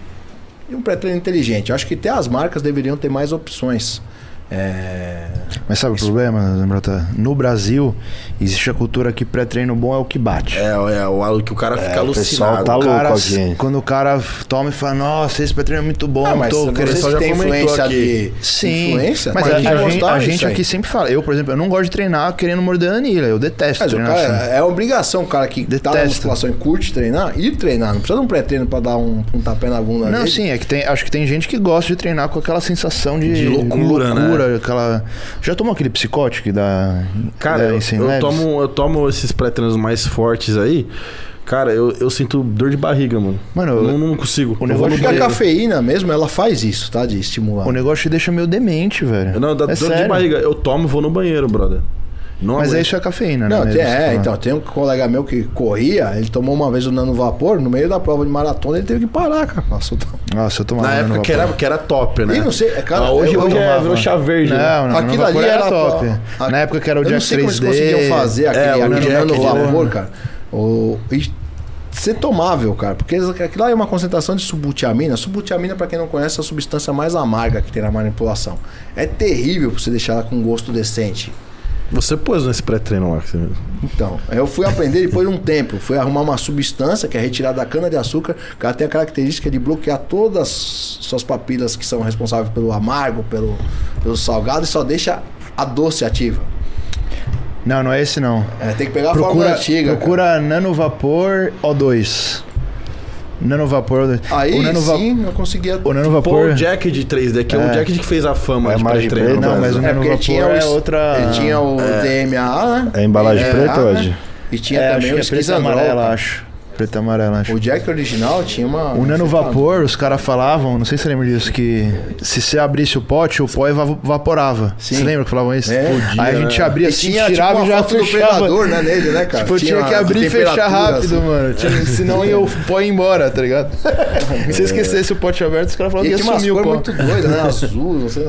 de um pré-treino inteligente. Eu acho que até as marcas deveriam ter mais opções. É, Mas sabe o problema, Zambrota? No Brasil, existe a cultura que pré-treino bom é o que bate. É, é o que o cara fica o pessoal alucinado. tá O louco cara, aqui. Quando o cara toma e fala, nossa, esse pré-treino é muito bom, Ah, mas tô você querendo tem influência aqui. de Sim, influência, mas tem a, a gente, a gente aqui sempre fala. Eu, por exemplo, eu não gosto de treinar querendo morder a anilha. Eu detesto Mas o treinar cara, assim. é obrigação o cara que tá na musculação e curte treinar, ir treinar. Não precisa de um pré-treino pra dar um, um tapé na bunda Não, dele. sim, é que tem, acho que tem gente que gosta de treinar com aquela sensação de, De loucura, né? Aquela. Já tomou aquele psicótico da. Cara, da eu, eu tomo, eu tomo esses pré-treinos mais fortes aí. Cara, eu, eu sinto dor de barriga, mano. Mano, eu- não, não consigo. o negócio vou no Porque a banheiro. cafeína mesmo, ela faz isso, tá? De estimular. O negócio te deixa meio demente, velho. Não, dá é dor de sério. barriga. Eu tomo e vou no banheiro, brother. Não Mas aguento. isso é a cafeína, Não, né? você é, então, tem um colega meu que corria, ele tomou uma vez o nano vapor, no meio da prova de maratona, ele teve que parar, cara. Passou Nossa, eu tomava. Na época que era, que era top, né? E não sei, é, cara, Ah, hoje eu- hoje eu é, tomava. virou chá verde. né? Não, não, Aquilo ali era top. a- Na época que era o eu Jack não sei como eles 3D. conseguiam fazer aquele, É, aquele nano vapor, cara. O, e ser tomável, cara. Porque aquilo lá é uma concentração de subutiamina. Subutiamina, pra quem não conhece, é a substância mais amarga que tem na manipulação. É terrível pra você deixar ela com gosto decente. Você pôs nesse pré-treino lá. que você- Então, eu fui aprender depois de um tempo. Fui arrumar uma substância que é retirada da cana-de-açúcar, que ela tem a característica de bloquear todas as suas papilas que são responsáveis pelo amargo, pelo, pelo salgado, e só deixa a doce ativa. Não, não é esse não. É, tem que pegar a fórmula Procura, antiga. cara. procura nanovapor O2. Nanovapor O2. Aí o nanova- sim eu conseguia. O nanovapor. o Jack de 3D, que é, É. o Jack que fez a fama É de imagem preta, Não, mas Brasil. o É, nanovapor tinha é o, outra. Ele tinha o DMA, né? É embalagem É, preta, né? Ed? E tinha é, também o é e esquizandrol, amarela, acho. Preta e amarela, acho. O Jack original tinha uma. O nanovapor, os caras falavam, não sei se você lembra disso, que se você abrisse o pote, o pó eva- vaporava. Sim. Você lembra que falavam isso? É. Aí a gente abria E assim, tinha tirava tipo, e já foto do fechava. predador, né, nele, né, cara? Tipo, eu tinha que abrir e fechar temperatura, rápido, assim. mano. Tinha- senão ia o pó ia embora, tá ligado? Se esquecesse o pote aberto, os caras falavam E que ia tinha sumir o pó. muito doidas, né? Azul, não sei.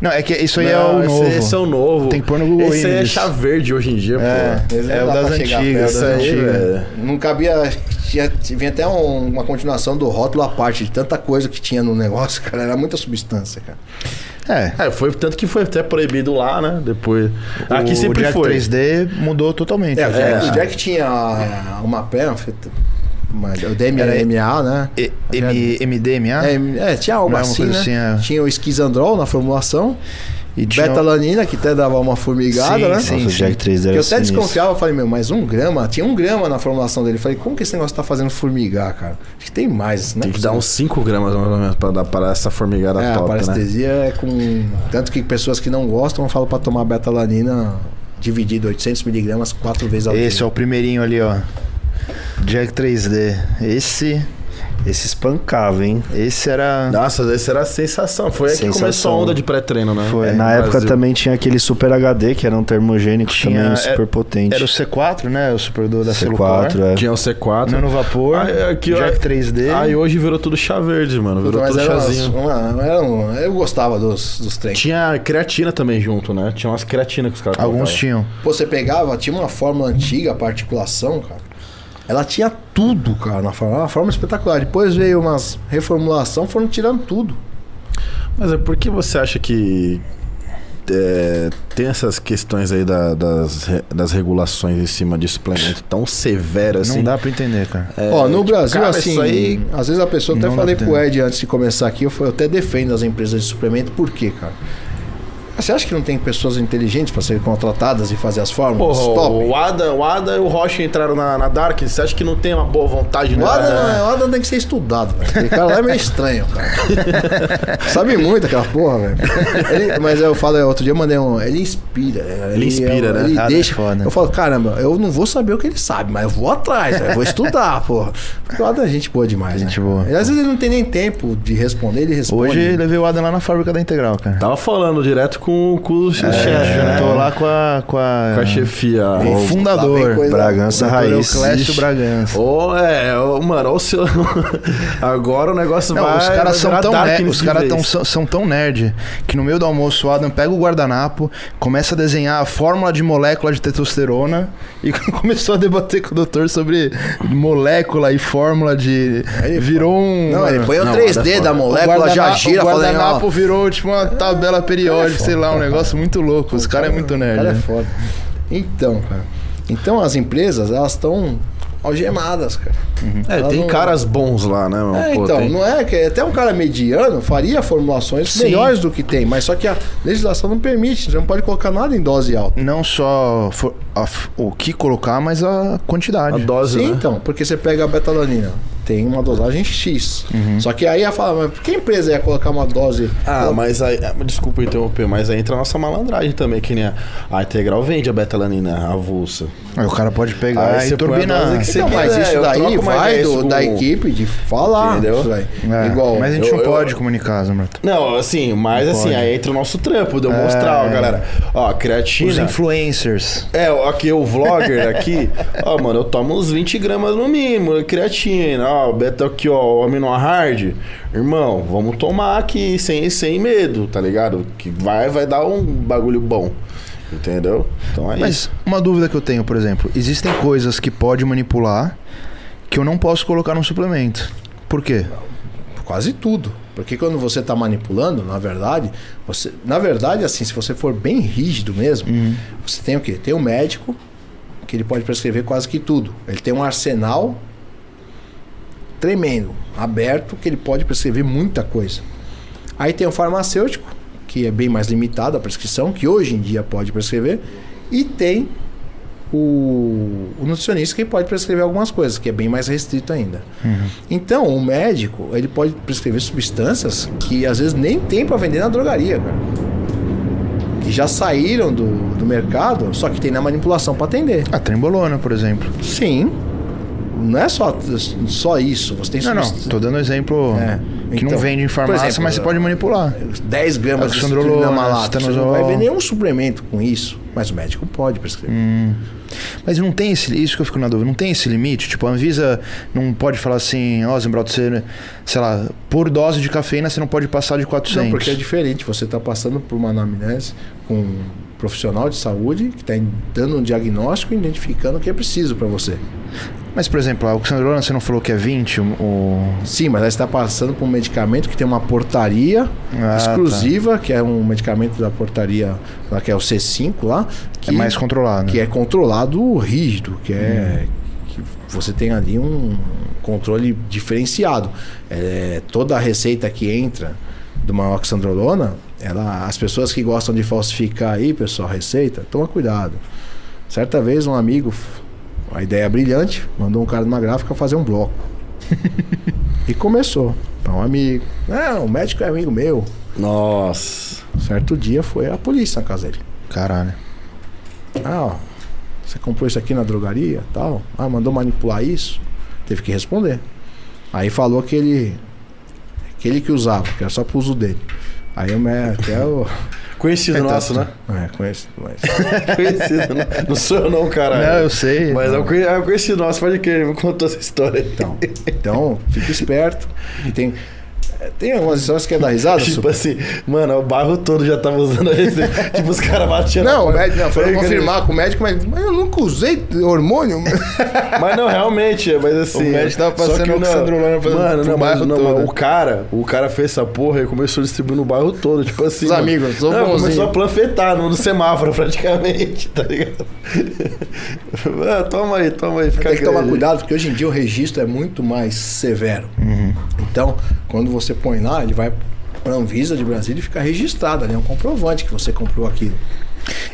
Não, é que isso aí Não, é o esse, novo. Esse é o novo. Tem que pôr no Google Esse aí é chá verde hoje em dia, É, pô. É o das antigas, aí. Não cabia. tinha, vinha até um- uma continuação do rótulo à parte de tanta coisa que tinha no negócio, cara. Era muita substância, cara. É. É, foi tanto que foi até proibido lá, né? Depois. Aqui o sempre Jack foi. 3D mudou totalmente. É, o Jack, É. o Jack tinha uma perna, feita- uma, o DMA, né? E- M- MDMA? É, é, tinha algo é assim, né? assim, é. Tinha o esquizandrol na formulação, e betalanina, que até dava uma formigada, Sim, né? sim. Nossa, o Jack 3 Que era eu até sinistro. desconfiava, falei, meu, mas um grama? Tinha um grama na formulação dele. Falei, como que esse negócio tá fazendo formigar, cara? Acho que tem mais, né? Tem que dar uns 5 gramas mais ou menos pra dar para essa formigada É, a top, né? parestesia é com. Tanto que pessoas que não gostam falam pra tomar betalanina dividido 800 miligramas quatro vezes ao dia. Esse é o primeirinho ali, ó. Jack 3D. Esse. Esse espancava, hein? Esse era. Nossa, essa era a sensação. Foi aí que começou a onda de pré-treino, né? Foi. É, Na época Brasil. também tinha aquele Super HD, que era um termogênico Tinha- também era- super potente. Era o C4, né? O superador da Celucor. C4, é. Tinha o C4. Nano Vapor. Aqui, ó. Jack 3D. Aí hoje virou tudo chá verde, mano. Virou Mas tudo era umas- chazinho. uma- era um- eu gostava dos, dos treinos. Tinha creatina também junto, né? Tinha umas creatinas que os caras Alguns colocavam. tinham. Pô, Você pegava, tinha uma fórmula antiga, a articulação, cara. Ela tinha tudo, cara, na forma. Uma forma espetacular. Depois veio umas reformulação, foram tirando tudo. Mas é por que você acha que é, tem essas questões aí da- das, das regulações em cima de suplemento tão severas assim? Não dá pra entender, cara. É, Ó, no tipo, Brasil, cara, assim, aí às vezes a pessoa, até falei pro. Ed antes de começar aqui, eu, eu até defendo as empresas de suplemento, por quê, cara? Você acha que não tem pessoas inteligentes pra serem contratadas e fazer as fórmulas? Porra, Top. o Ada, o Ada e o Rocha entraram na, na Dark. Você acha que não tem uma boa vontade O nela, Adam, né? não é- o Adam tem que ser estudado, velho. Aquele cara lá é meio estranho, cara. Sabe muito aquela porra, velho. Ele- Mas eu falo, outro dia eu mandei um. Ele inspira. Ele inspira, né? Ele Adam é deixa. foda. Eu falo, caramba, eu não vou saber o que ele sabe, mas eu vou atrás. Eu vou estudar, porra. Porque o Adam é gente boa demais. Gente né? boa. E às vezes ele não tem nem tempo de responder, ele responde. Hoje levei o Adam lá na fábrica da Integral, cara. Tava falando direto com, com o chefe, né? Juntou lá com a. Com a, Com a chefia. o Lá vem fundador. coisa- Bragança Raiz. Euclésio Ixi. Bragança. Ô, é, ô, mano, o seu. Agora o negócio Não, vai. os caras são tão nerd, os tão, são, são tão nerd que no meio do almoço o Adam pega o guardanapo, começa a desenhar a fórmula de molécula de testosterona e começou a debater com o doutor sobre molécula e fórmula de. Ele virou um. Não, ele põe o Não, 3D Adam é da molécula, já gira, o falando, guardanapo ó. virou tipo uma tabela periódica, sei lá, um negócio muito louco. Os caras é muito O nerd. cara é né? foda. Então, cara. Então as empresas, elas estão algemadas, cara. É, Ela tem não- caras bons lá, né, mano? É, Pô, então, tem- não é que até um cara mediano faria formulações Sim. melhores do que tem, mas só que a legislação não permite, você não pode colocar nada em dose alta. Não só for- a o que colocar, mas a quantidade. A dose, Sim, né? então, porque você pega a betalanina, tem uma dosagem X. Uhum. Só que aí ela fala, mas por que a empresa ia colocar uma dose? Ah, mas aí. ah, Desculpa interromper, mas aí entra a nossa malandragem também, que nem a, a Integral vende a betalanina avulsa. Aí o cara pode pegar Aí e você põe a dose turbinar. que você Então, mas quiser, isso eu daí troco uma vai ideia do- isso com- da equipe de falar. Entendeu? Isso daí. É, Igual. mas a gente eu- não eu- pode comunicar, Zambrata. Não, assim, mas assim, pode. aí entra o nosso trampo de eu mostrar, ó, galera. Ó, creatina. Os influencers. É, ó, aqui o vlogger aqui, ó, mano, eu tomo uns 20 gramas no mínimo, creatina, ó, beta aqui, ó, o amino hard. Irmão, vamos tomar aqui sem, sem medo, tá ligado? Que vai, vai dar um bagulho bom. Entendeu? Então é isso. Mas uma dúvida que eu tenho, por exemplo, existem coisas que pode manipular que eu não posso colocar num suplemento. Por quê? Quase tudo. Porque quando você está manipulando, na verdade, você, na verdade, assim, se você for bem rígido mesmo, você tem o quê? Tem o médico que ele pode prescrever quase que tudo. Ele tem um arsenal tremendo, aberto, que ele pode prescrever muita coisa. Aí tem o farmacêutico, que é bem mais limitado a prescrição, que hoje em dia pode prescrever, e tem o, o nutricionista que pode prescrever algumas coisas, que é bem mais restrito ainda. Então, o médico, ele pode prescrever substâncias que às vezes nem tem para vender na drogaria, cara. Que já saíram do, do mercado, só que tem na manipulação para atender. A trembolona, por exemplo. Sim. Não é só, só isso. Você tem Não, não. Tô dando exemplo É. que Então, não vende em farmácia, exemplo, mas você pode manipular. 10 gramas de malata. Você não vai ver nenhum suplemento com isso. Mas o médico pode prescrever. Mas não tem esse, isso que eu fico na dúvida, não tem esse limite? Tipo, a Anvisa não pode falar assim, ó, Zembraldo, você, sei lá, por dose de cafeína você não pode passar de 400. Não, porque é diferente. Você está passando por uma anamnese com um profissional de saúde que está dando um diagnóstico e identificando o que é preciso para você. Mas, por exemplo, a oxandrolona você não falou que é 20? O... Sim, mas aí você está passando por um medicamento que tem uma portaria Ah, exclusiva, que é um medicamento da portaria, lá que é o C5 lá, que É mais controlado. que é controlado rígido, que é que você tem ali um controle diferenciado. É, toda a receita que entra de uma oxandrolona, ela, as pessoas que gostam de falsificar aí, pessoal, a receita, toma cuidado. Certa vez um amigo, a ideia brilhante, mandou um cara numa gráfica fazer um bloco. e começou. Para um amigo. Não, o médico é amigo meu. Nossa. Certo dia foi a polícia na casa dele. Caralho. Ah, ó, você comprou isso aqui na drogaria tal? Ah, mandou manipular isso? Teve que responder. Aí falou que ele. que ele que usava, que era só pro uso dele. Aí eu até o. Conhecido nosso, né? É, conheço, mas. Conhecido. não, não sou eu não, cara. Não, eu sei. Mas é conhe- é um conhecido nosso, pode crer, me contou essa história aí. Então, então fica esperto. E tem. Tem algumas histórias que é dar risada? Tipo Super? assim, mano, o bairro todo já tava usando a receita. tipo, os caras batiam Não, o médico, não, foi Aí, confirmar com o médico, mas, mas eu nunca usei hormônio. Mas não, realmente, mas assim. O médico tava passando que não- oxandrolona pra- Mano, não, bairro mas, não, todo. mas o cara, o cara fez essa porra e começou a distribuir no bairro todo. Tipo assim. Os mano. amigos, sou não, bonzinho. começou a planfetar no, no semáforo praticamente, tá ligado? Ah, toma aí, toma aí, fica Tem que tomar cuidado, porque hoje em dia o registro é muito mais severo. Então, quando você põe lá, ele vai para a Anvisa de Brasília e fica registrado ali, é um comprovante que você comprou aquilo.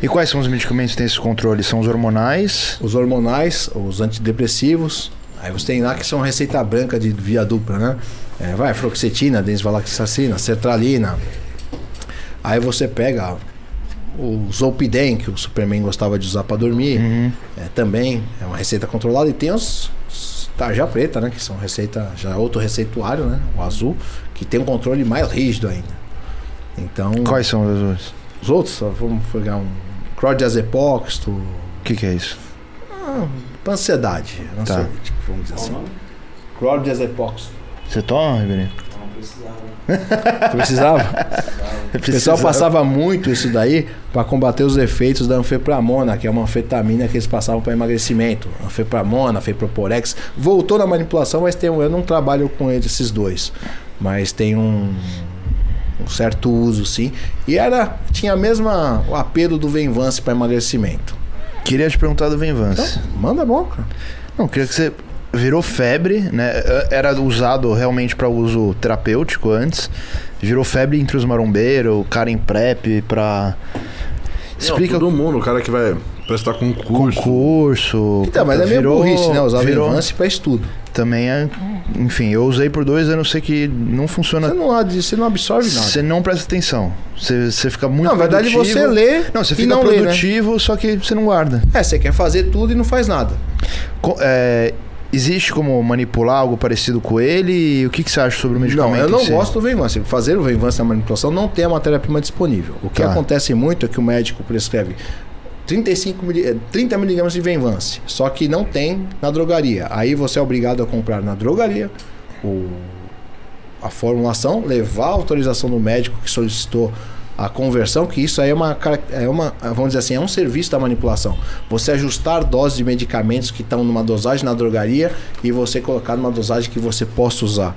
E quais são os medicamentos que têm esse controle? São os hormonais? Os hormonais, os antidepressivos, aí você tem lá que são receita branca de via dupla, né? É, vai, fluoxetina, desvalacicina, sertralina. Aí você pega o Zolpidem, que o Superman gostava de usar para dormir, é, também é uma receita controlada. E tem os, os tarja preta, né? Que são receita, já é outro receituário, né? O azul, que tem um controle mais rígido ainda. Então, Quais são os outros? os outros, vamos pegar um Clordiazepóxito, O que, que é isso? para ansiedade, Tá. ansiolítico, vamos dizer assim. Clordiazepóxito. Você toma, Ribeirinho? Tu precisava? O pessoal passava muito isso daí para combater os efeitos da anfepramona, que é uma anfetamina que eles passavam para emagrecimento. Anfepramona, feproporex. Voltou na manipulação, mas tem um, eu não trabalho com eles, esses dois. Mas tem um, um certo uso, sim. E era tinha a mesma o apelo do Venvance para emagrecimento. Queria te perguntar do Venvance. Manda bom, cara. Não, queria que você virou febre, né? Era usado realmente para uso terapêutico antes. Virou febre entre os marombeiros, o cara em prep pra explica Não, todo mundo, o cara que vai prestar concurso. concurso. Então, mas é meio burrice, né? Usar Venvance para estudo. Também é, enfim, eu usei por dois anos, sei que não funciona. Você não, você não absorve nada. Você não presta atenção. Você, você fica muito Não, na verdade produtivo. você lê Não, você e fica não lê, né? produtivo, só que você não guarda. É, você quer fazer tudo e não faz nada. Co- é, existe como manipular algo parecido com ele? E o que, que você acha sobre o medicamento? Não, eu não gosto do Venvance. Fazer o Venvance na manipulação não tem a matéria-prima disponível. O que Tá. acontece muito é que o médico prescreve 35 mili- eh, 30 miligramas de Venvance, só que não tem na drogaria. Aí você é obrigado a comprar na drogaria o, a formulação, levar a autorização do médico que solicitou a conversão, que isso aí é uma, é uma, vamos dizer assim, é um serviço da manipulação. Você ajustar doses de medicamentos que estão numa dosagem na drogaria e você colocar numa dosagem que você possa usar,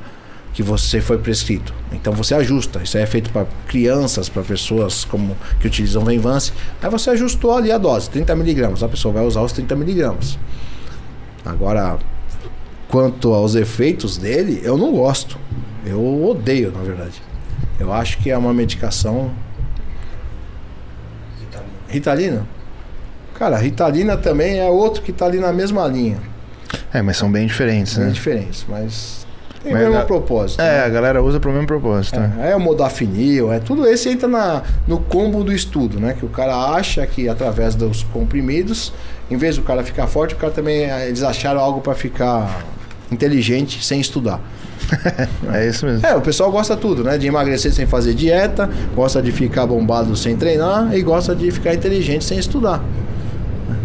que você foi prescrito. Então você ajusta. Isso aí é feito para crianças, para pessoas como que utilizam Venvance. Aí você ajustou ali a dose, 30 miligramas. A pessoa vai usar os 30 miligramas. Agora, quanto aos efeitos dele, eu não gosto. Eu odeio, na verdade. Eu acho que é uma medicação. Ritalina? Cara, Ritalina também é outro que está ali na mesma linha. É, mas são bem diferentes, Bem né? diferentes, mas tem o mesmo propósito. É, né? a galera usa pro mesmo propósito. né? É, é o modafinil, é tudo esse entra na, no combo do estudo, né? Que o cara acha que através dos comprimidos, em vez do cara ficar forte, o cara também eles acharam algo para ficar inteligente sem estudar. É isso mesmo. É, o pessoal gosta tudo, né? De emagrecer sem fazer dieta, gosta de ficar bombado sem treinar e gosta de ficar inteligente sem estudar.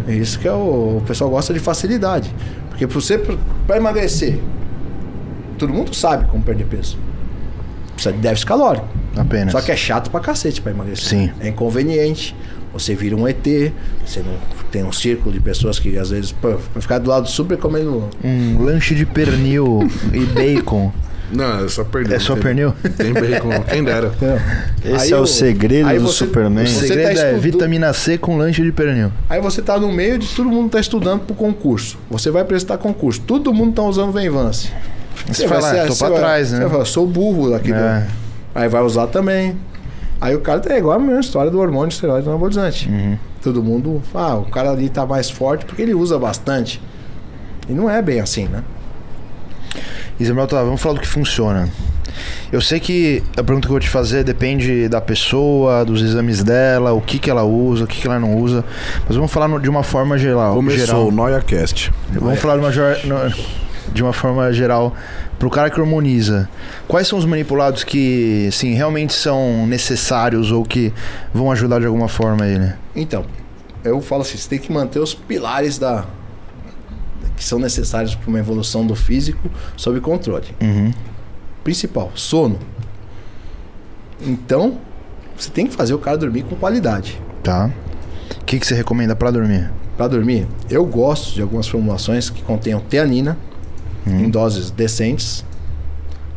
É isso que é o, o pessoal gosta de facilidade. Porque pra você para emagrecer, todo mundo sabe como perder peso. Precisa de déficit calórico. Apenas. Só que é chato pra cacete pra emagrecer. Sim. É inconveniente. Você vira um ET, você não tem um círculo de pessoas que às vezes, pô, vai ficar do lado super comendo. Um lanche de pernil e bacon. Não, é só pernil. É só Tem- pernil? Tem bacon, quem dera. Esse Aí é o o- segredo do você- Superman. O Você segredo tá é vitamina C com lanche de pernil. Aí você tá no meio de todo mundo tá estudando pro concurso. Você vai prestar concurso. Todo mundo tá usando Venvance. Você fala, ah, tô pra trás, né? Você fala, sou burro daqui. É. Aí vai usar também. Aí o cara é igual a mesma história do hormônio esteroide anabolizante. Uhum. Todo mundo, ah, o cara ali tá mais forte porque ele usa bastante. E não é bem assim, né? Isabel, tá, vamos falar do que funciona. Eu sei que a pergunta que eu vou te fazer depende da pessoa, dos exames dela, o que, que ela usa, o que, que ela não usa. Mas vamos falar no- de uma forma geral. Começou geral. o NoiaCast. Vamos falar de uma, de uma forma geral pro cara que hormoniza. Quais são os manipulados que, assim, realmente são necessários ou que vão ajudar de alguma forma ele? Então, eu falo assim, você tem que manter os pilares da que são necessários para uma evolução do físico sob controle. Uhum. Principal, sono. Então, você tem que fazer o cara dormir com qualidade. Tá. O que, que você recomenda pra dormir? Para dormir, eu gosto de algumas formulações que contenham teanina em doses decentes.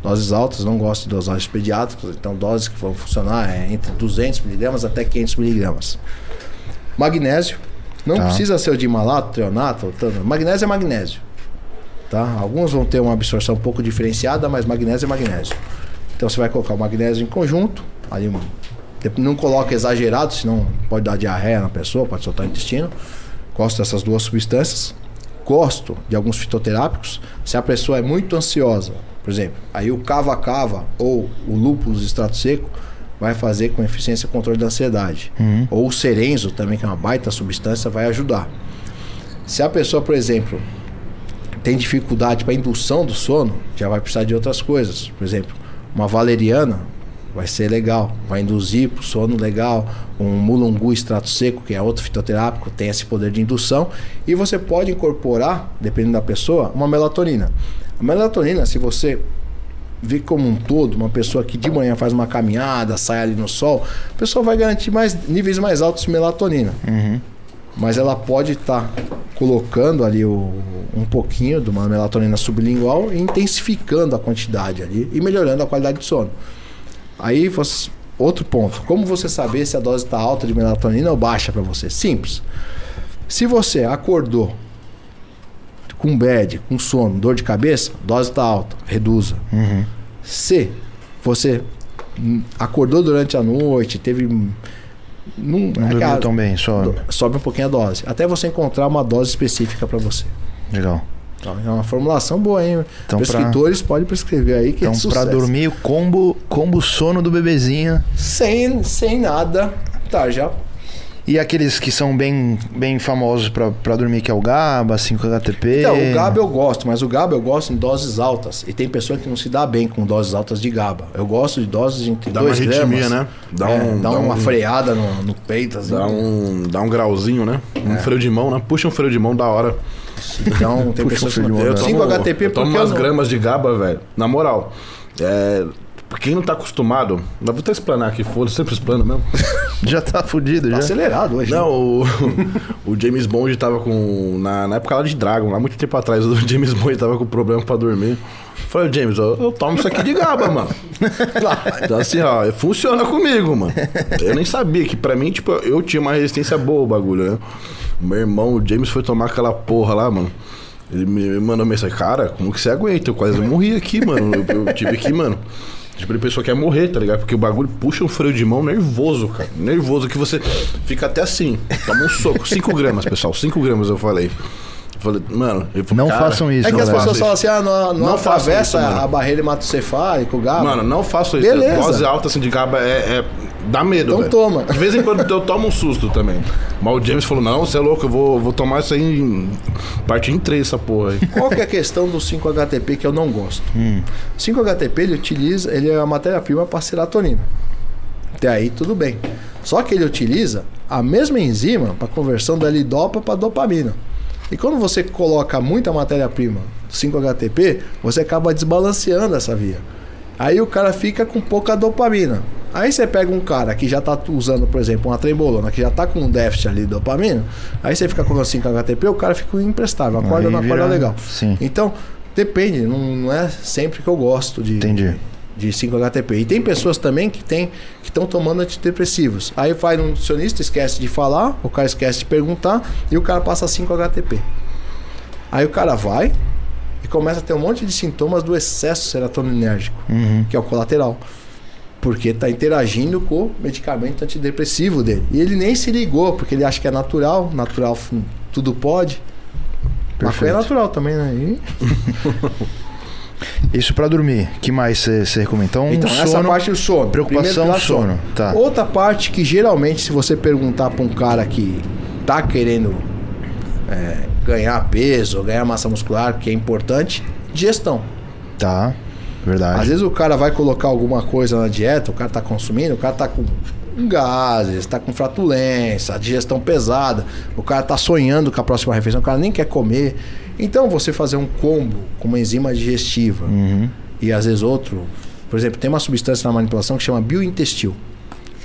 Doses altas, não gosto de dosagens pediátricas, então doses que vão funcionar é entre 200 miligramas até 500 miligramas. Magnésio, não Tá. precisa ser o de malato, treonato, tanto. magnésio é magnésio. Tá? Alguns vão ter uma absorção um pouco diferenciada, mas magnésio é magnésio. Então você vai colocar o magnésio em conjunto, ali não coloca exagerado, senão pode dar diarreia na pessoa, pode soltar o intestino. Gosto dessas duas substâncias. Gosto de alguns fitoterápicos. Se a pessoa é muito ansiosa, por exemplo, aí o cava-cava ou o lúpulo extrato seco vai fazer com eficiência o controle da ansiedade. Ou o serenzo também, que é uma baita substância, vai ajudar. Se a pessoa, por exemplo, tem dificuldade para indução do sono, já vai precisar de outras coisas. Por exemplo, uma valeriana vai ser legal, vai induzir para o sono legal. Um mulungu extrato seco, que é outro fitoterápico, tem esse poder de indução. E você pode incorporar, dependendo da pessoa, uma melatonina. A melatonina, se você vê como um todo, uma pessoa que de manhã faz uma caminhada, sai ali no sol, a pessoa vai garantir mais níveis mais altos de melatonina. Mas ela pode estar colocando ali o- um pouquinho de uma melatonina sublingual e intensificando a quantidade ali e melhorando a qualidade de sono. Aí, você- outro ponto. Como você saber se a dose está alta de melatonina ou baixa para você? Simples. Se você acordou com bad, com sono, dor de cabeça, dose está alta, reduza. Se você acordou durante a noite, teve. hum, Não, Não dormiu tão bem, do- sobe um pouquinho a dose. Até você encontrar uma dose específica para você. Legal. Então, é uma formulação boa, hein? Então, pra- Prescritores podem prescrever aí que é Então, pra sucesso. dormir, o combo, combo sono do bebezinho. Sem, sem nada. Tá, já. E aqueles que são bem, bem famosos pra, pra dormir, que é o GABA, 5-HTP. Então, o GABA eu gosto, mas o GABA eu gosto em doses altas. E tem pessoa que não se dá bem com doses altas de GABA. Eu gosto de doses entre Dá uma 2 arritmia, gramas. né? Dá, É, um, dá, uma freada no, no peito. Assim. Dá um, dá um grauzinho, né? Um freio de mão, né? Puxa um freio de mão da hora. Então, tem Puxa pessoas um que não... né? 5 HTP eu tomo umas eu não- gramas de GABA, velho. Na moral. É, quem não tá acostumado. Mas vou até explanar aqui, foda sempre explano mesmo. Já tá fudido, Tá já. acelerado hoje. né? Não, o, o James Bond tava com. Na, na época lá de Dragon, lá muito tempo atrás, o James Bond tava com problema pra dormir. Falei, James, eu, eu tomo isso aqui de GABA, mano. Então assim, ó, funciona comigo, mano. Eu nem sabia que pra mim, tipo, eu tinha uma resistência boa o bagulho, né? Meu irmão, o James, foi tomar aquela porra lá, mano. Ele me mandou mensagem, cara, como que você aguenta? Eu quase morri aqui, mano. Eu, eu tive que, mano. Tipo, ele pensou que ia morrer, tá ligado? Porque o bagulho puxa um freio de mão nervoso, cara. Nervoso que você fica até assim. Toma um soco. 5 gramas, pessoal. 5 gramas, eu falei. Eu falei, mano. ele falou, Não cara, façam isso, É que as galera. pessoas falam assim, ah, não, não, Não façam atravessa isso, mano. a barreira hematocefálica, o GABA. Mano, não faço isso. Beleza. Dose alta assim de GABA é, é- dá medo, Então velho. toma. De vez em quando eu tomo um susto também. Mas o James falou: "Não, você é louco, eu vou, vou tomar isso aí em partir em três essa porra aí". Qual que é a questão do 5-HTP que eu não gosto? Hum. 5-HTP ele utiliza, ele é a matéria-prima para serotonina. Até aí tudo bem. Só que ele utiliza a mesma enzima para conversão da lidopa para dopamina. E quando você coloca muita matéria-prima 5-HTP, você acaba desbalanceando essa via. Aí o cara fica com pouca dopamina. Aí você pega um cara que já tá usando, por exemplo, uma trembolona, que já tá com um déficit ali de dopamina, aí você fica com 5 HTP, o cara fica imprestável, acorda Aí não acorda vira- legal. Sim. Então, depende, não, não é sempre que eu gosto de, Entendi. De 5-HTP. E tem pessoas também que tem que estão tomando antidepressivos. Aí vai no nutricionista, esquece de falar, o cara esquece de perguntar e o cara passa 5-HTP. Aí o cara vai e começa a ter um monte de sintomas do excesso serotoninérgico, Uhum. que é o colateral. Porque está interagindo com o medicamento antidepressivo dele. E ele nem se ligou, porque ele acha que é natural, natural tudo pode. Maconha Perfeito. é natural também, né? E- Isso pra dormir. que mais você recomenda? Então, Então, essa sono, parte do sono. preocupação, Primeiro pilar, sono. Tá. Outra parte que geralmente, se você perguntar para um cara que tá querendo é, ganhar peso, ganhar massa muscular, que é importante, digestão. Tá. Verdade. Às vezes o cara vai colocar alguma coisa na dieta, o cara tá consumindo, o cara tá com gases, tá com flatulência, digestão pesada, o cara tá sonhando com a próxima refeição, o cara nem quer comer. Então você fazer um combo com uma enzima digestiva Uhum. e às vezes outro, por exemplo, tem uma substância na manipulação que chama biointestil.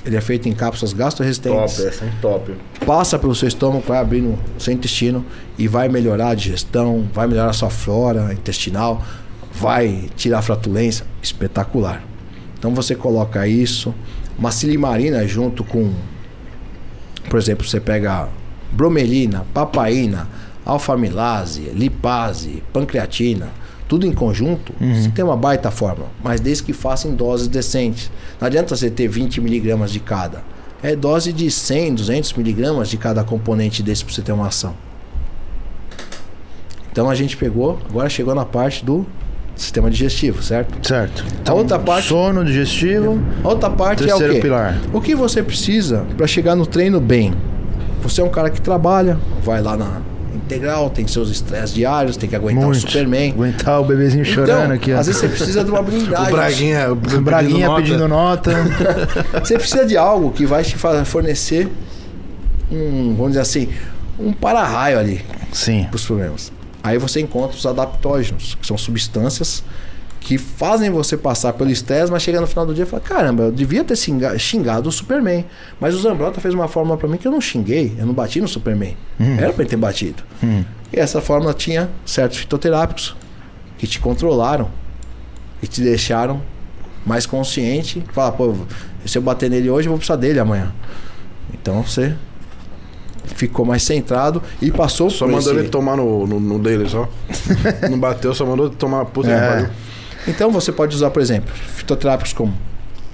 Ele é feito em cápsulas gastroresistentes Top, essa é top. passa pelo seu estômago, vai abrir no seu intestino e vai melhorar a digestão, vai melhorar a sua flora intestinal, vai tirar a flatulência. Espetacular. Então você coloca isso, uma silimarina junto com, por exemplo, você pega bromelina, papaina, alfamilase, lipase, pancreatina, tudo em conjunto, você tem uma baita fórmula, mas desde que faça em doses decentes. Não adianta você ter 20 miligramas de cada. É dose de 100, 200 miligramas de cada componente desse para você ter uma ação. Então a gente pegou, agora chegou na parte do sistema digestivo, certo? Certo. Então, outra parte- Sono digestivo. A outra parte é o quê? pilar. O que você precisa para chegar no treino bem? Você é um cara que trabalha, vai lá na integral, tem seus estresses diários, tem que aguentar Muito. o Superman. Aguentar o bebezinho Então, chorando aqui. ó. às vezes você precisa de uma blindagem. O Braguinha, O Braguinha pedindo nota. Você precisa de algo que vai te fornecer um, vamos dizer assim, um para-raio ali Sim. para os problemas. Aí você encontra os adaptógenos, que são substâncias que fazem você passar pelo estresse, mas chega no final do dia e fala: caramba, eu devia ter xinga- xingado o Superman. Mas o Zambrota fez uma fórmula para mim que eu não xinguei, eu não bati no Superman. Era para ele ter batido. Hum. E essa fórmula tinha certos fitoterápicos que te controlaram e te deixaram mais consciente. Fala, pô, se eu bater nele hoje, eu vou precisar dele amanhã. Então você ficou mais centrado e passou Só por mandou esse- ele tomar no, no, no dele só. Não bateu, só mandou tomar. Puta, É. Então você pode usar, por exemplo, fitoterápicos como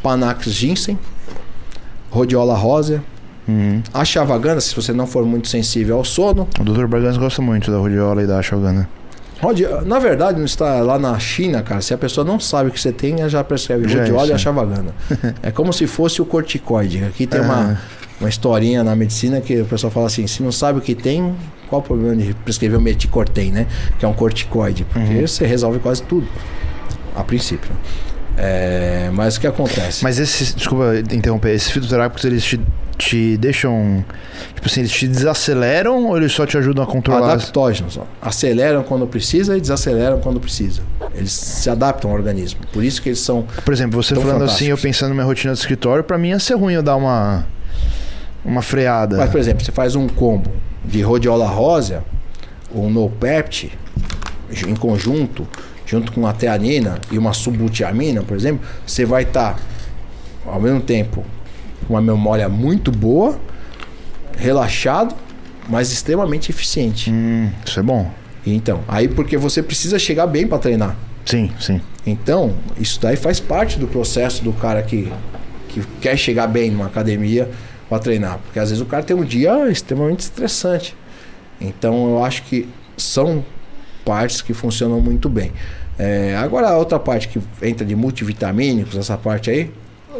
Panax ginseng, Rhodiola rósea, Uhum. Ashwagandha, se você não for muito sensível ao sono. O Dr. Bragança gosta muito da rodiola e da ashwagandha. Rodi- Na verdade, não está lá na China, cara. Se a pessoa não sabe o que você tem, ela já percebe Já é Rhodiola isso, e é. Ashwagandha. é como se fosse o corticoide. Aqui tem Ah. uma, uma historinha na medicina que o pessoal fala assim: se não sabe o que tem, qual o problema de prescrever o meticortem, né? Que é um corticoide. Porque Uhum. você resolve quase tudo, a princípio. É, mas o que acontece? Mas esses, desculpa interromper, esses fitoterápicos eles te, te deixam. Tipo assim, eles te desaceleram ou eles só te ajudam a controlar? Adaptógenos, ó. aceleram quando precisa e desaceleram quando precisa. Eles se adaptam ao organismo. Por isso que eles são. Por exemplo, você falando assim, eu pensando na minha rotina do escritório, pra mim ia ser ruim eu dar uma. Uma freada. Mas, por exemplo, você faz um combo de rhodiola rósea ou nopept em conjunto, junto com a teanina e uma subutiamina, por exemplo, você vai estar ao mesmo tempo com uma memória muito boa, relaxado, mas extremamente eficiente. Hum, isso é bom. Então, aí porque você precisa chegar bem para treinar. Sim, sim. Então, isso daí faz parte do processo do cara que, que quer chegar bem numa academia para treinar. Porque às vezes o cara tem um dia extremamente estressante. Então, eu acho que são partes que funcionam muito bem. É, agora, a outra parte que entra de multivitamínicos, essa parte aí,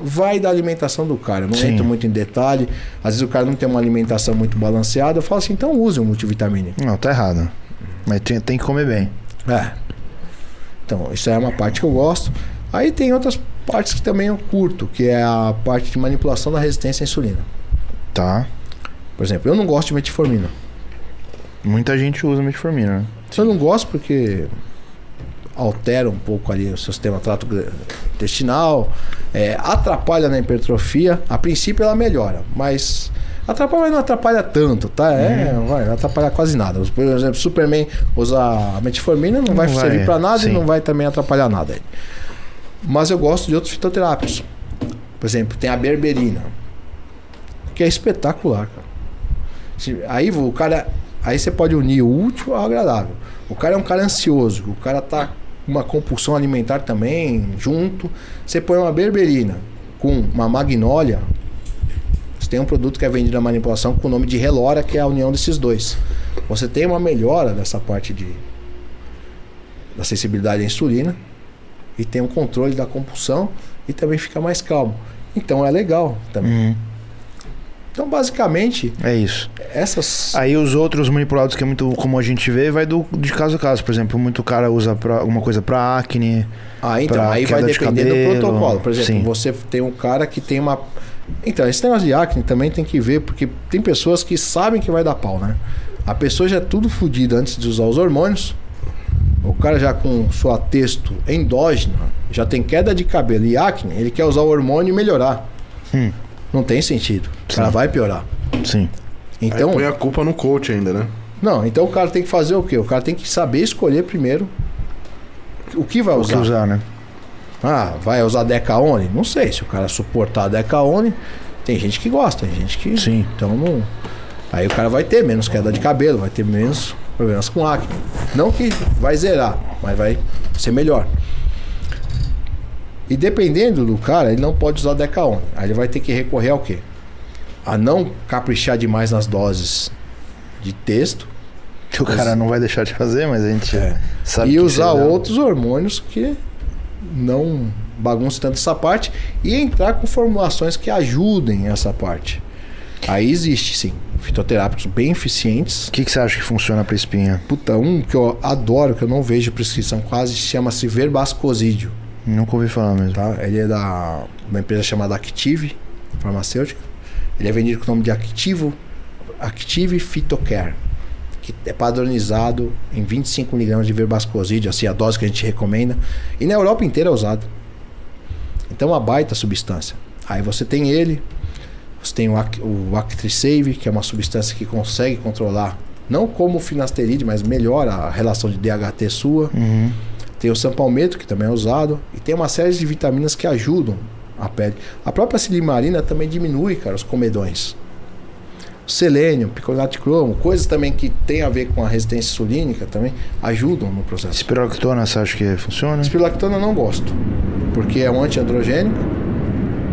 vai da alimentação do cara. Eu não Sim. entro muito em detalhe. Às vezes o cara não tem uma alimentação muito balanceada. Eu falo assim, então use um multivitamínico. Não, tá errado. Mas tem, tem que comer bem. É. Então, isso é uma parte que eu gosto. Aí tem outras partes que também eu curto, que é a parte de manipulação da resistência à insulina. Tá. Por exemplo, eu não gosto de metformina. Muita gente usa metformina, né? Eu não gosto porque altera um pouco ali o seu sistema trato intestinal, é, atrapalha na hipertrofia. A princípio ela melhora, mas atrapalha, mas não atrapalha tanto, tá? É, Uhum. vai, não atrapalha quase nada. Por exemplo, Superman usar a metformina não, vai, vai, servir para nada sim. e não vai também atrapalhar nada. aí. Mas eu gosto de outros fitoterápicos. Por exemplo, tem a berberina, que é espetacular, cara. Aí o cara, aí você pode unir o útil ao agradável. O cara é um cara ansioso, o cara tá uma compulsão alimentar também junto. Você põe uma berberina com uma magnólia. Você tem um produto que é vendido na manipulação com o nome de relora, que é a união desses dois. Você tem uma melhora dessa parte de da sensibilidade à insulina e tem um controle da compulsão e também fica mais calmo. Então é legal também. Uhum. Então basicamente É isso. essas Aí os outros manipulados que é muito como a gente vê, vai do, de caso a caso. Por exemplo, muito cara usa pra, alguma coisa pra acne. Ah, então, aí vai queda de depender cabelo, do protocolo. Por exemplo, sim. você tem um cara que tem uma. Então, esse negócio de acne também tem que ver, porque tem pessoas que sabem que vai dar pau, né? A pessoa já é tudo fodida antes de usar os hormônios. O cara já com sua testo endógena, já tem queda de cabelo e acne, ele quer usar o hormônio e melhorar. Hum. Não tem sentido. O cara Sim. vai piorar. Sim. Então, Aí põe a culpa no coach ainda, né? não, então o cara tem que fazer o quê? O cara tem que saber escolher primeiro o que vai O que usar. usar, né? Ah, vai usar Decaone? Não sei. Se o cara suportar a Decaone, tem gente que gosta, tem gente que. Sim. Então não. Aí o cara vai ter menos queda de cabelo, vai ter menos problemas com acne. Não que vai zerar, mas vai ser melhor. E dependendo do cara, ele não pode usar Decaone. Aí ele vai ter que recorrer ao quê? A não caprichar demais nas doses de texto Que o cara não vai deixar de fazer, mas a gente É. sabe e usar outros hormônios que não baguncem tanto essa parte e entrar com formulações que ajudem essa parte. Aí existe sim, fitoterápicos bem eficientes. O que, que você acha que funciona pra espinha? Puta, um que eu adoro, que eu não vejo prescrição quase, chama-se verbascosídeo, Nunca ouvi falar mesmo. tá? Ele é da uma empresa chamada Active Farmacêutica. Ele é vendido com o nome de Activo, Active Phytocare, que é padronizado em 25 mg de verbascosídeo, assim, a dose que a gente recomenda. E na Europa inteira é usado. Então é uma baita substância. Aí você tem ele, você tem o, Ac- o Actrisave, que é uma substância que consegue controlar, não como o finasteride, mas melhora a relação de DHT sua. Uhum. Tem o sampalmeto, que também é usado. E tem uma série de vitaminas que ajudam a pele. A própria silimarina também diminui, cara, os comedões. Selênio, piconato de cromo, coisas também que tem a ver com a resistência insulínica também, ajudam no processo. Espiroctona, você acha que funciona? Espirulactona eu não gosto, porque é um antiandrogênico.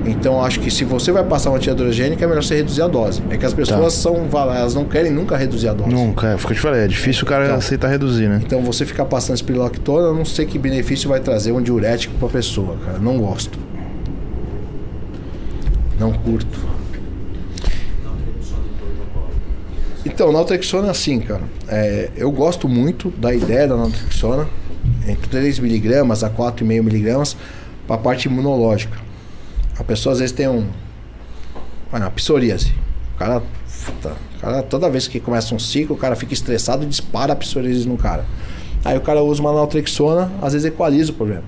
Então acho que se você vai passar um antiandrogênico é melhor você reduzir a dose. É que as pessoas são, vala- elas não querem nunca reduzir a dose. Nunca, é, foi o que eu te falei, é difícil o cara Então. aceitar reduzir, né? Então você ficar passando espirulactona, eu não sei que benefício vai trazer um diurético pra pessoa, cara. Não gosto. Não curto. Então, naltrexona é assim, cara. É, eu gosto muito da ideia da naltrexona, entre 3mg a 4,5mg, para a parte imunológica. A pessoa às vezes tem um. Uma psoríase. O cara, o cara, toda vez que começa um ciclo, o cara fica estressado e dispara a psoríase no cara. Aí o cara usa uma naltrexona, às vezes equaliza o problema.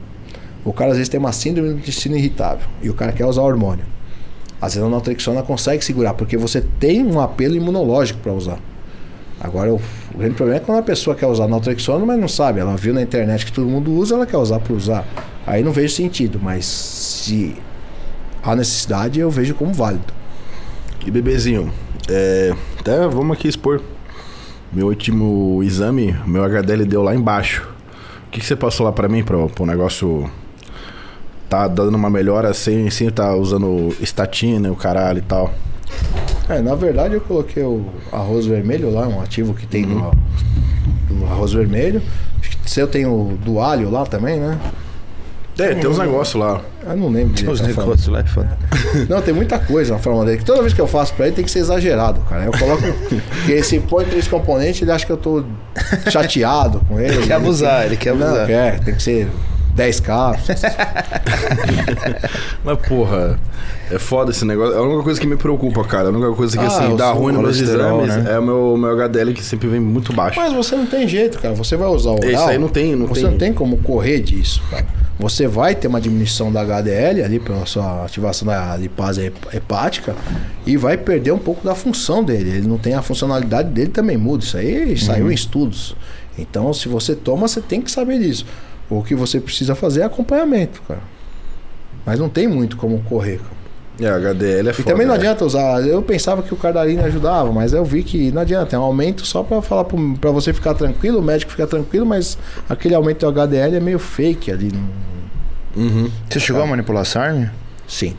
O cara às vezes tem uma síndrome do intestino irritável e o cara quer usar hormônio. Às vezes a naltrexona consegue segurar, porque você tem um apelo imunológico para usar. Agora, o, grande problema é quando a pessoa quer usar naltrexona, mas não sabe. Ela viu na internet que todo mundo usa, ela quer usar por usar. Aí não vejo sentido, mas se há necessidade, eu vejo como válido. E bebezinho, é, até vamos aqui expor. Meu último exame, meu HDL deu lá embaixo. O que, que você passou lá pra mim, pro, pro negócio tá dando uma melhora sem, sem tá usando estatina, o caralho e tal? É, na verdade eu coloquei o arroz vermelho lá, um ativo que tem no, no arroz vermelho. Acho que Se eu tenho o do alho lá também, né? É, tem uns negócios lá. Eu não lembro da forma. negócios lá é foda. Não, tem muita coisa na forma dele. Que toda vez que eu faço pra ele tem que ser exagerado, cara. Eu coloco. Porque se põe três componentes, ele acha que eu tô chateado com ele. Ele quer abusar, ele quer Não, abusar. quer, tem que ser 10 cápsulas. Mas, porra, é foda esse negócio. É a única coisa que me preocupa, cara. A única coisa que, Ah, assim, dá ruim nos meus exames né? é o meu, meu HDL que sempre vem muito baixo. Mas você não tem jeito, cara. Você vai usar o oral. Isso aí não tem- não você tem- não tem como correr disso, cara. Você vai ter uma diminuição da HDL ali pela sua ativação da lipase hep- hepática e vai perder um pouco da função dele. Ele não tem a funcionalidade dele também muda. Isso aí saiu em estudos. Então, se você toma, você tem que saber disso. O que você precisa fazer é acompanhamento, cara. Mas não tem muito como correr. cara. É, HDL é E foda. também não né? adianta usar. Eu pensava que o Cardarine ajudava, mas eu vi que não adianta. É um aumento só pra falar pra você ficar tranquilo, o médico ficar tranquilo, mas aquele aumento do HDL é meio fake ali. não- Uhum. Você chegou a manipular SARM? Sim.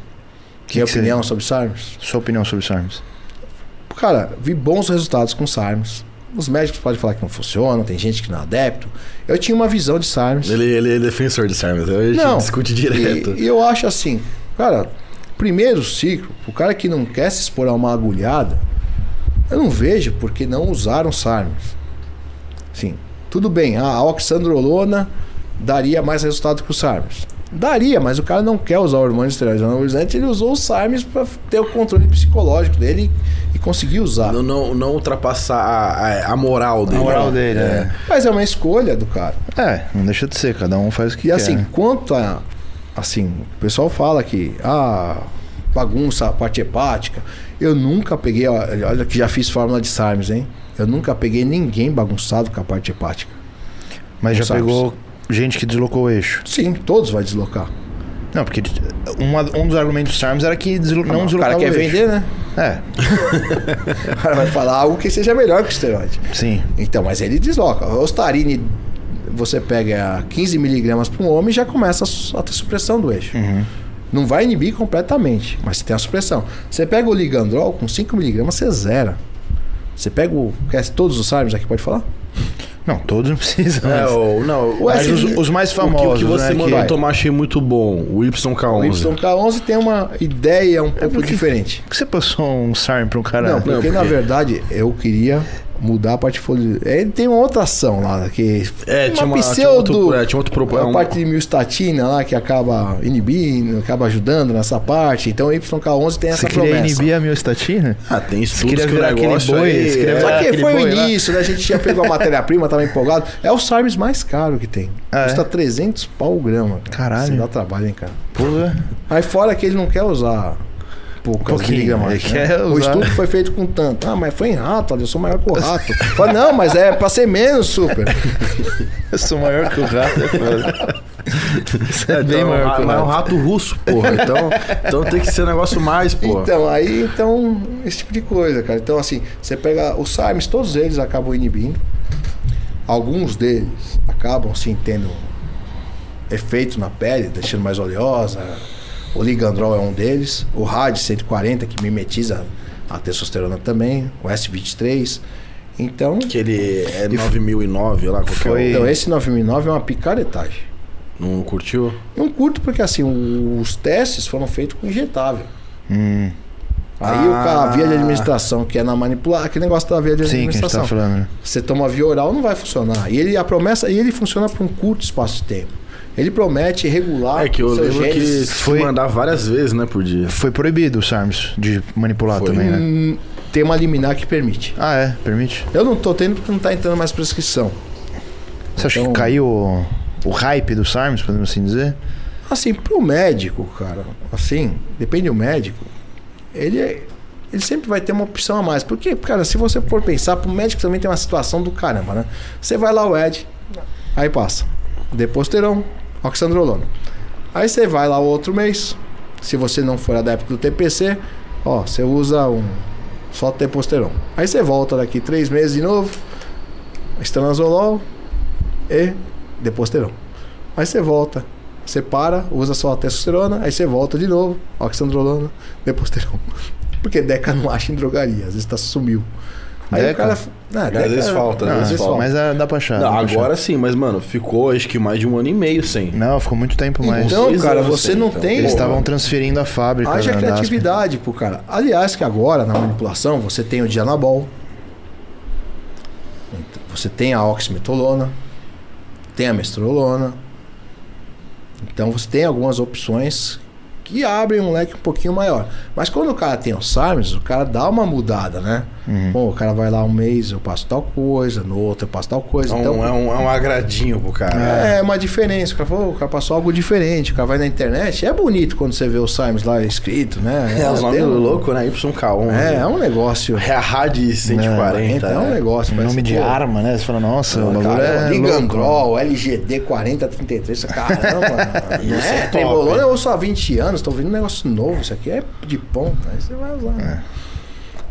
Que Minha que você- opinião sobre SARMs? Sua opinião sobre SARMs? Cara, vi bons resultados com SARMs. Os médicos podem falar que não funciona, tem gente que não é adepto. Eu tinha uma visão de SARMs. Ele, ele é defensor de Sarmas. A gente Não. discute direto. E, eu acho assim, cara, primeiro ciclo, o cara que não quer se expor a uma agulhada, eu não vejo por que não usaram SARMs. Sim, tudo bem, a oxandrolona daria mais resultado que o SARMs. Daria, mas o cara não quer usar o hormônio esteroide anabolizante, ele usou o SARMs para ter o controle psicológico dele e conseguir usar. Não, não, não ultrapassar a, a, a moral A dele. moral dele, é. Mas é uma escolha do cara. É, não deixa de ser, cada um faz o que E quer. assim, né? quanto a. Assim, o pessoal fala que. Ah, bagunça a parte hepática. Eu nunca peguei. Olha que já fiz fórmula de SARMs, hein? Eu nunca peguei ninguém bagunçado com a parte hepática. Mas já SARMs. pegou gente que deslocou o eixo. Sim, todos vai deslocar. Não, porque uma- um dos argumentos do SARMs era que deslo- não o deslocava cara quer o vender, né? É, O cara vai falar algo que seja melhor que o esteroide. sim. Então, mas ele desloca. O Ostarine, você pega 15 miligramas para um homem e já começa a ter supressão do eixo. Uhum. Não vai inibir completamente, mas você tem a supressão. Você pega o ligandrol com 5 miligramas, você zera. Você pega o. Quer todos os SARMs aqui, pode falar? Não, todos não precisam. É, o, não, Mas Esse- os, os mais o que, famosos, o que você né, mandou que- tomar achei muito bom. O O YK11. YK11 tem uma ideia um pouco porque- diferente. Por que você passou um SARM pra um cara? Não, porque, Não, na porque- verdade eu queria mudar a parte folha. Ele tem uma outra ação lá, que É, tinha uma uma- tinha pseudo. outro- é, tinha outro pro- a um- parte de miostatina lá que acaba inibindo, acaba ajudando nessa parte. Então o YK11 tem essa Você queria promessa. inibir a miostatina? Ah, tem Você estudos queria que o virar aquele negócio boi, aí... você queria é- Só que aquele foi o lá. início, né? A gente já pegou a matéria-prima, tava empolgado. É o SARMs mais caro que tem. Ah, é? Custa 300 pau o grama. cara. Caralho. Você dá trabalho, hein, cara. Porra. Aí fora que ele não quer usar poucas miligramas. ele né? quer O estudo foi feito com tanto. Ah, mas foi em rato, eu sou maior que o rato. Fala, não, mas é pra ser menos, super. Eu sou maior que o rato, é foda. Isso é Então, bem maior que o mas é um rato. rato russo, porra. Então, então tem que ser um negócio mais, porra. Então, aí, então, esse tipo de coisa, cara. Então, assim, você pega os SARMs, todos eles acabam inibindo. Alguns deles acabam, sim, tendo efeito na pele, deixando mais oleosa. O ligandrol é um deles. O RAD 140, que mimetiza a testosterona também. O S23. Então, Que ele é 9009 lá, qualquer Foi- então esse 9009 é uma picaretagem. Não curtiu? Não curto porque, assim, os testes foram feitos com injetável. Hum, Aí o ca- a via de Ah. administração, que é na manipular, aquele negócio da via de sim, que a gente administração. tá falando. né? Você toma via oral, não vai funcionar. E ele a promessa, e ele funciona por um curto espaço de tempo. Ele promete regular É que eu lembro que genes. foi mandar várias vezes, né, por dia. Foi proibido o SARMs de manipular Foi. também, né? Hum, tem uma liminar que permite. Ah, é? Permite? Eu não tô tendo porque não tá entrando mais prescrição. Você acha Então- que caiu o, o hype do SARMs, podemos assim dizer? Assim, pro médico, cara, assim, depende do médico, ele é- ele sempre vai ter uma opção a mais. Porque, cara, se você for pensar, pro médico também tem uma situação do caramba, né? Você vai lá o Ed, aí passa. Deposteron, oxandrolona. Aí você vai lá o outro mês, se você não for adepto do TPC, ó, você usa um só testosterona. Aí você volta daqui três meses de novo, estanazolol e deposteron. Aí você volta, você para, usa só a testosterona, aí você volta de novo, oxandrolona, deposteron. Porque Deca não acha em drogaria, às vezes tá sumiu. Aí Deca? o cara. Ah, Às vezes falta, Não, às vezes falta. mas ah, dá pra achar. Não, dá pra achar. agora sim, mas, mano, ficou acho que mais de um ano e meio sem. Não, ficou muito tempo mais. Então, cara, você não então. tem. Eles estavam transferindo a fábrica. Haja né, criatividade pro cara. Aliás, que agora na manipulação você tem o Dianabol, você tem a oximetolona, tem a mestrolona, Então você tem algumas opções que abrem um leque um pouquinho maior. Mas quando o cara tem o SARMS, o cara dá uma mudada, né? Uhum. Pô, o cara vai lá um mês, eu passo tal coisa, no outro eu passo tal coisa. É então, um, é, um, é um agradinho pro cara. é uma diferença. O cara falou, o cara passou algo diferente. O cara vai na internet. É bonito quando você vê o SARMS lá escrito, né? É, os nomes tem um- loucos, né? YK1. É, é um negócio. É a RAD 140. É, um é. negócio. parece, Nome de pô, arma, né? Você fala, nossa, o bagulho Cara, é. louco. Ligandrol, LGD 4033, caramba. Isso não é é top. Trembolona eu uso há 20 anos, tô vendo um negócio novo, isso aqui é de ponta, aí você vai usar. né?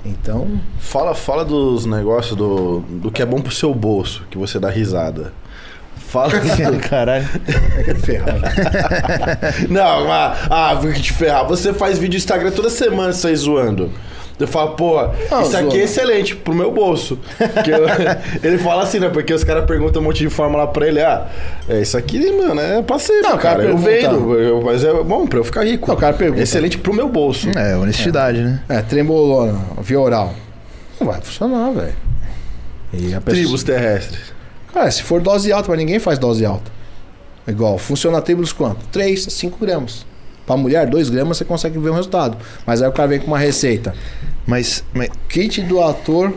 Então, Fala, fala dos negócios do, do que é bom pro seu bolso, que você dá risada. Fala. Caralho. é que é ferrado. Não, ah, ah, vou te ferrar. Você faz vídeo Instagram toda semana, aí zoando. Eu falo, pô, Não, isso aqui é excelente pro meu bolso. Eu- ele fala assim, né? Porque os caras perguntam um monte de fórmula pra ele. Ah, é, isso aqui, mano, é parceiro. Não, o cara cara, eu vendo. eu- mas é bom pra eu ficar rico. Não, o cara pergunta. Excelente pro meu bolso. É, honestidade, né? É, trembolona, via oral. Não vai funcionar, velho. E pessoa- Tribos terrestres. Cara, se for dose alta, mas ninguém faz dose alta. Igual, funciona tribulus quanto? 3 a 5 gramas. Pra mulher, 2 gramas você consegue ver um resultado. Mas aí o cara vem com uma receita. Mas, mas Kit do ator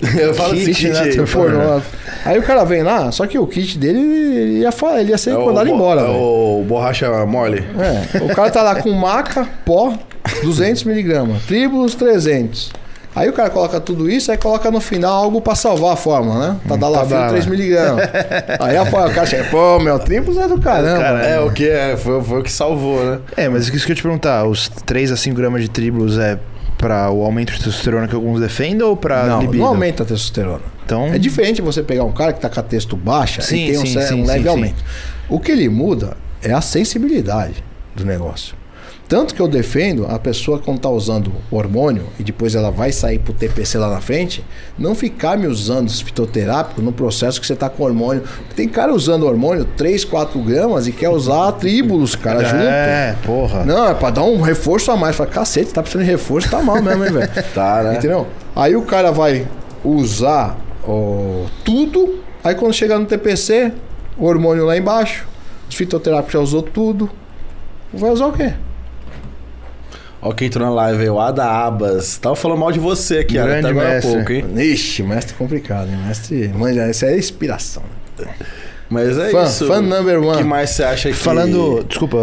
Eu falo assim, kit, né, ator pornô. Aí o cara vem lá, só que o kit dele ele ia, ele ia ser é o mandado bo- embora, é velho. o borracha mole. É, o cara tá lá com maca, pó, 200mg, tribulus 300. Aí o cara coloca tudo isso, aí coloca no final algo pra salvar a fórmula, né? Tadalafil Tadala. 3mg. Aí a, o cara chega, pô, meu tribulus é do caramba. Cara, É, o que é, foi, foi o que salvou, né? É, mas isso que eu te perguntar, os 3 a 5 gramas de tribulus é pra o aumento de testosterona que alguns defendem ou pra não, libido? não aumenta a testosterona. Então, É diferente você pegar um cara que tá com a testo baixa Sim, e tem um, sim, cer- sim, um leve aumento. O que ele muda é a sensibilidade do negócio. Tanto que eu defendo a pessoa quando tá usando hormônio e depois ela vai sair pro TPC lá na frente, não ficar me usando os fitoterápicos no processo que você tá com hormônio. Tem cara usando hormônio 3, 4 gramas e quer usar tríbulos, cara, junto. É, porra. Não, é pra dar um reforço a mais. Fala, cacete, tá precisando de reforço, tá mal mesmo, hein, velho? Tá, né? Entendeu? Aí o cara vai usar ó, tudo, aí quando chegar no TPC, o hormônio lá embaixo, os fitoterápicos já usou tudo. Vai usar o quê? Ó, quem entrou na live aí, o Ada Abas. Tava falando mal de você aqui, Grande até agora há pouco, hein? Ixi, mestre complicado, hein? Mestre, manja, essa é inspiração. Mas é Fã, isso. fã number O one. que mais você acha que... Falando, desculpa,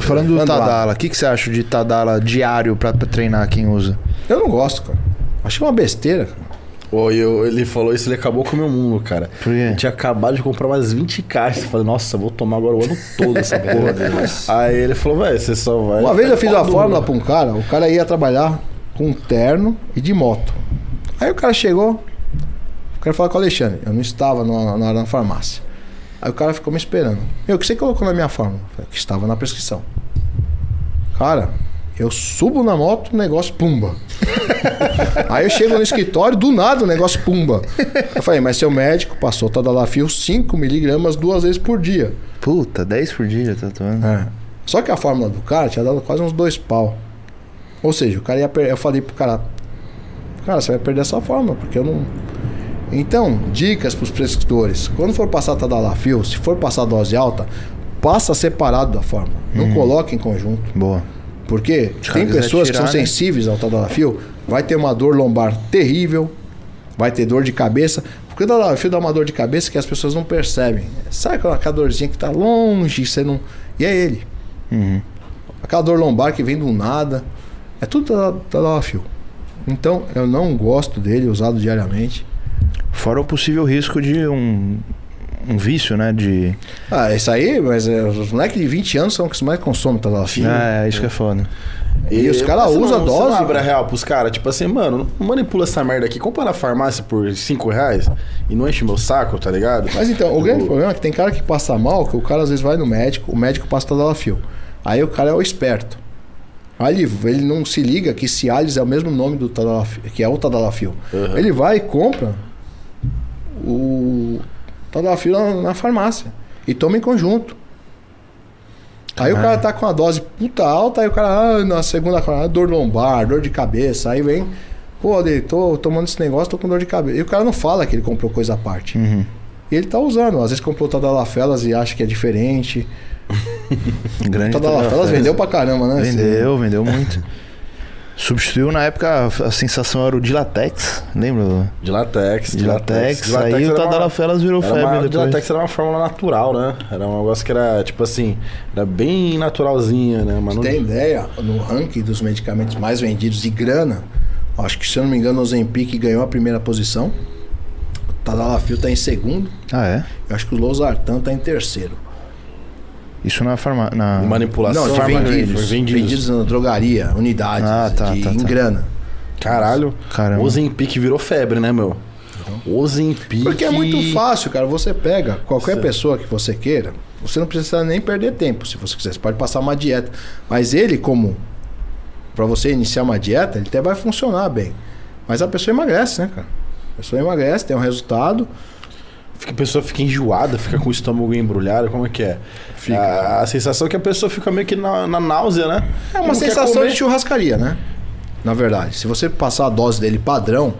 falando do. Tadala, o que, que você acha de Tadala diário pra, pra treinar quem usa? Eu não gosto, cara. Acho uma besteira. cara. Ô, eu- ele falou isso, ele acabou com o meu mundo, cara. Por quê? Eu tinha acabado de comprar umas 20 caixas. Eu falei, nossa, vou tomar agora o ano todo essa porra. Aí ele falou, velho, você só vai... Uma vez eu fiz Pau a duro. fórmula pra um cara, o cara ia trabalhar com um terno e de moto. Aí o cara chegou, o cara falou com o Alexandre, eu não estava na, na, na farmácia. Aí o cara ficou me esperando. Meu, o que você colocou na minha fórmula? Eu falei, que estava na prescrição. Cara, eu subo na moto, o negócio pumba. Aí eu chego no escritório, do nada o negócio pumba. Eu falei, mas seu médico passou Tadalafil 5mg duas vezes por dia. Puta, 10 por dia, tá tomando? É. Só que a fórmula do cara tinha dado quase uns dois pau. Ou seja, o cara ia per... eu falei pro cara, cara, você vai perder essa fórmula, porque eu não. Então, dicas pros prescritores. Quando for passar Tadalafil, se for passar dose alta, passa separado da fórmula. Não coloca em conjunto. Boa. Porque tem pessoas que tirar, são né? sensíveis ao Tadalafil, vai ter uma dor lombar terrível, vai ter dor de cabeça. Porque o Tadalafil dá uma dor de cabeça que as pessoas não percebem. Sabe aquela dorzinha que tá longe, você não. E é ele. Uhum. Aquela dor lombar que vem do nada. É tudo Tada- Tadalafil. Então, eu não gosto dele usado diariamente. Fora o possível risco de um, um vício, né? De. Ah, isso aí, mas é, os moleques de 20 anos são os que mais consomem Tadalafil. É, isso que é foda. E os caras usam dose, Você não abre a real pros caras, tipo assim, mano, não manipula essa merda aqui, compra na farmácia por 5 reais e não enche meu saco, tá ligado? Mas então, o grande problema é que tem cara que passa mal, que o cara às vezes vai no médico, o médico passa Tadalafil. Aí o cara é o esperto. Aí ele, não se liga que Cialis é o mesmo nome do Tadalafil, que é o Tadalafil. Uhum. Ele vai e compra Tadalafil na, na farmácia e toma em conjunto. Aí o cara tá com a dose puta alta, aí o cara, ah, na segunda, ah, dor lombar, dor de cabeça, aí vem, pô, Ade, tô tomando esse negócio, tô com dor de cabeça. E o cara não fala que ele comprou coisa à parte. Uhum. E ele tá usando. Às vezes comprou Tadalafelas e acha que é diferente. Grande Tadalafelas vendeu pra caramba, né? Vendeu, vendeu muito. Substituiu na época, a sensação era o Dilatex, lembra? Dilatex. Dilatex, aí o Tadalafelas virou era febre uma, depois. Dilatex era uma fórmula natural, né? Era um negócio que era, tipo assim, era bem naturalzinha, né? Mas não... tem ideia, no ranking dos medicamentos mais vendidos de grana, acho que se eu não me engano o Ozempic ganhou a primeira posição. O Tadalafil tá em segundo. Ah, é? Eu acho que o Losartan tá em terceiro. Isso na farmácia. Na... Manipulação. Não, de vendidos, vendidos. vendidos. na drogaria, unidades, Ah, tá, de, tá, em tá. grana. Caralho. Caramba. Ozempic virou febre, né, meu? Ozempic... Porque é muito fácil, cara. Você pega qualquer pessoa que você queira, você não precisa nem perder tempo, se você quiser. Você pode passar uma dieta. Mas ele, como para você iniciar uma dieta, ele até vai funcionar bem. Mas a pessoa emagrece, né, cara? A pessoa emagrece, tem um resultado. Fica, a pessoa fica enjoada, fica com o estômago embrulhado, como é que é? Fica. A, a sensação é que a pessoa fica meio que na, na náusea, né? É uma Não sensação de churrascaria, né? Na verdade, se você passar a dose dele padrão,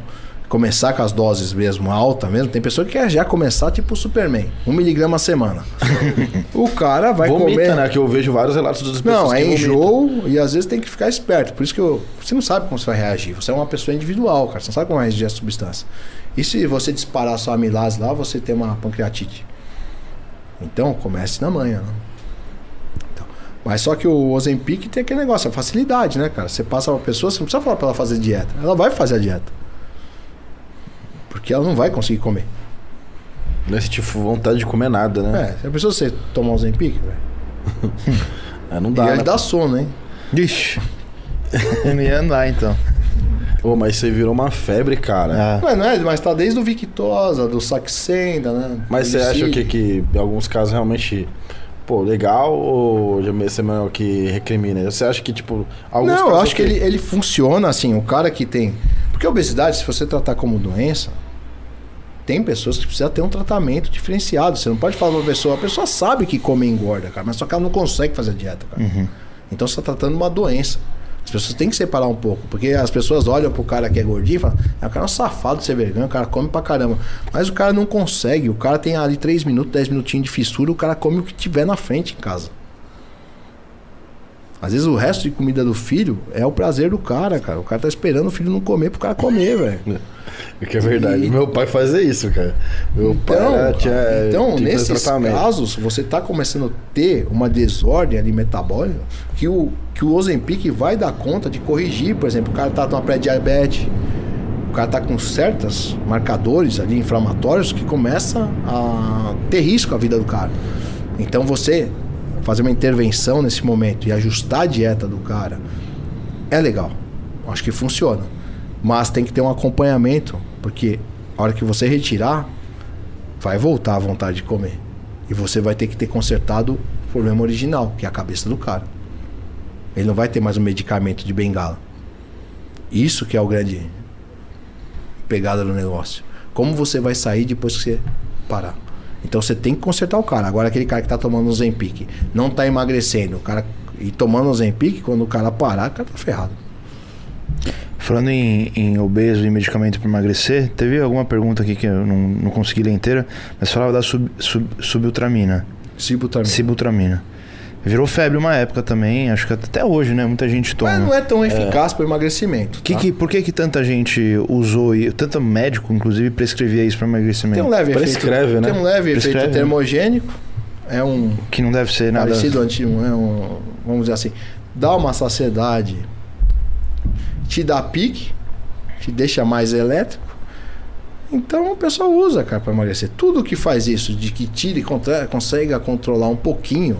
começar com as doses mesmo alta mesmo, tem pessoa que quer já começar tipo o Superman, um miligrama a semana. o cara vai Vomita, comer. né? Que eu vejo vários relatos das pessoas Não, é enjoo e às vezes tem que ficar esperto. Por isso que eu, você não sabe como você vai reagir. Você é uma pessoa individual, cara. Você não sabe como vai reagir a substância. E se você disparar sua amilase lá, você tem uma pancreatite. Então, comece na manhã. Né? Então, mas só que o Ozempic tem aquele negócio, a facilidade, né, cara? Você passa pra pessoa, você não precisa falar pra ela fazer dieta. Ela vai fazer a dieta. Porque ela não vai conseguir comer. Não é sentir vontade de comer nada, né? É, se a pessoa você tomar Ozempic, velho. É, não E dá, ele né? dá sono, hein? Ixi. Não ia andar então. Pô, mas você virou uma febre, cara. Ah. Não, não é, mas tá desde o Victosa, do Saxenda, né? Mas você acha que, que em alguns casos realmente, pô, legal ou já meio melhor que recrimina? Você acha que, tipo, alguns Não, eu acho que ok. ele, ele funciona assim, o cara que tem. Porque a obesidade, se você tratar como doença, tem pessoas que precisam ter um tratamento diferenciado. Você não pode falar pra uma pessoa, a pessoa sabe que come e engorda, cara, mas só que ela não consegue fazer dieta, cara. Então você tá tratando uma doença. As pessoas têm que separar um pouco, porque as pessoas olham pro cara que é gordinho e falam, é, o cara é um safado de ser vergonha, o cara come pra caramba. Mas o cara não consegue, o cara tem ali 3 minutos, 10 minutinhos de fissura, o cara come o que tiver na frente em casa. Às vezes o resto de comida do filho é o prazer do cara, cara. O cara tá esperando o filho não comer pro cara comer, velho. É que é verdade. E- Meu pai fazia isso, cara. Meu pai Então, era- tinha, então tinha nesses casos, você tá começando a ter uma desordem ali metabólica que o, que o Ozempic vai dar conta de corrigir. Por exemplo, o cara tá com uma pré-diabetes, o cara tá com certos marcadores ali inflamatórios que começa a ter risco à vida do cara. Então você fazer uma intervenção nesse momento e ajustar a dieta do cara é legal. Acho que funciona. Mas tem que ter um acompanhamento, porque a hora que você retirar, vai voltar a vontade de comer. E você vai ter que ter consertado o problema original, que é a cabeça do cara. Ele não vai ter mais um medicamento de bengala. Isso que é o grande pegada do negócio. Como você vai sair depois que você parar? Então você tem que consertar o cara. Agora aquele cara que tá tomando o Zempic, não tá emagrecendo, o cara e tomando o Zempic, quando o cara parar, o cara tá ferrado. Falando em, em obeso e medicamento para emagrecer, teve alguma pergunta aqui que eu não, não consegui ler inteira, mas falava da sub, sub. Sibutramina. Sibutramina. Virou febre uma época também, acho que até hoje, né? Muita gente toma. Mas não é tão eficaz para emagrecimento. Que, tá? que, por que, que tanta gente usou e tanto médico, inclusive, prescrevia isso para emagrecimento? Tem um leve Prescreve, efeito, né? Tem um leve Prescreve, efeito termogênico. É um Que não deve ser nada. parecido antigo, é um, vamos dizer assim, dá uma saciedade, te dá pique, te deixa mais elétrico. Então o pessoal usa, cara, para emagrecer. Tudo que faz isso, de que tire, contra, consiga controlar um pouquinho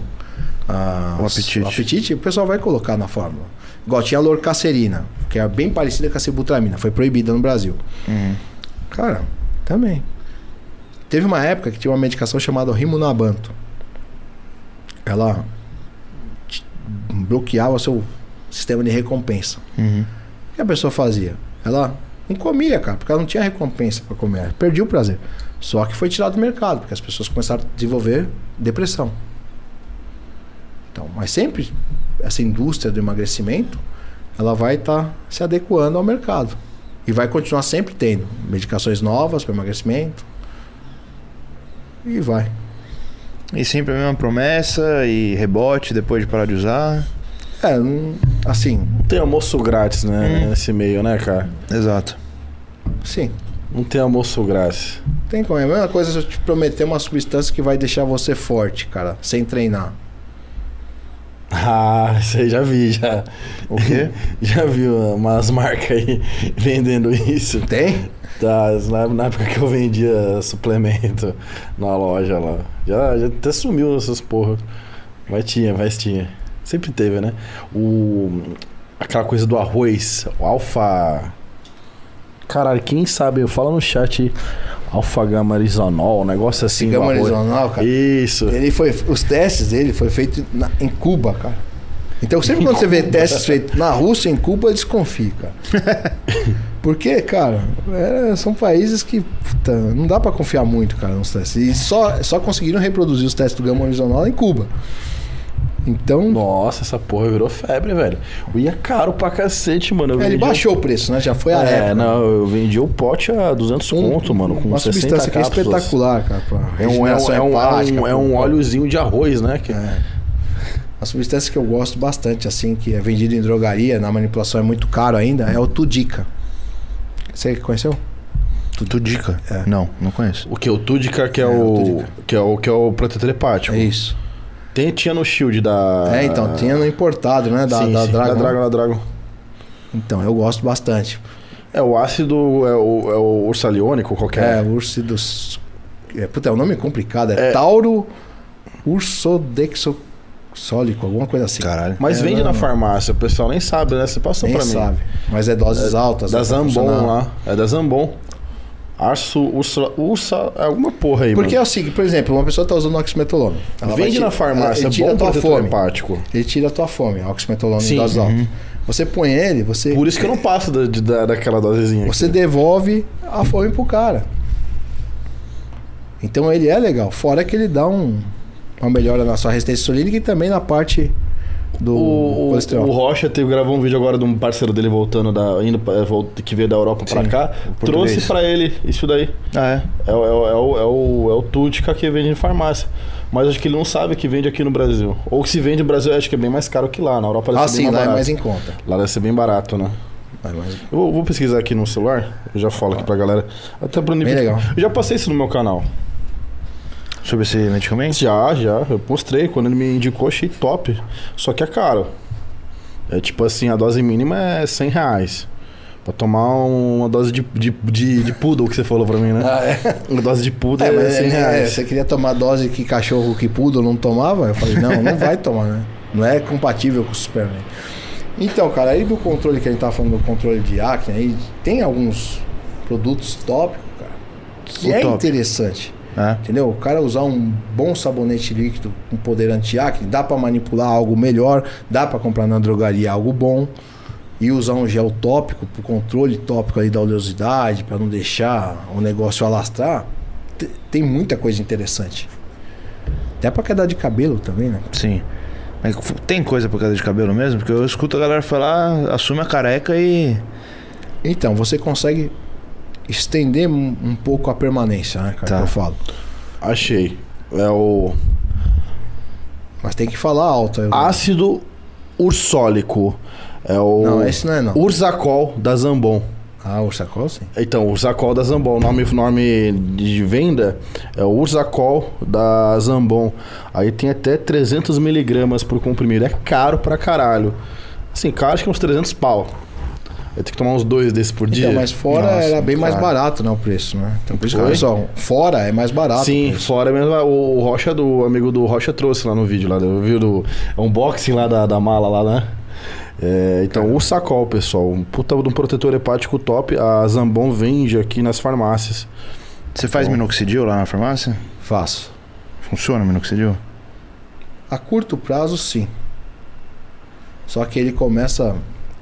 a- O apetite. o apetite, o pessoal vai colocar na fórmula. Igual tinha a lorcacerina, que é bem parecida com a sibutramina, foi proibida no Brasil. Uhum. Cara, também. Teve uma época que tinha uma medicação chamada rimunabanto. Ela bloqueava seu sistema de recompensa. Uhum. O que a pessoa fazia? Ela não comia, cara, porque ela não tinha recompensa para comer. Ela Perdia o prazer. Só que foi tirado do mercado, porque as pessoas começaram a desenvolver depressão. Então, mas sempre essa indústria do emagrecimento, ela vai estar se adequando ao mercado. E vai continuar sempre tendo medicações novas para emagrecimento. E vai. E sempre a mesma promessa e rebote depois de parar de usar. É, não- assim, Tem almoço grátis, né? Nesse meio, né, cara? Exato. sim. Não tem almoço grátis. Tem como. É a mesma coisa se eu te prometer uma substância que vai deixar você forte, cara, sem treinar. Ah, isso aí já vi, já. O quê? Já vi umas marcas aí vendendo isso. Tem? Tá, na, época que eu vendia suplemento na loja lá. Já, já até sumiu essas porra. Mas tinha, mas tinha. Sempre teve, né? O. Aquela coisa do arroz, o alfa. Caralho, quem sabe? Fala no chat alfa gama risonol, um negócio assim. do Gama arroz. horizontal, cara. Isso. Ele foi, os testes dele foi feito na- em Cuba, cara. Então sempre quando você vê testes feitos na Rússia, em Cuba, desconfie, cara. Porque, cara, é, são países que puta, não dá pra confiar muito, cara, nos testes. E só, só conseguiram reproduzir os testes do gama horizontal em Cuba. Então, Nossa, essa porra virou febre, velho. E é caro pra cacete, mano. Eu é, ele baixou o preço, né? Já foi a É, época. não, eu vendi o pote a 200 Um- conto, mano, com uma 60 substância que é cápsulas. espetacular, cara. É um, é um, é um, é um, é um óleozinho de arroz, né? Que... É. Uma substância que eu gosto bastante, assim, que é vendida em drogaria, na manipulação é muito caro ainda, é o Tudica. Você conheceu? Tudica? É. Não, não conheço. O que? O Tudica, que é, É, o o, Tudica. que é o que é o protetor hepático. É isso. Tem, tinha no Shield da. É, então, tinha no importado, né? Da, sim, da sim, Dragon. Da Dragon, da Dragon. Então, eu gosto bastante. É, o ácido é o, é o ursaliônico, É, qualquer. Ursidos. É, puta, é um nome complicado. É, Tauro Ursodexosólico, alguma coisa assim. Caralho. Mas É, vende não, na não. farmácia, o pessoal nem sabe, né? Você passou Nem pra mim. sabe. Mas é doses altas. Da né, Zambon funcionar. lá. É da Zambon. Arso, ursa, ursa, é alguma porra aí, Porque é mano. o seguinte, por exemplo, uma pessoa tá usando oxmetolona. Ela Vende na farmácia, ele tira bom a tua fome. hepático. Ele tira a tua fome, oxmetolona Sim. em doses altas. Você põe ele, você, Por isso que eu não passo da, da, daquela dosezinha. você aqui. devolve a fome pro cara. Então ele é legal. Fora que ele dá um, uma melhora na sua resistência insulínica e também na parte do O, o, colesterol. o Rocha teve, gravou um vídeo agora de um parceiro dele voltando da. indo pra- vol- que veio da Europa pra Sim, cá. Trouxe pra ele isso daí. Ah, é? É, o- é, o- é, o, é, o, é o Tutica que vende em farmácia. Mas acho que ele não sabe que vende aqui no Brasil. Ou que se vende no Brasil, acho que é bem mais caro que lá. Na Europa deve ah, ser sim, bem lá é barato. mais em conta. Lá deve ser bem barato, né? É mais- Eu vou, vou pesquisar aqui no celular. Eu já falo aqui pra galera. Até pro nível. Bem legal. Eu já passei isso no meu canal. Sobre esse medicamento? Já, já. Eu mostrei. Quando ele me indicou, achei top. Só que é caro. É tipo assim, a dose mínima é 100 reais. Pra tomar uma dose de, de, de, de poodle que você falou pra mim, né? Ah, é. Uma dose de poodle É, é, mas 100 é, reais. você queria tomar dose que cachorro que poodle não tomava? Eu falei, não, não vai tomar, né? Não é compatível com o Superman. Então, cara, aí do controle que a gente tava falando do controle de acne, aí tem alguns produtos tópicos, cara, que O é tópico. interessante. É. Entendeu? O cara usar um bom sabonete líquido com poder anti-acne, dá pra manipular algo melhor, dá pra comprar na drogaria algo bom e usar um gel tópico pro controle tópico ali da oleosidade, pra não deixar o negócio alastrar. Te- Tem muita coisa interessante. Até pra queda de cabelo também, né? Sim. Mas tem coisa por causa de cabelo mesmo? Porque eu escuto a galera falar, assume a careca e. Então, você consegue estender um, pouco a permanência, né, cara? Tá. Que eu falo. Achei. É o Mas tem que falar alto. aí. ácido ursólico. É o Não, esse não é não. Ursacol da Zambon. Ah, o sacol sim. Então, Ursacol da Zambon. O nome, nome de venda é o Ursacol da Zambon. Aí tem até 300 miligramas por comprimido. É caro pra caralho. Assim, caro acho que é uns 300 pau. Eu tenho que tomar uns dois desses por dia. Então, mas fora Nossa, era bem mais barato, né, o preço, né? Então, por isso que só, fora é mais barato. Sim, fora mesmo. O Rocha, do o amigo do Rocha, trouxe lá no vídeo, lá, viu do unboxing lá da, da mala lá, né? É, então, o Sacol, pessoal, um puta de um protetor hepático top. A Zambon vende aqui nas farmácias. Você faz minoxidil lá na farmácia? Faço. Funciona o minoxidil? A curto prazo, sim. Só que ele começa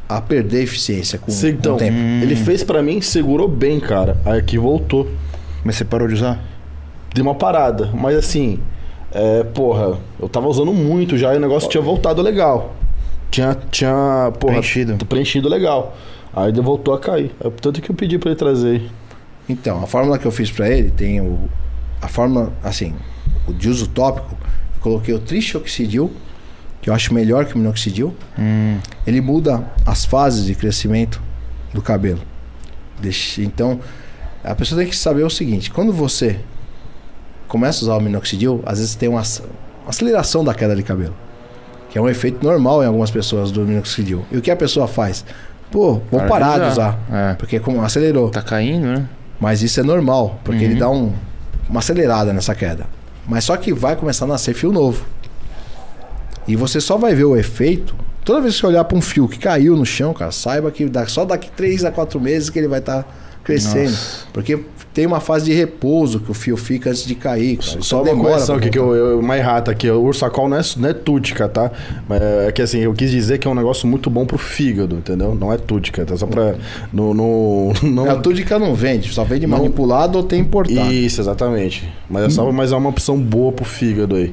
a perder eficiência com, com então, o tempo. ele fez pra mim, segurou bem, cara. Aí aqui voltou. Mas você parou de usar? Deu uma parada. Mas assim, é, porra, eu tava usando muito já e o negócio tinha voltado legal. Tinha, tinha, porra, Preenchido. preenchido legal. Aí ele voltou a cair. É tanto que eu pedi pra ele trazer. Então, a fórmula que eu fiz pra ele tem o. A fórmula, assim. o de uso tópico, eu coloquei o trixoxidil, que eu acho melhor que o minoxidil. Hum, Ele muda as fases de crescimento do cabelo. Deixa- Então, a pessoa tem que saber o seguinte: quando você começa a usar o minoxidil, às vezes tem uma, ac- uma aceleração da queda de cabelo, que é um efeito normal em algumas pessoas do minoxidil. E o que a pessoa faz? Pô, vou Para parar de usar. usar, É. porque como acelerou. tá caindo, né? Mas isso é normal, porque Uhum. ele dá um- uma acelerada nessa queda. Mas só que vai começar a nascer fio novo. E você só vai ver o efeito toda vez que você olhar para um fio que caiu no chão, cara, saiba que só daqui 3 a 4 meses que ele vai estar crescendo. Nossa. Porque tem uma fase de repouso que o fio fica antes de cair. Cara. Só Então uma correção aqui que eu, eu mais rata aqui. O ursacol não é, não é tútica, tá? Mas é que assim, eu quis dizer que é um negócio muito bom pro fígado, entendeu? Não é tútica, tá? Só pra. No, no, não, A Túdica não vende, só vende Não- manipulado ou tem importado. Isso, exatamente. Mas é só mas é uma opção boa pro fígado aí.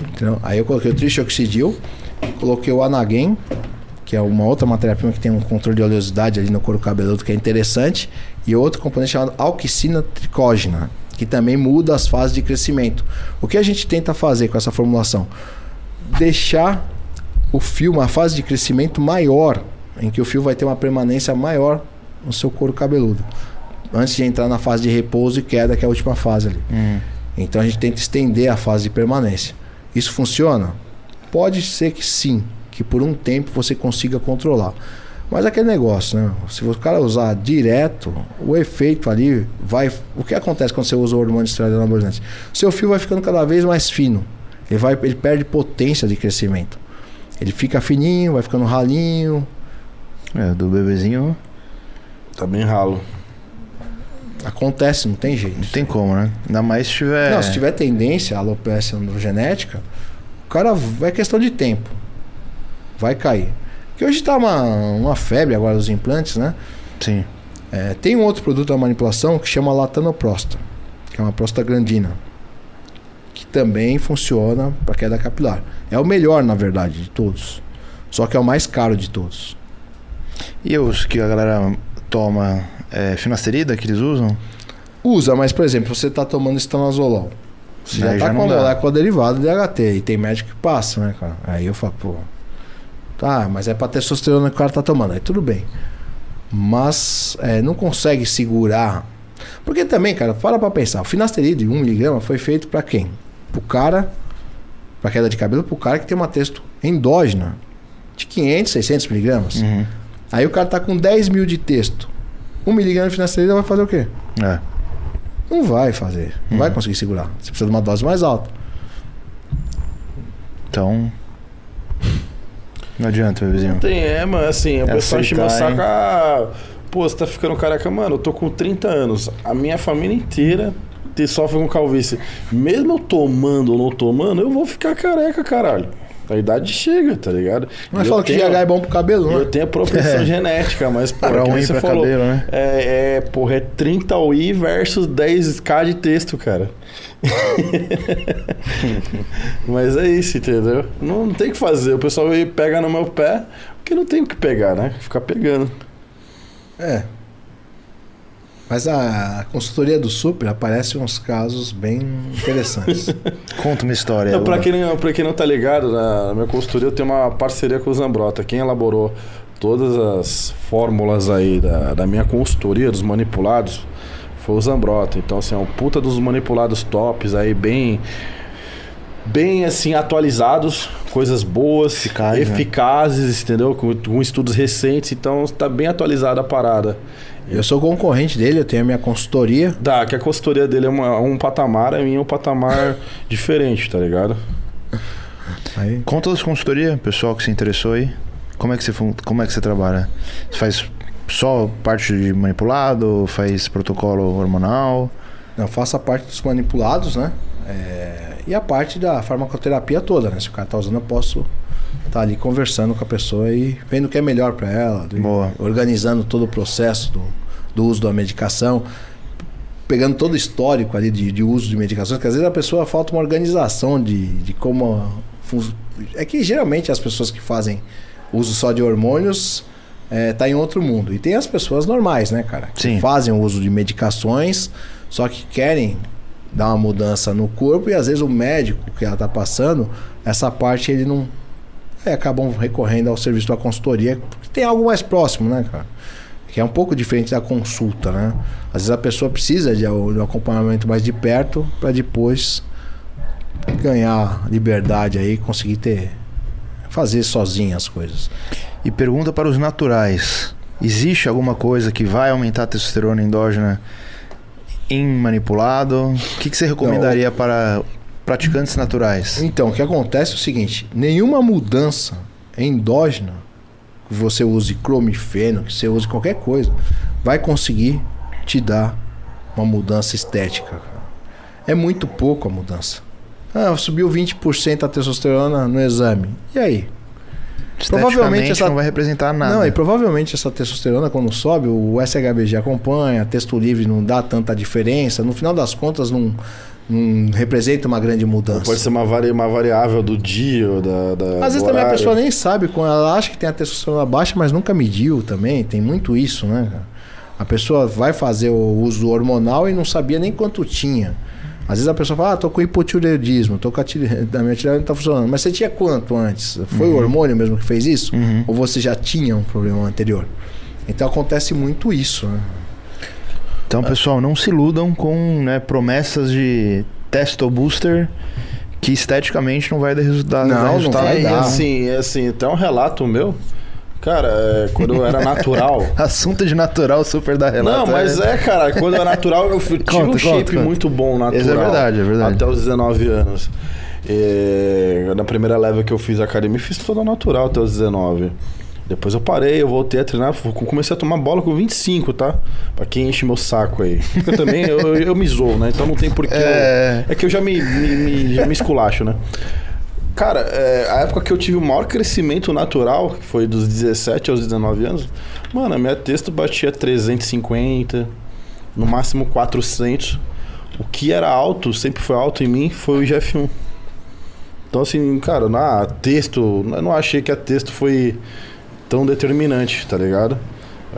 Entendeu? Aí eu coloquei o trixoxidil, coloquei o anagen, que é uma outra matéria-prima que tem um controle de oleosidade ali no couro cabeludo que é interessante, e outro componente chamado alquicina tricógena, que também muda as fases de crescimento. O que a gente tenta fazer com essa formulação? Deixar o fio uma fase de crescimento maior, em que o fio vai ter uma permanência maior no seu couro cabeludo, antes de entrar na fase de repouso e queda, que é a última fase ali. Hum. Então a gente tenta estender a fase de permanência. Isso funciona? Pode ser que sim, que por um tempo você consiga controlar. Mas aquele negócio, né? Se o cara usar direto, o efeito ali vai. O que acontece quando você usa o hormônio esteroide anabolizante? Seu fio vai ficando cada vez mais fino. Ele, vai, ele perde potência de crescimento. Ele fica fininho, vai ficando ralinho. É, do bebezinho Tá bem ralo. Acontece, não tem jeito. não tem como, né? Ainda mais se tiver. Não, se tiver tendência alopecia androgenética, o cara vai questão de tempo. Vai cair. Porque hoje tá uma, uma febre agora dos implantes, né? Sim. É, tem um outro produto da manipulação que chama latanoprosta, que é uma prostaglandina, que também funciona para queda capilar. É o melhor, na verdade, de todos. Só que é o mais caro de todos. E os que a galera toma é, finasterida que eles usam? Usa, mas por exemplo, você tá tomando estanozolol. Você já tá já com não a molécula derivada de HT. E tem médico que passa, né, cara? Aí eu falo, pô. Tá, mas é pra testosterona que o cara tá tomando. Aí tudo bem. Mas é, não consegue segurar. Porque também, cara, para pra pensar. O finasteride de 1mg foi feito pra quem? Pro cara, pra queda de cabelo, pro cara que tem uma testo endógena de 500, 600 miligramas. Uhum. Aí o cara tá com 10 mil de texto. 1mg de finasterida vai fazer o quê? É. Não vai fazer. Não vai conseguir segurar. Você precisa de uma dose mais alta. Então. Não adianta, bebezinho. Tem, é, mano, assim, o É pessoal enche meu saco. Ah, pô, você tá ficando careca. Mano, eu tô com 30 anos. A minha família inteira te sofre com calvície. Mesmo eu tomando ou não tomando, eu vou ficar careca, caralho. A idade chega, tá ligado? Mas fala eu que tenho- GH é bom pro cabelo, Eu né? tenho a propensão genética, mas pô, Pra e você falou, cabelo, né? É, é, porra, é 30 UI versus 10k de texto, cara. mas é isso, entendeu? Não, não tem o que fazer. O pessoal pega no meu pé, porque não tem o que pegar, né? Ficar pegando. É. Mas a, consultoria do Super aparece uns casos bem interessantes. Conta uma história. Não, pra, Lula. quem, não- pra quem não tá ligado, na minha consultoria eu tenho uma parceria com o Zambrota. Quem elaborou todas as fórmulas aí da, da minha consultoria, dos manipulados, foi o Zambrota. Então, assim, é um puta dos manipulados tops aí, bem. Bem assim, atualizados, coisas boas, Eficaz, né? eficazes, entendeu? Com, com estudos recentes, então tá bem atualizada a parada. Eu sou concorrente dele, eu tenho a minha consultoria. Dá, que a consultoria dele é uma- um patamar, a minha é um patamar diferente, tá ligado? Aí, Conta das consultoria, pessoal que se interessou aí. Como é que você, como é que você trabalha? Você faz só parte de manipulado? Faz protocolo hormonal? eu faço a parte dos manipulados, né? É, e a parte da farmacoterapia toda, né? Se o cara tá usando, eu posso estar ali conversando com a pessoa e vendo o que é melhor para ela, Boa. organizando todo o processo do, do uso da medicação, pegando todo o histórico ali de, de uso de medicações, que às vezes a pessoa falta uma organização de, de como. É que geralmente as pessoas que fazem uso só de hormônios é, tá em outro mundo. E tem as pessoas normais, né, cara? Que Sim. fazem o uso de medicações, só que querem dar uma mudança no corpo e às vezes o médico que ela tá passando, essa parte ele não. É, acabam recorrendo ao serviço da consultoria, porque tem algo mais próximo, né, cara? Que é um pouco diferente da consulta, né? Às vezes a pessoa precisa de, de um acompanhamento mais de perto para depois ganhar liberdade aí, conseguir ter fazer sozinha as coisas. E pergunta para os naturais: existe alguma coisa que vai aumentar a testosterona endógena em manipulado? O que, que você recomendaria Não. para praticantes naturais? Então, o que acontece é o seguinte: nenhuma mudança endógena, que você use clomifeno, que você use qualquer coisa, vai conseguir te dar uma mudança estética. É muito pouco a mudança. Ah, subiu 20% a testosterona no exame. E aí? Provavelmente essa... não vai representar nada. Não, e provavelmente essa testosterona, quando sobe, o SHBG acompanha, texto livre não dá tanta diferença. No final das contas, não, não representa uma grande mudança. pode ser uma, vari, uma variável do dia ou da, da Às vezes também a pessoa nem sabe, ela acha que tem a testosterona baixa, mas nunca mediu também. Tem muito isso, né? A pessoa vai fazer o uso hormonal e não sabia nem quanto tinha. Às vezes a pessoa fala, ah, tô com hipotireoidismo, tô com a, a minha tireoide não tá funcionando. Mas você tinha quanto antes? Foi uhum. o hormônio mesmo que fez isso? Uhum. Ou você já tinha um problema anterior? Então acontece muito isso, né? Então, pessoal, não se iludam com né, promessas de testo booster que esteticamente não vai dar resultado. Não, não vai dar. Assim, assim, tem um relato meu Cara, é, quando eu era natural. Assunto de natural super da relato. Não, mas é, é cara, quando eu era natural, eu tive conta, um shape conta, muito bom natural. Isso é verdade, é verdade. Até os 19 anos. E, na primeira leva que eu fiz academia, fiz toda natural até os 19. Depois eu parei, eu voltei a treinar, comecei a tomar bola com 25, tá? Pra quem enche meu saco aí. Porque eu também eu, eu, me zoo, né? Então não tem porquê. É, eu, é que eu já me, me, me, já me esculacho, né? Cara, é, a época que eu tive o maior crescimento natural, que foi dos 17 aos 19 anos, mano, a minha texto batia 350, no máximo 400. O que era alto, sempre foi alto em mim, foi o GF1. Então, assim, cara, na texto, eu não achei que a texto foi tão determinante, tá ligado?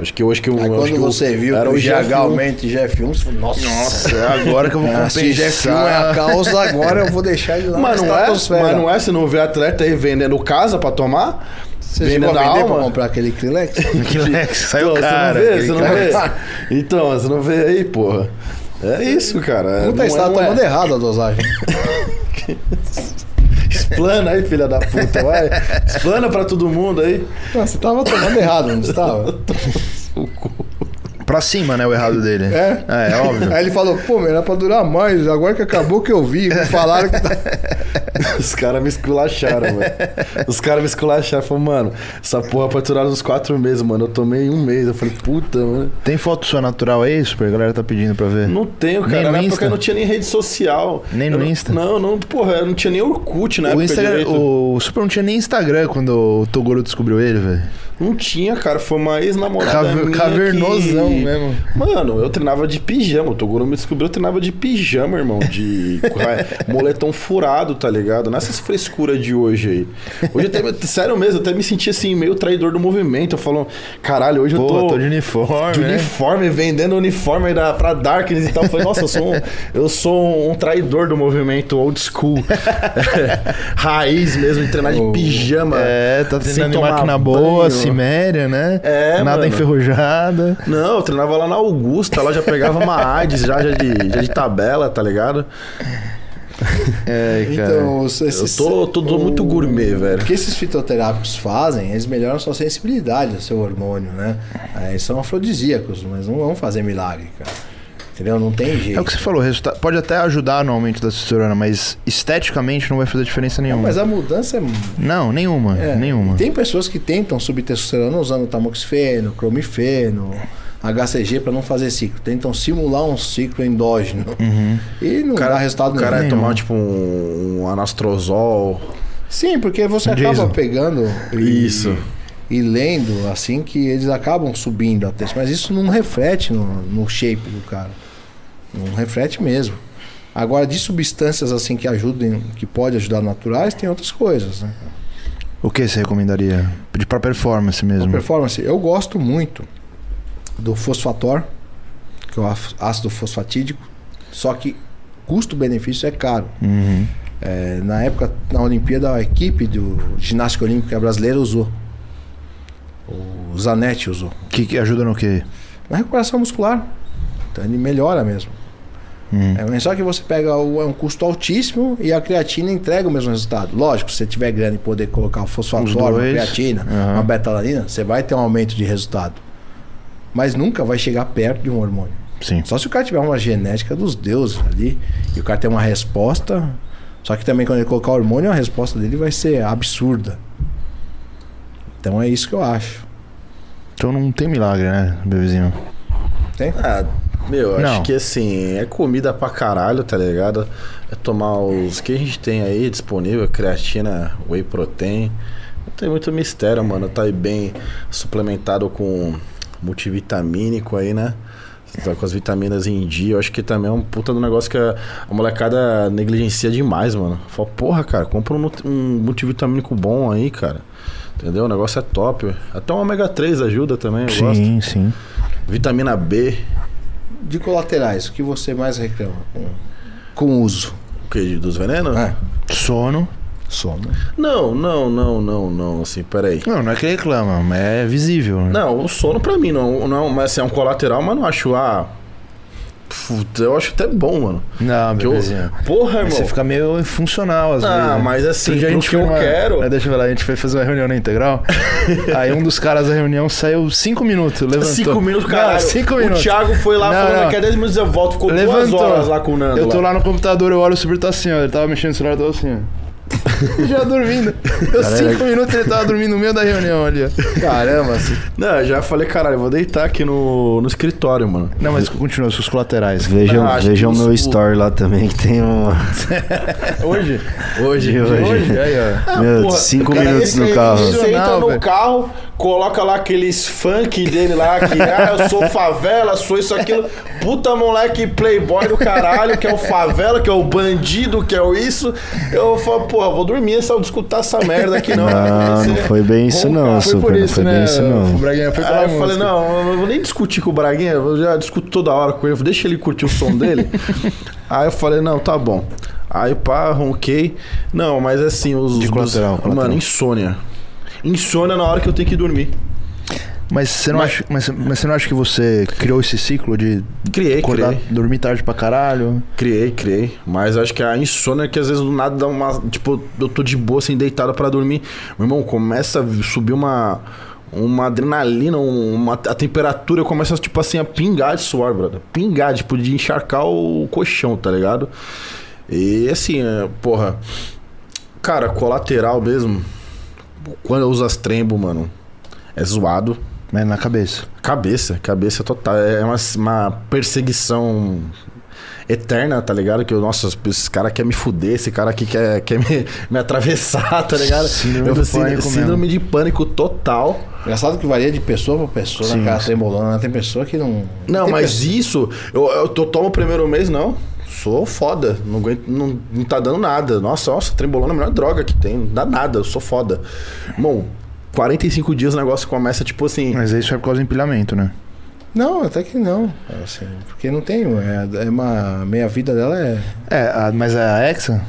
Acho que hoje que eu. Aí quando que você viu era o GH aumenta em GF1, você falou, nossa, nossa, é agora que eu vou compensar. Se GF1 é a causa, agora eu vou deixar ele lá mas não é, Mas não é, se não vê atleta aí vendendo casa pra tomar? Você vendendo a alma? pra comprar aquele Krilex? Krilex, saiu Pô, cara. Você não vê? Você não vê? Então, você não vê aí, porra. É isso, cara. Puta, está é, tomando é. errado a dosagem. Explana aí, filha da puta, vai. Explana pra todo mundo aí. Não, você tava tomando errado, não estava? pra cima, né? O errado dele. É? É, é óbvio. Aí ele falou, pô, era pra durar mais, agora que acabou que eu vi, me falaram que tá. Os caras me esculacharam, mano. Os caras me esculacharam. Falaram, mano, essa porra pra durar uns quatro meses, mano. Eu tomei um mês. Eu falei, puta, mano. Tem foto sua natural aí, super? A galera tá pedindo pra ver. Não tenho, cara. Nem na época Insta? não tinha nem rede social. Nem no eu, Insta? Não, não, porra, eu não tinha nem Orkut na o época. Instagram, o Super não tinha nem Instagram quando o Toguro descobriu ele, velho. Não tinha, cara. Foi uma ex-namorada. Caver, cavernosão que... mesmo. Mano, eu treinava de pijama. O Toguro me descobriu, eu treinava de pijama, irmão. De moletom furado, tá ligado? Nessas frescuras de hoje aí. Hoje até, sério mesmo, eu até me senti assim, meio traidor do movimento. Eu falo, caralho, hoje Pô, eu tô. tô de uniforme. De né? uniforme, vendendo uniforme da, pra Darkness e tal. Eu falei, nossa, eu sou um, eu sou um traidor do movimento old school. Raiz mesmo, de treinar de pijama. É, tá treinando de máquina boa, assim Ciméria, né? É, Nada mano. enferrujada. Não, eu treinava lá na Augusta, lá já pegava uma AIDS já, já, de, já de tabela, tá ligado? É, cara. Então, esses, eu tô, tô, tô o, muito gourmet, velho. O que esses fitoterápicos fazem, eles melhoram sua sensibilidade ao seu hormônio, né? É, eles são afrodisíacos, mas não vão fazer milagre, cara. Entendeu? Não tem jeito. É o que você falou, resultado, pode até ajudar no aumento da testosterona, mas esteticamente não vai fazer diferença nenhuma. Não, mas a mudança é. Não, nenhuma. É, nenhuma. Tem pessoas que tentam subir testosterona usando tamoxifeno, cromifeno. HCG para não fazer ciclo. Tentam simular um ciclo endógeno. Uhum. E não cara, dá resultado nenhum. O cara é tomar tipo um, um anastrozol. Sim, porque você acaba pegando. Isso. E, e, lendo assim que eles acabam subindo a texto. Mas isso não reflete no, no shape do cara. Não reflete mesmo. Agora, de substâncias assim que ajudem, que pode ajudar naturais, tem outras coisas, né? O que você recomendaria? De para performance mesmo? Pra performance, eu gosto muito do fosfator, que é o ácido fosfatídico, só que custo-benefício é caro. Uhum. É, na época, na Olimpíada, a equipe do ginástica olímpica brasileira usou. O Zanetti usou. Que, que ajuda no quê? Na recuperação muscular. Então ele melhora mesmo. Hum. É, só que você pega o, é um custo altíssimo e a creatina entrega o mesmo resultado. Lógico, se você tiver grana e poder colocar o fosfato, uma dois. creatina, Aham. uma betalanina, você vai ter um aumento de resultado. Mas nunca vai chegar perto de um hormônio. Sim. Só se o cara tiver uma genética dos deuses ali e o cara tem uma resposta. Só que também quando ele colocar hormônio, a resposta dele vai ser absurda. Então é isso que eu acho. Então não tem milagre, né, bebezinho? Tem? Ah, meu, eu Não. acho que assim, é comida pra caralho, tá ligado? É tomar os que a gente tem aí disponível, creatina, whey protein. Não tem muito mistério, mano. Tá aí bem suplementado com multivitamínico aí, né? Tá com as vitaminas em dia. Eu acho que também é um puta do negócio que a, a molecada negligencia demais, mano. Fala, porra, cara, compra um, um multivitamínico bom aí, cara. Entendeu? O negócio é top. Até um ômega 3 ajuda também, eu gosto. Sim, sim. Vitamina B. De colaterais, o que você mais reclama com, com o uso? O que? Dos venenos? É, Sono. sono. Não, não, não, não, não. Assim, peraí. Não, não é que reclama, mas é visível. né? Não, o sono pra mim não, não mas assim, é um colateral, mas não acho, ah... Puta, eu acho até bom, mano. Não, Que eu- porra, irmão. Você fica meio funcional às vezes. Ah, mas assim, Outro dia a gente que eu numa- quero... Aí, deixa eu ver lá, a gente foi fazer uma reunião na Integral. aí um dos caras da reunião saiu cinco minutos, levantou. Cinco minutos, Não, caralho. cinco o minutos. Thiago foi lá Não, falando não. que é 10 minutos eu volto. Ficou duas Levantou. horas lá com o Nando. Eu tô lá no computador, eu olho o super tá assim, ó. Ele tava mexendo no celular, tava assim, ó. Já dormindo. Deu cinco minutos ele tava dormindo no meio da reunião ali, ó. Caramba, assim. Não, eu já falei, caralho, eu vou deitar aqui no, no escritório, mano. Não, mas continua, seus colaterais. Vejam, acho vejam meu os- story lá também, que tem um. Hoje? Hoje, De hoje. Aí, ó. Meu, porra, cinco cara, minutos no aí, carro. Você entra no carro, coloca lá aqueles funk dele lá, que ah, eu sou favela, sou isso, aquilo. Puta moleque playboy do caralho, que é o favela, que é o bandido, que é o isso. Eu falo, porra, vou dormir se eu escutar essa merda aqui, não. Não, não foi bem isso não, Foi Super. por Não isso, foi né? bem isso O não. Braguinha foi Aí eu falei, não, eu não vou nem discutir com o Braguinha, eu já discuto toda hora com ele, deixa ele curtir o som dele. Aí eu falei, não, tá bom. Aí pá, ronquei. Não, mas assim, os. De os- colateral, Mano, colateral. insônia. Insônia na hora que eu tenho que dormir. Mas você não, Mas- acha, mas, mas você não acha que você criou esse ciclo de Criei, acordar, criei. dormir tarde pra caralho? Criei, criei. Mas acho que a insônia é que às vezes do nada dá uma. Tipo, eu tô de boa, assim, deitado pra dormir. Meu irmão, começa a subir uma. Uma adrenalina, um- uma, a temperatura começa, tipo assim, a pingar de suor, brother. Pingar, tipo, de encharcar o colchão, tá ligado? E assim, é, porra. Cara, colateral mesmo. Quando eu uso as trembo, mano, é zoado. Mas na cabeça. Cabeça, cabeça total. É uma, uma perseguição eterna, tá ligado? Que, nossa, esse cara quer me fuder, esse cara aqui quer, quer me, me atravessar, tá ligado? Síndrome Eu do falo, pânico síndrome de pânico total. Engraçado que varia de pessoa pra pessoa Sim. naquela trembolona. né? Tem pessoa que não. Não, tem mas pessoa- isso, eu, eu tomo o primeiro mês, não. Sou foda. Não, aguento, não, não tá dando nada. Nossa, nossa, trembolona é a melhor droga que tem. Não dá nada, eu sou foda. Irmão, 45 dias o negócio começa, tipo assim. Mas isso é por causa do empilhamento, né? Não, até que não. Assim, porque não tem. É, é uma. Meia vida dela é. É, a- mas a Hexa?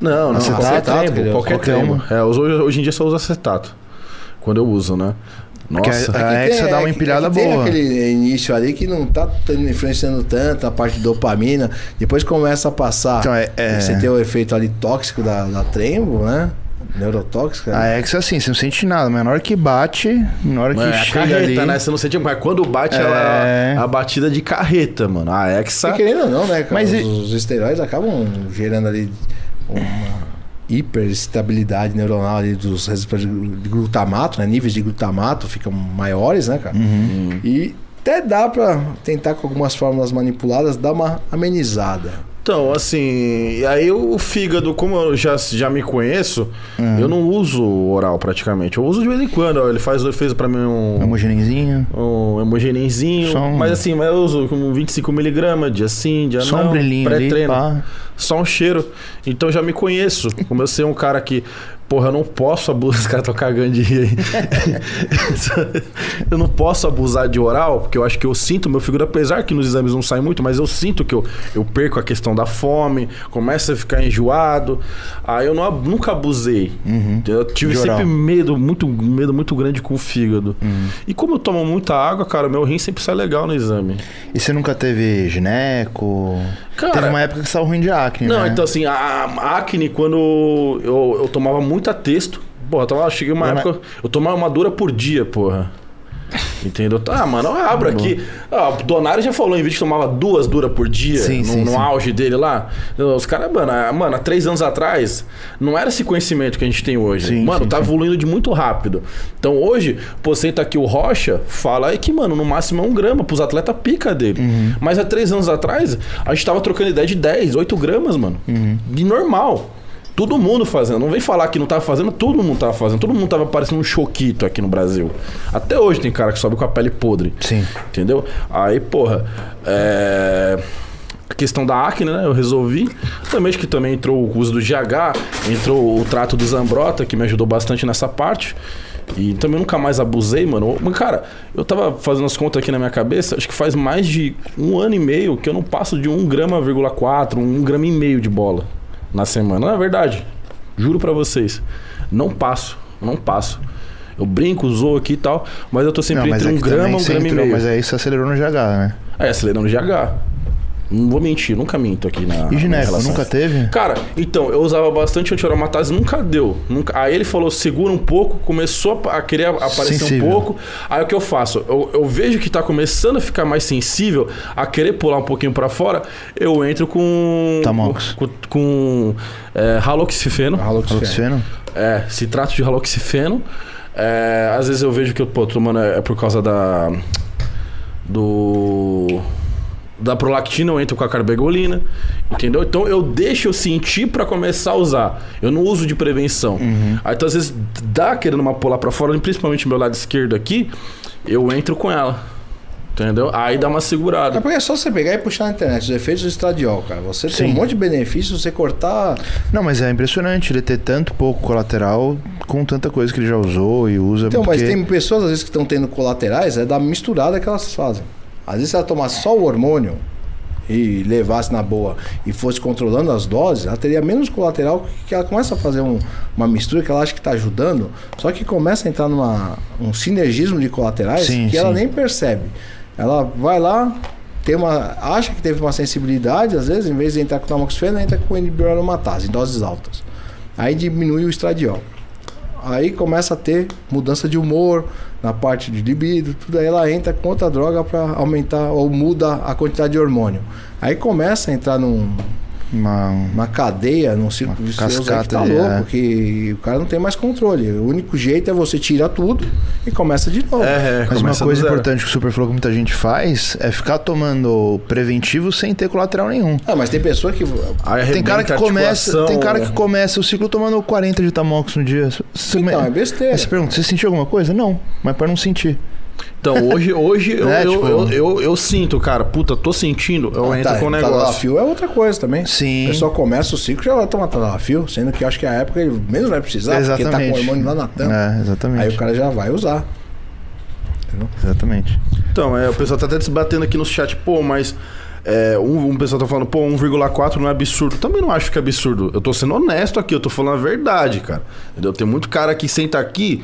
Não, não, Acetato, qualquer qualquer qualquer. É, hoje, hoje em dia só usa acetato. Quando eu uso, né? Nossa. a- É que Hexa dá é uma empilhada é que Tem boa. aquele início ali que não tá influenciando tanto a parte de dopamina. Depois começa a passar. Então, é- é- Você tem o efeito ali tóxico da, da trembo, né? Neurotóxica. A Hexa, assim, você não sente nada, mas na hora que bate, na hora que É, chega carreta, ali... né? Você não sente, mas quando bate É. ela, a batida de carreta, mano. A Hexa. Querendo ou não, né? cara, Mas os, e- os esteroides acabam gerando ali uma hiperestabilidade neuronal ali dos receptores de glutamato, né? Níveis de glutamato ficam maiores, né, cara? Uhum. E até dá pra tentar com algumas fórmulas manipuladas dar uma amenizada. Então, assim, aí o fígado, como eu já, já me conheço, Uhum. eu não uso oral praticamente. Eu uso de vez em quando. Ele faz, fez pra mim um. Homogenenzinho. um hemogenenzinho, Só um- mas assim, mas eu uso com 25mg, dia sim, dia Só não, um brilhinho ali, pré-treino. Só um cheiro. Então já me conheço. Como eu sei um cara que, porra, eu não posso abusar. Os caras estão cagando de rir aí. eu não posso abusar de oral, porque eu acho que eu sinto meu figura, apesar que nos exames não sai muito, mas eu sinto que eu, eu perco a questão da fome, começa a ficar enjoado. Aí eu não, nunca abusei. Uhum. Eu tive De sempre oral. medo, muito medo muito grande com o fígado. Uhum. E como eu tomo muita água, cara, meu rim sempre sai legal no exame. E você nunca teve gineco? Cara- teve uma época que estava ruim de acne, Não, né? então assim, a, a acne, quando eu, eu tomava muita texto, porra, eu tomava, cheguei uma Mas- época, eu tomava uma dura por dia, porra. Entendeu? Ah, mano, eu abro aqui. Ah, o Donário já falou em vídeo que tomava duas duras por dia Sim, no, sim, no sim. auge dele lá. Os caras, mano, ah, mano, há três anos atrás, não era esse conhecimento que a gente tem hoje. Mano, tá evoluindo de muito rápido. Então hoje, pô, senta aqui o Rocha, fala aí que, mano, no máximo é um grama pros atletas pica dele. Uhum. Mas há três anos atrás, a gente tava trocando ideia de 10, 8 gramas, mano. Uhum. De normal. Todo mundo fazendo. Não vem falar que não tava fazendo, todo mundo tava fazendo. Todo mundo tava parecendo um choquito aqui no Brasil. Até hoje tem cara que sobe com a pele podre. Sim. Entendeu? Aí, porra, é... A questão da acne, né? Eu resolvi. Também acho que também entrou o uso do GH, entrou o trato do Zambrota, que me ajudou bastante nessa parte. E também nunca mais abusei, mano. Mas, cara, eu tava fazendo as contas aqui na minha cabeça, acho que faz mais de um ano e meio que eu não passo de 1 grama, vírgula 4, um grama e meio de bola na semana. Não é verdade. Juro pra vocês. Não passo, não passo. Eu brinco, zoo aqui e tal, mas eu tô sempre Não, entre é um grama e um grama e entrou, meio. Mas aí você acelerou no GH, né? É, acelerando GH. Não vou mentir, nunca minto aqui na. E gineco, nunca teve? Cara, então, eu usava bastante anti-aromatase, nunca deu. Nunca... Aí ele falou, segura um pouco, começou a querer aparecer Sensível. um pouco. Aí o que eu faço? Eu, eu vejo que tá começando a ficar mais sensível, a querer pular um pouquinho pra fora, eu entro com. Tamox. Com, com é, haloxifeno. Haloxifeno? É, citrato de haloxifeno. É, às vezes eu vejo que eu tô tomando é é por causa da. Do. Da prolactina, eu entro com a carbegolina. Entendeu? Então eu deixo eu sentir pra começar a usar. Eu não uso de prevenção. Aí então, às vezes dá querendo uma pular pra fora, principalmente meu lado esquerdo aqui, eu entro com ela. Entendeu? Aí dá uma É segurada. porque é só você pegar e puxar na internet os efeitos do estradiol, cara. Você tem Sim. um monte de benefícios, você cortar. Não, mas é impressionante ele ter tanto pouco colateral com tanta coisa que ele já usou e usa. Então, porque... mas tem pessoas, às vezes, que estão tendo colaterais, é da misturada que elas fazem. Às vezes, se ela tomasse só o hormônio e levasse na boa e fosse controlando as doses, ela teria menos colateral que ela começa a fazer um- uma mistura que ela acha que está ajudando, só que começa a entrar numa um sinergismo de colaterais Sim, que ela sim. nem percebe. Ela vai lá, tem uma, acha que teve uma sensibilidade, às vezes, em vez de entrar com tamoxifeno, entra com inibidor aromatase em doses altas. Aí diminui o estradiol. Aí começa a ter mudança de humor na parte de libido, tudo aí ela entra com outra droga para aumentar ou muda a quantidade de hormônio. Aí começa a entrar num, Uma... uma cadeia, num círculo Uma vicioso aí que cascata tá de- louco, é. que o cara não tem mais controle. O único jeito é você tirar tudo e começa de novo. É, é, Mas uma coisa importante que o Super falou que muita gente faz é ficar tomando preventivo sem ter colateral nenhum. Ah, mas tem pessoa que Tem cara que começa, tem cara né? que começa o ciclo tomando 40 de tamox no dia. Você Então, me- é besteira. Aí você pergunta, você sentiu alguma coisa? Não, mas para não sentir. Então, hoje, hoje eu, Né, eu, tipo- eu, eu, eu sinto, cara, puta, tô sentindo, eu Ah, entro tá, com o negócio. Tadalafil é outra coisa também. Sim. O pessoal começa o ciclo já vai tomar Tadalafil, sendo que eu acho que a época ele menos vai precisar, porque tá com o hormônio lá na tampa. É, exatamente. Aí o cara já vai usar. Exatamente. Então, é, o pessoal tá até se batendo aqui no chat, pô, mas é, um, um pessoal tá falando, pô, 1,4 não é absurdo. Também não acho que é absurdo. Eu tô sendo honesto aqui, eu tô falando a verdade, cara. Entendeu? Tem muito cara que senta aqui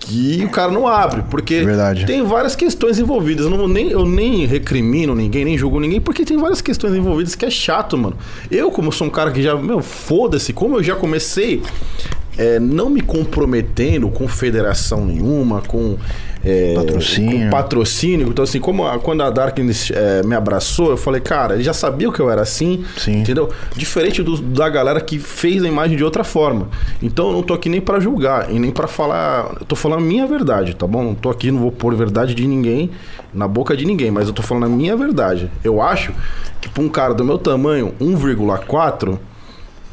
que o cara não abre, porque Verdade. tem várias questões envolvidas. Eu, não, nem, eu nem recrimino ninguém, nem julgo ninguém, porque tem várias questões envolvidas que é chato, mano. Eu, como sou um cara que já, meu, foda-se, como eu já comecei é, não me comprometendo com federação nenhuma, com é, Patrocínio. com patrocínio. Então, assim, como a- quando a Darkness é, me abraçou, eu falei, cara, ele já sabia que eu era assim, Sim. entendeu? Diferente do- da galera que fez a imagem de outra forma. Então, eu não tô aqui nem pra julgar e nem pra falar. Eu tô falando a minha verdade, tá bom? Não tô aqui, não vou pôr verdade de ninguém na boca de ninguém, mas eu tô falando a minha verdade. Eu acho que pra um cara do meu tamanho, 1,4.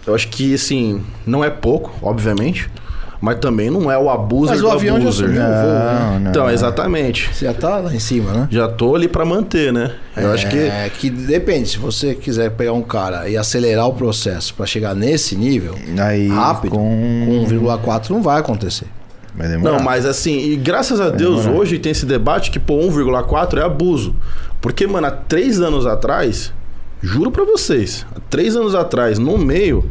Eu acho que, assim, não é pouco, obviamente. Mas também não é o Mas do o avião já abuser. subiu o voo, né? Não. Então, exatamente. Você já tá lá em cima, né? Já tô ali pra manter, né? Eu acho que. É, que depende, se você quiser pegar um cara e acelerar o processo pra chegar nesse nível, Aí, rápido, com- com 1,4 não vai acontecer. Não, mas assim, e graças a Deus hoje tem esse debate que, pô, 1,4 é abuso. Porque, mano, há três anos atrás, juro pra vocês, três anos atrás, no meio,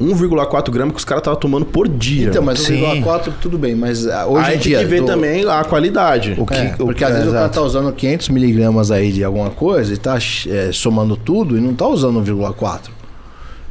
1,4 gramas que os caras estavam tomando por dia. Então, mas Sim. 1,4 tudo bem, mas ah, hoje Aí em tem dia... que ver do- também a qualidade. O que- É, o- porque às é, vezes o cara exato. tá usando 500 miligramas aí de alguma coisa e tá é, somando tudo e não tá usando 1,4.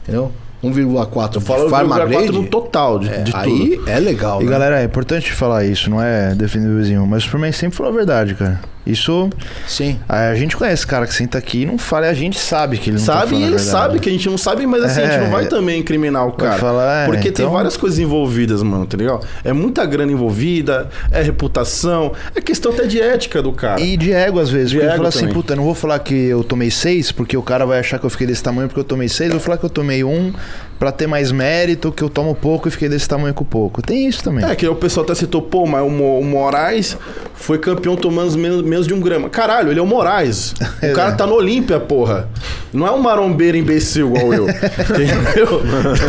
Entendeu? 1,4 Fala de Pharma 1,4 Grade, no total de, é, de tudo. aí é legal, E né? galera, é importante falar isso, não é defender o vizinho, mas o Superman sempre falou a verdade, cara. Isso. Sim. A gente conhece cara que senta aqui e não fala, a gente sabe que ele não tá Sabe, falando e ele sabe que a gente não sabe, mas assim, a gente É. não vai também incriminar o cara. falar, é, porque tem então- várias coisas envolvidas, mano, tá ligado? É muita grana envolvida, é reputação, é questão até de ética do cara. E de ego, às vezes. De Porque ele fala assim, puta, eu não vou falar que eu tomei seis, porque o cara vai achar que eu fiquei desse tamanho porque eu tomei seis. Eu vou falar que eu tomei um pra ter mais mérito, que eu tomo pouco e fiquei desse tamanho com pouco. Tem isso também. É, que o pessoal até citou, pô, mas o, Mo- o Moraes foi campeão tomando menos, menos de um grama. Caralho, ele é o Moraes. O cara tá no Olímpia, porra. Não é um marombeiro imbecil igual eu. entendeu?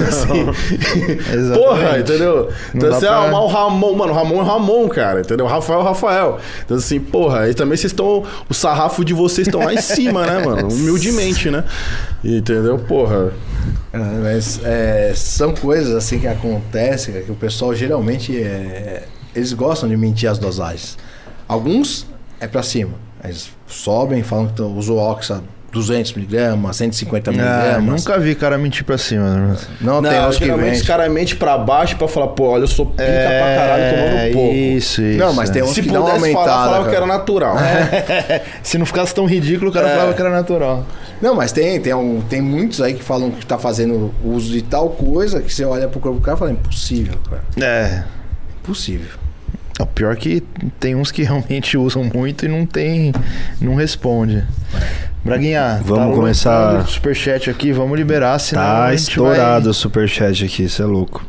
Assim, porra, entendeu? Então, dá assim, pra- ah, o Ramon, mano, o Ramon é Ramon, cara, entendeu? O Rafael é o Rafael. Então, assim, porra, e também vocês estão. O sarrafo de vocês estão lá em cima, né, mano? Humildemente, né? Entendeu? Porra. Mas é, são coisas assim que acontecem, que o pessoal geralmente é, eles gostam de mentir as dosagens. Alguns é pra cima. Eles sobem, falam que usou Oxa 200 miligramas, 150 Ah, miligramas. nunca vi cara mentir pra cima. né? Não, tem uns que vende. os caras mentem pra baixo pra falar, pô, olha, eu sou pica pra caralho tomando pouco. É, Isso, isso. Não, mas tem uns Se que uma pudesse falar, aumentada. falava que cara. era natural. Se não ficasse tão ridículo, o cara É. falava que era natural. Não, mas tem, tem, um- tem muitos aí que falam que tá fazendo uso de tal coisa que você olha pro corpo do cara e fala, impossível, cara. É. Impossível. O pior é que tem uns que realmente usam muito e não tem. não responde. Braguinha, Vamos tá começar- o superchat aqui, vamos liberar, senão Tá a gente estourado vai- o superchat aqui, isso é louco.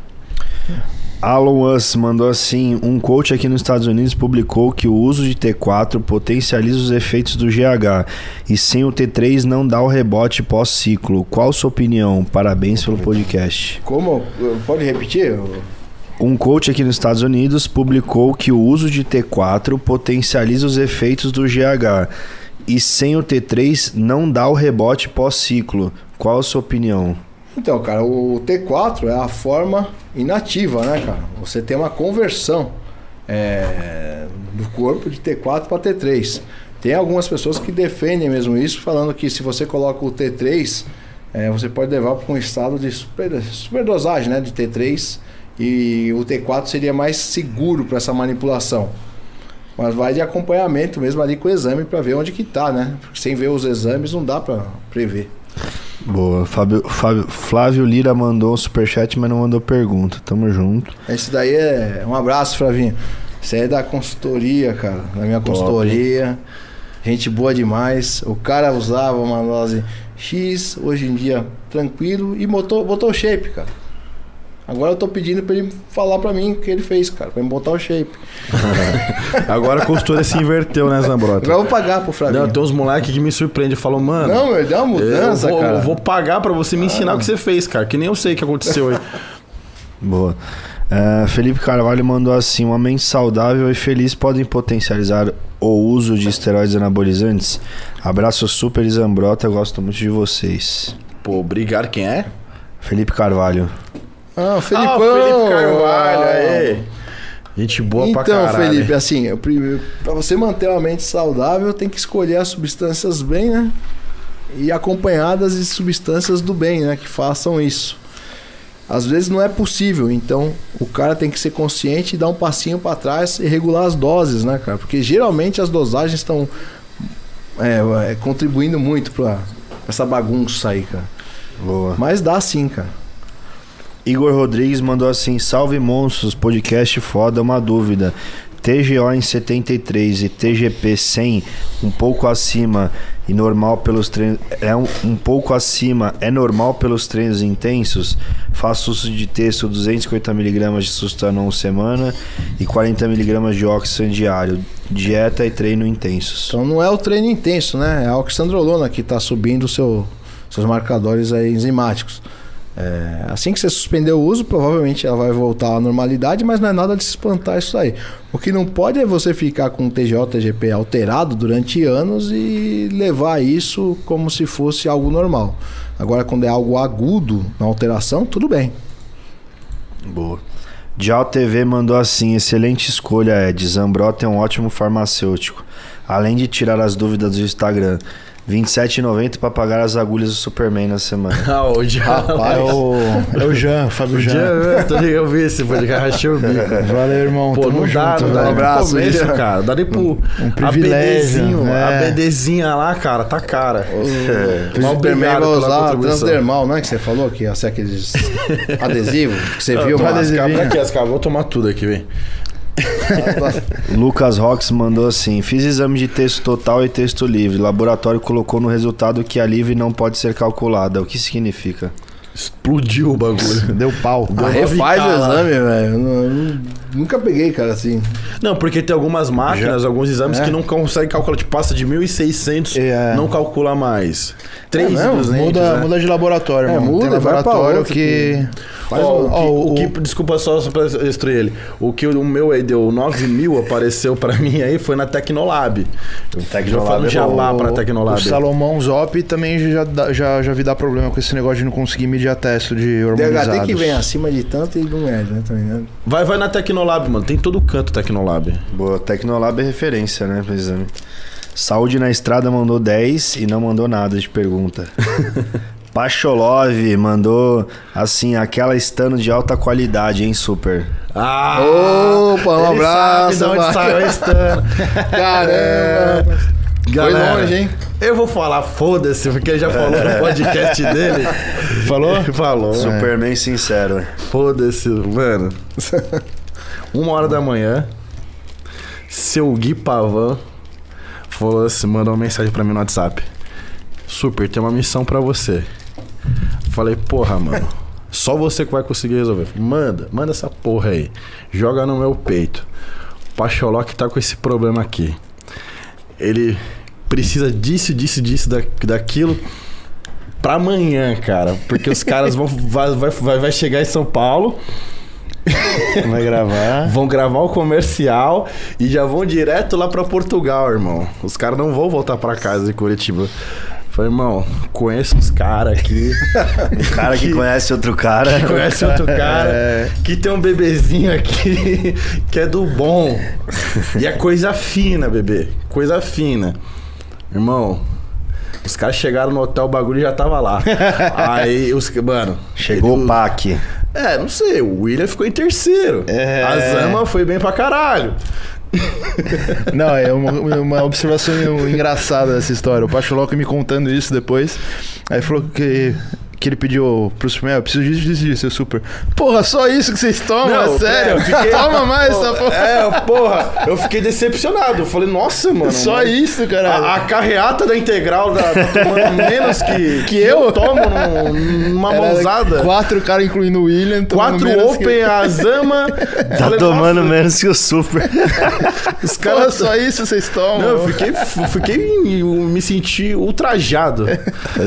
Alan Us mandou assim: um coach aqui nos Estados Unidos publicou que o uso de T4 potencializa os efeitos do GH e sem o T3 não dá o rebote pós-ciclo. Qual sua opinião? Parabéns pelo podcast. Como? Pode repetir? Um coach aqui nos Estados Unidos publicou que o uso de T4 potencializa os efeitos do GH e sem o T3 não dá o rebote pós-ciclo. Qual a sua opinião? Então, cara, o T4 é a forma inativa, né, cara? Você tem uma conversão é, do corpo de T4 para T3. Tem algumas pessoas que defendem mesmo isso, falando que se você coloca o T3, é, você pode levar para um estado de super, superdosagem né, de T3 e o T4 seria mais seguro para essa manipulação. Mas vai de acompanhamento mesmo ali com o exame para ver onde que tá, né? Porque sem ver os exames não dá para prever. Boa. Fábio, Fábio- Flávio Lira mandou um superchat, mas não mandou pergunta. Tamo junto. Esse daí é. Um abraço, Flavinho. Isso aí é da consultoria, cara. Da minha consultoria. Gente boa demais. O cara usava uma dose X, hoje em dia tranquilo, e botou, botou o shape, cara. Agora eu tô pedindo pra ele falar pra mim o que ele fez, cara, pra me botar o shape. Agora a costura se inverteu, né, Zambrota? Agora eu vou pagar pro Flavinho. Não, tem uns moleques que me surpreendem. Falam, mano. Não, meu, deu uma mudança, eu vou, cara. eu vou pagar pra você me ensinar o que você fez, cara. Que nem eu sei o que aconteceu aí. Boa. É, Felipe Carvalho mandou assim: uma mente saudável e feliz podem potencializar o uso de esteroides anabolizantes? Abraço super Zambrota, gosto muito de vocês. Pô, obrigado. Quem é? Felipe Carvalho. Ah, o Ah, Felipão. o Felipe Carvalho, aí. Gente boa pra Então, caralho. Felipe, assim, eu pra você manter uma mente saudável, tem que escolher as substâncias bem, né? E acompanhadas de substâncias do bem, né? Que façam isso. Às vezes não é possível, então o cara tem que ser consciente e dar um passinho para trás e regular as doses, né, cara? Porque geralmente as dosagens estão é, é, contribuindo muito para essa bagunça aí, cara. Boa. Mas dá sim, cara. Igor Rodrigues mandou assim: Salve monstros, podcast foda, uma dúvida. TGO em 73 e TGP 100 um pouco acima e normal pelos treinos é um, um pouco acima é normal pelos treinos intensos? Faço uso de texto 250 mg de sustano semana e 40 mg de oxigênio diário dieta e treino intensos. Então não é o treino intenso né? É a oxandrolona que está subindo seu, seus marcadores enzimáticos é, assim que você suspender o uso, provavelmente ela vai voltar à normalidade, mas não é nada de se espantar isso aí. O que não pode é você ficar com o TGO, TGP alterado durante anos e levar isso como se fosse algo normal. Agora, quando é algo agudo na alteração, tudo bem. Boa. Dial TV mandou assim: excelente escolha, Ed. Zambrota é um ótimo farmacêutico. Além de tirar as dúvidas do Instagram. 27,90 pra pagar as agulhas do Superman na semana. ah, o Jean. Rapaz, é o, é o Jean, Fábio Jean. Jean, tô ligado, eu vi esse podcast, rachei o bico. Valeu, irmão. Pô, Tamo não dá, junto, não dá nem pro começo, cara. Dá nem pro... Um- um privilégio, é. A BDzinha lá, cara, tá cara. O Mas Superman vai usar transdermal, não é que você falou que ia ser aqueles adesivos que você viu, mas adesivinho. Ascar, aqui, Ascar, vou tomar tudo aqui, vem. Lucas Rox mandou assim: Fiz exame de texto total e texto livre. Laboratório colocou no resultado que a livre não pode ser calculada. O que significa? Explodiu o bagulho. Deu pau. Ah, refaz o exame, velho. Nunca peguei, cara, assim. Não, porque tem algumas máquinas, alguns exames É. que não conseguem calcular. Tipo, passa de 1.600, É. não calcula mais. Três É mesmo? 200, Muda, né? muda de laboratório, É, mano. muda, Tem vai pra laboratório outro que. Faz Ó, o- o, que, ó, o o- que- desculpa só, só pra destruir ele. O que o meu aí deu 9 mil apareceu pra mim aí foi na Tecnolab. Eu Tecnolab já é jabá o- pra Tecnolab. O Salomão Zop também já, dá- já, já vi dar problema com esse negócio de não conseguir medir a testo de hormonizados. DHT que vem acima de tanto e não mede, né? Né? Vai, vai na Tecnolab, mano. Tem todo canto Tecnolab. Boa, Tecnolab é referência, né, exame. Saúde na Estrada mandou 10 e não mandou nada de pergunta. Pacholov mandou assim, aquela estando de alta qualidade, hein, super. Ah! Opa, um abraço, Sabe de onde saiu a Stana. Caramba! Galera, longe, hein? Eu vou falar, foda-se, porque ele já falou no podcast dele. Falou? Falou. Superman sincero. Foda-se, mano. Uma hora da manhã, seu Gui Pavan falou assim, mandou uma mensagem pra mim no WhatsApp. Super, tem uma missão pra você. Falei, porra, mano. Só você que vai conseguir resolver. Manda, manda essa porra aí. Joga no meu peito. O Pacholoc tá com esse problema aqui. Ele precisa disso, disso, disso, da, daquilo pra amanhã, cara. Porque os caras vão vai, vai, vai vai chegar em São Paulo, Vai gravar. vão gravar o comercial e já vão direto lá pra Portugal, irmão. Os caras não vão voltar pra casa de Curitiba. Falei, irmão, conheço os caras aqui. O cara que conhece outro cara. que conhece outro cara, que tem um bebezinho aqui que é do bom. E é coisa fina, bebê. Coisa fina. Irmão, os caras chegaram no hotel, o bagulho já tava lá. Aí os. Mano. Chegou ele- o PAC. É, não sei. O William ficou em terceiro. É. A Zama foi bem pra caralho. Não, é uma, uma observação engraçada dessa história. O Pacholoco me contando isso depois. Aí falou que, que ele pediu pro Superman, eu preciso disso, disso, disso. Eu super. Porra, só isso que vocês tomam? Não, é sério? é, eu fiquei- Toma mais essa porra. É, porra, eu fiquei decepcionado. Eu falei, nossa, mano. Só mano, isso, caralho. A, a carreata da integral da, tá tomando menos que, Que eu? tomo num- numa Era mãozada. Quatro caras, incluindo o William. Quatro menos que- Open, a Zama. Tá Falei, tomando nossa, menos que o super. Os Porra, caras. só isso vocês tomam? Não, eu fiquei, fiquei. Eu me senti ultrajado.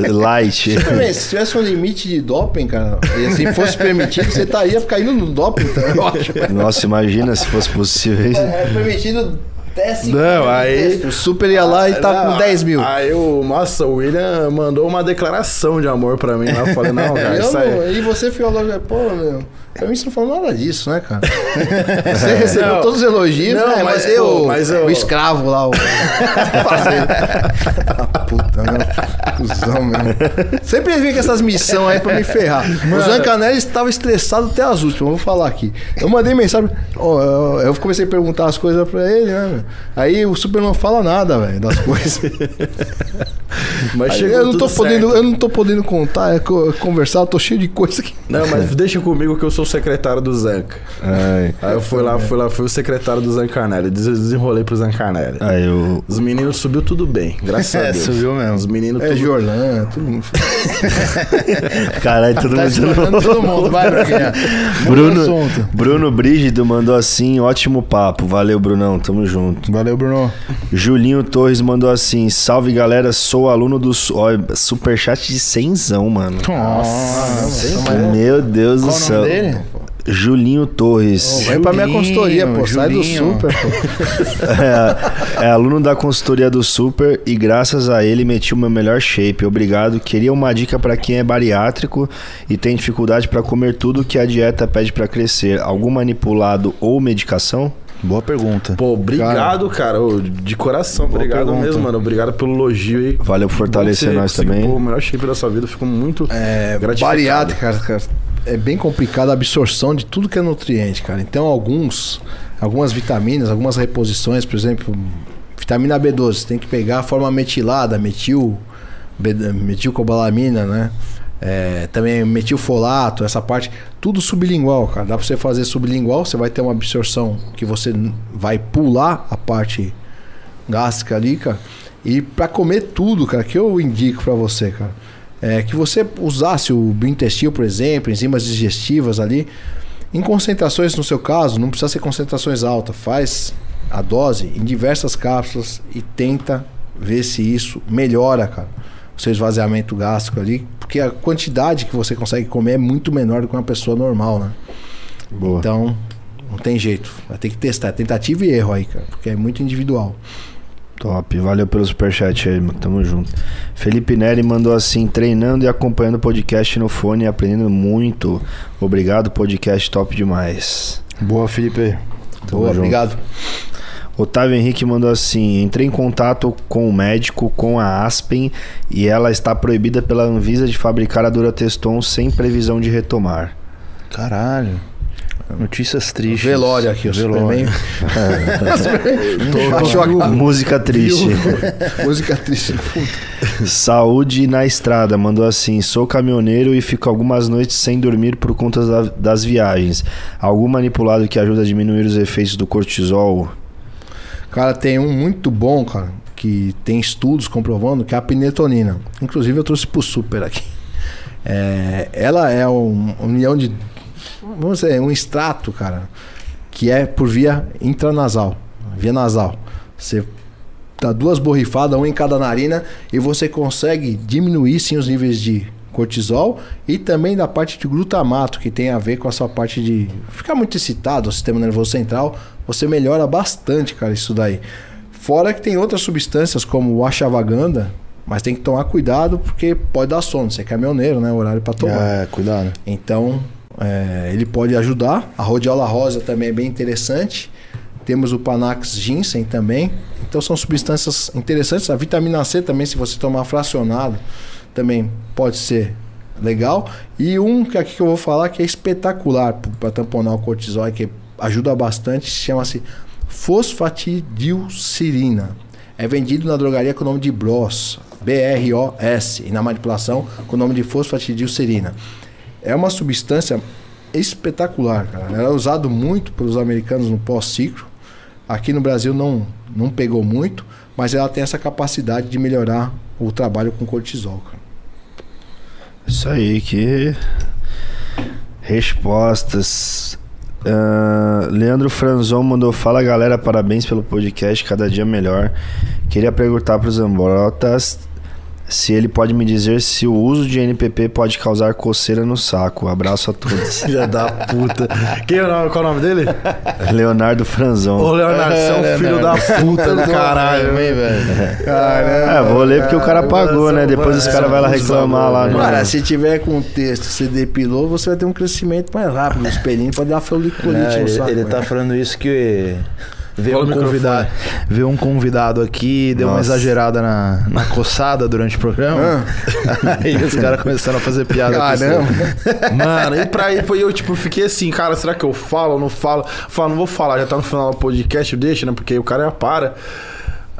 Light. Também, se tivesse um limite de doping, cara, e assim fosse permitido, você estaria caindo no doping, tá? Eu acho. Nossa, imagina se fosse possível isso. É permitido teste. Não, aí- O super ia lá e tá Não, com 10 mil. Aí o. Nossa, o William mandou uma declaração de amor pra mim. lá. Eu falei, não, cara, Eu isso aí. não, e você ficou logo, pô, meu. Pra mim você não falou nada disso, né, cara? Você recebeu Não. todos os elogios, Não, né? mas Mas, eu, pô, mas eu- o escravo lá, o. Fazer. Ah, Puta, meu. Cusão mesmo. Sempre vem com essas missões aí pra me ferrar. O Zancanelli estava estressado até as últimas, vou falar aqui. Eu mandei mensagem, ó, eu, eu comecei a perguntar as coisas pra ele, né? meu? Aí o Super não fala nada, velho, das coisas. Mas Aí chegou eu, não tô podendo, eu não tô podendo contar, é co- conversar, eu tô cheio de coisa aqui. Não, mas deixa comigo que eu sou o secretário do Zanca. Ai, Aí eu fui lá, fui lá, fui o secretário do Zancanelli. Des- Desenrolei pro Zancanelli. aí eu. Os meninos subiu tudo bem, graças a É, Deus. subiu mesmo. Os meninos É tudo... Jorlan, todo mundo. Caralho, todo Tá mundo. todo mundo. Vai, Bruno. Bruno Brígido mandou assim: ótimo papo. Valeu, Brunão. Tamo junto. Valeu, Bruno. Julinho Torres mandou assim: salve galera, sou aluno do. Ó, superchat de cenzão, mano. Nossa, Meu Deus do Qual o céu. nome dele? Julinho Torres. Vem pra minha Julinho, consultoria, pô. Sai do Julinho. super, pô. É, é aluno da consultoria do Super e graças a ele meti o meu melhor shape. Obrigado. Queria uma dica pra quem é bariátrico e tem dificuldade pra comer tudo que a dieta pede pra crescer. Algum manipulado ou medicação? Boa pergunta. Pô, obrigado, cara. Ô, de coração, obrigado pergunta. mesmo, mano. Obrigado pelo elogio aí. Valeu por fortalecer Você nós também. pôr o melhor shape da sua vida. Fico muito É, bariátrica, cara, cara, é bem complicado a absorção de tudo que é nutriente, cara. Então, alguns, algumas vitaminas, algumas reposições, por exemplo, vitamina B12, você tem que pegar a forma metilada, metil, metilcobalamina, né? É, também metilfolato, essa parte, tudo sublingual, cara. Dá pra você fazer sublingual, você vai ter uma absorção que você vai pular a parte gástrica ali, cara. E pra comer tudo, cara, que eu indico pra você, cara, é que você usasse o biointestino, por exemplo, enzimas digestivas ali, em concentrações, no seu caso, não precisa ser concentrações altas, faz a dose em diversas cápsulas e tenta ver se isso melhora, cara, o seu esvaziamento gástrico ali, porque a quantidade que você consegue comer é muito menor do que uma pessoa normal, né? Boa. Então, não tem jeito, vai ter que testar, é tentativa e erro aí, cara, porque é muito individual. Top, valeu pelo superchat aí, mano. Tamo junto. Felipe Neri mandou assim: treinando e acompanhando o podcast no fone e aprendendo muito. Obrigado, podcast top demais. Boa, Felipe. Tamo Boa, junto. obrigado. Otávio Henrique mandou assim: entrei em contato com o médico com a Aspen e ela está proibida pela Anvisa de fabricar a Durateston sem previsão de retomar. Caralho. Notícias tristes. Velório aqui, o Velório. Superman. Achou a- Música triste. Música triste. Saúde na estrada, mandou assim: sou caminhoneiro e fico algumas noites sem dormir por conta da- das viagens. Algum manipulado que ajuda a diminuir os efeitos do cortisol? Cara, tem um muito bom, cara, que tem estudos comprovando que é a pinetonina. Inclusive eu trouxe pro super aqui. É, ela é um, uma união de. Vamos dizer, um extrato, cara, que é por via intranasal, via nasal. Você dá duas borrifadas, uma em cada narina, e você consegue diminuir sim os níveis de cortisol e também da parte de glutamato, que tem a ver com a sua parte de ficar muito excitado, o sistema nervoso central, você melhora bastante, cara, isso daí. Fora que tem outras substâncias como o ashwagandha, mas tem que tomar cuidado porque pode dar sono. Você é caminhoneiro, né? Horário para tomar. É, cuidado. Então, é, ele pode ajudar. A rodiola rosa também é bem interessante. Temos o Panax ginseng também. Então, são substâncias interessantes. A vitamina C também, se você tomar fracionado, também pode ser legal. E um que aqui que eu vou falar que é espetacular para tamponar o cortisol, que ajuda bastante, chama-se fosfatidilcerina. É vendido na drogaria com o nome de Bros, B-R-O-S, e na manipulação com o nome de fosfatidilcerina. É uma substância espetacular, cara. Ela é usado muito pelos americanos no pós-ciclo. Aqui no Brasil não, não pegou muito, mas ela tem essa capacidade de melhorar o trabalho com cortisol, cara. Isso aí, que. Respostas. Ah, Leandro Franzon mandou: Fala galera, parabéns pelo podcast, cada dia melhor. Queria perguntar para os Ambrotas se ele pode me dizer se o uso de NPP pode causar coceira no saco. Abraço a todos. Filha da puta. Quem é o nome, qual é o nome dele? Leonardo Franzon. Ô, Leonardo, você é um filho da puta do caralho. hein, velho? É, vou ler porque o cara pagou, né? Depois os caras vão lá é reclamar lá. no- Cara, se tiver com texto, você depilou, você vai ter um crescimento mais rápido. O espelhinho pode dar foliculite Não, no ele, saco. ele né? tá falando isso que Veio um, convidado, veio um convidado aqui, deu Nossa. uma exagerada na, na coçada durante o programa. Ah. Aí os caras começaram a fazer piada. Caramba. Mano, e pra ir, eu tipo, fiquei assim, cara, será que eu falo ou não falo? Falo, não vou falar, já tá no final do podcast, deixa, né? Porque o cara já para.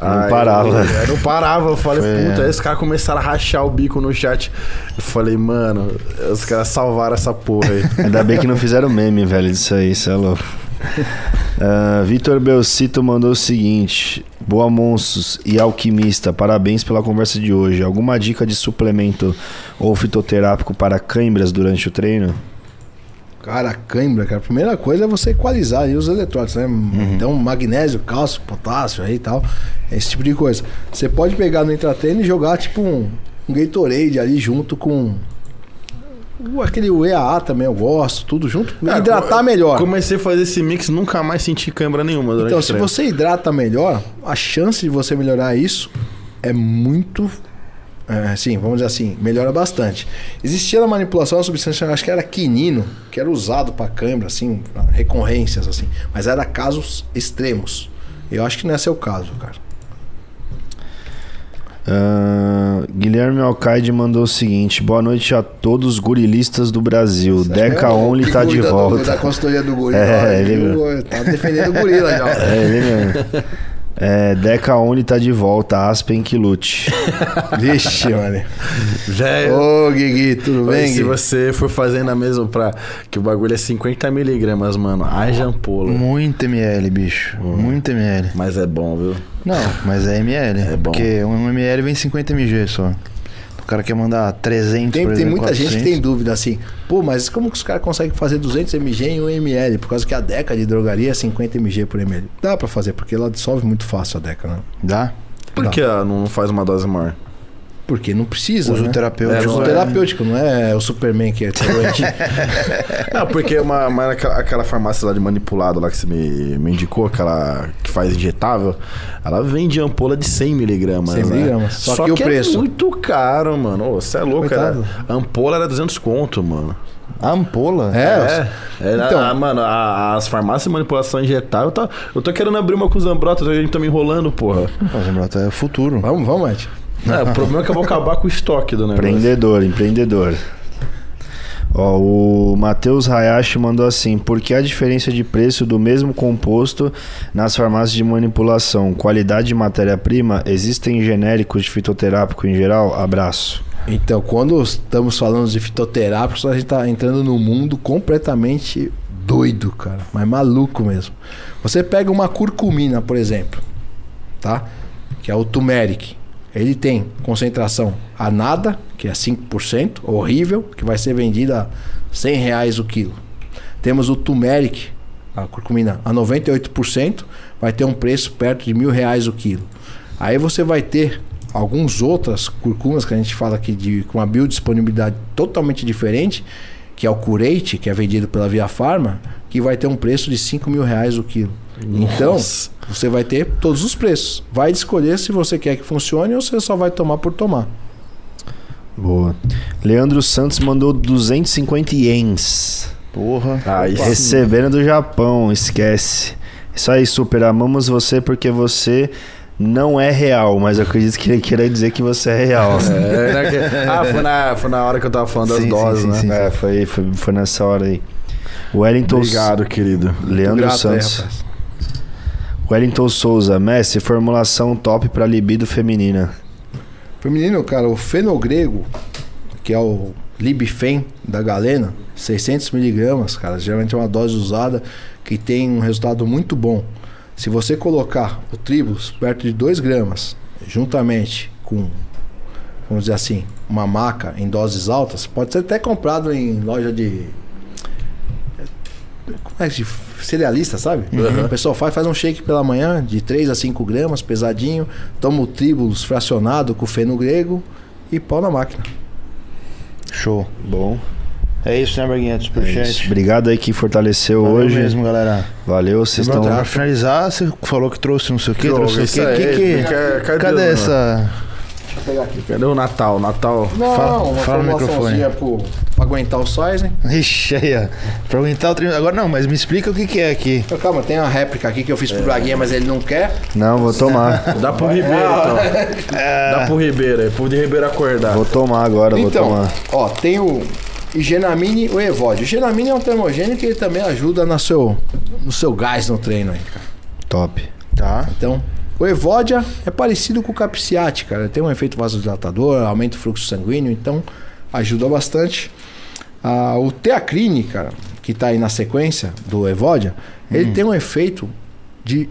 Não aí, parava. Eu não parava, eu falei, Foi, puta, é. aí os caras começaram a rachar o bico no chat. Eu falei, mano, os caras salvaram essa porra aí. Ainda bem que não fizeram meme, velho, disso aí, isso é louco. Uh, Vitor Belcito mandou o seguinte: Boa monstros e alquimista, parabéns pela conversa de hoje. Alguma dica de suplemento ou fitoterápico para câimbras durante o treino? Cara, cãibra, cara. A primeira coisa é você equalizar aí os eletrólitos, né? Uhum. Então, magnésio, cálcio, potássio aí e tal. Esse tipo de coisa. Você pode pegar no intratreino e jogar tipo um, um Gatorade ali junto com aquele EAA também eu gosto, tudo junto. É, hidratar melhor. Comecei a fazer esse mix, nunca mais senti câimbra nenhuma. Então, se você hidrata melhor, a chance de você melhorar isso é muito é, sim, vamos dizer assim, melhora bastante. Existia na manipulação uma substância, acho que era quinino, que era usado para câimbra, assim, recorrências, assim. Mas era casos extremos. Eu acho que não é seu caso, cara. Uh, Guilherme Alcaide mandou o seguinte: Boa noite a todos os gorilistas do Brasil. Você Deca é Only tá de volta. Da consultoria do gorila. É, ele... Tá defendendo o gorila já. É, ele mesmo. É, Deca Oni tá de volta, Aspen que lute. Vixe, mano. Velho. Ô, Guigui, tudo bem? Se você for fazendo a mesma pra. Que o bagulho é 50 miligramas, mano. Haja ampola. Muito ml, bicho. Hum. Muito ml. Mas é bom, viu? Não, mas é ml. É bom. Porque um ml vem 50 mg só. O cara quer mandar 300, Tem, exemplo, tem muita 400. gente que tem dúvida assim. Pô, mas como que os caras conseguem fazer 200 mg em 1 ml? Por causa que a deca de drogaria é 50 mg por ml. Dá para fazer, porque ela dissolve muito fácil a deca, né? Dá? Por Dá. que ela não faz uma dose maior? Porque não precisa. Uso né? terapêutico. É, uso é... terapêutico, não é o Superman que é doente. não, porque uma, uma, aquela, aquela farmácia lá de manipulado lá que você me, me indicou, aquela que faz injetável, ela vende ampola de 100 miligramas. 100 né? miligramas. Só, Só que, que, o preço. é muito caro, mano. Você é louco, cara. A ampola era 200 conto, mano. A ampola? É. é, é então, a, mano, a, as farmácias de manipulação injetável, eu tô, eu tô querendo abrir uma com o Zambrota, a gente tá me enrolando, porra. O Zambrota é futuro. Vamos, vamos, Ed. É, o problema é que eu vou acabar com o estoque do negócio. Empreendedor, empreendedor. Ó, o Matheus Hayashi mandou assim: por que a diferença de preço do mesmo composto nas farmácias de manipulação? Qualidade de matéria-prima? Existem genéricos de fitoterápico em geral? Abraço. Então, quando estamos falando de fitoterápicos, a gente está entrando num mundo completamente doido, cara. Mas maluco mesmo. Você pega uma curcumina, por exemplo, tá? Que é o turmeric. Ele tem concentração a nada, que é 5%, horrível, que vai ser vendida a 100 reais o quilo. Temos o turmeric, a curcumina, a 98%, vai ter um preço perto de mil reais o quilo. Aí você vai ter algumas outras curcumas que a gente fala aqui de, com uma biodisponibilidade totalmente diferente, que é o curate, que é vendido pela Via Farma, que vai ter um preço de 5 mil reais o quilo. Então, Nossa. Você vai ter todos os preços. Vai escolher se você quer que funcione ou você só vai tomar por tomar. Boa. Leandro Santos mandou 250 ienes. Porra. Ah, recebendo do Japão, esquece. Isso aí, super. Amamos você porque você não é real, mas eu acredito que ele queira dizer que você é real. É, né? ah, foi na, foi na hora que eu tava falando sim, das doses, sim, né? Sim, é, foi, foi, foi nessa hora aí. Wellington. Obrigado, querido. Leandro Santos. Aí, Wellington Souza, Messi, formulação top para libido feminina. Feminino, cara, o fenogrego, que é o Libifem da Galena, 600 miligramas, cara, geralmente é uma dose usada que tem um resultado muito bom. Se você colocar o tribus perto de 2 gramas, juntamente com, vamos dizer assim, uma maca em doses altas, pode ser até comprado em loja de como é que cerealista, sabe? Uhum. O pessoal faz, faz um shake pela manhã de 3 a 5 gramas, pesadinho, toma o tribulus fracionado com feno grego e pau na máquina. Show. Bom. É isso, né? Superchat. É Obrigado aí que fortaleceu Valeu hoje. mesmo, galera. Valeu, vocês estão. Pra finalizar, você falou que trouxe não sei o quê, trouxe o quê. que, que, cadê essa. Pegar aqui. Cadê o Natal? Natal. Não, Fala- não, uma fala no formulaçãozinha pro, pra aguentar o size, hein? Ixi, aí, ó. Pra aguentar o treino. Agora não, mas me explica o que, que é aqui. Então, calma, tem a réplica aqui que eu fiz pro Braguinha, mas ele não quer. Não, vou tomar. Dá pro Ribeiro, então. Dá pro Ribeiro aí, pro Ribeiro acordar. Vou tomar agora, vou Então, tomar. ó, tem o Igenamine e o Evode. O Igenamine é um termogênico que ele também ajuda no seu, no seu gás no treino aí, cara. Top. Tá. Então, o Evodia é parecido com o Capiciate, cara. Tem um efeito vasodilatador, aumenta o fluxo sanguíneo, então ajuda bastante. Ah, o Teacrine, cara, que tá aí na sequência do Evodia, ele tem um efeito de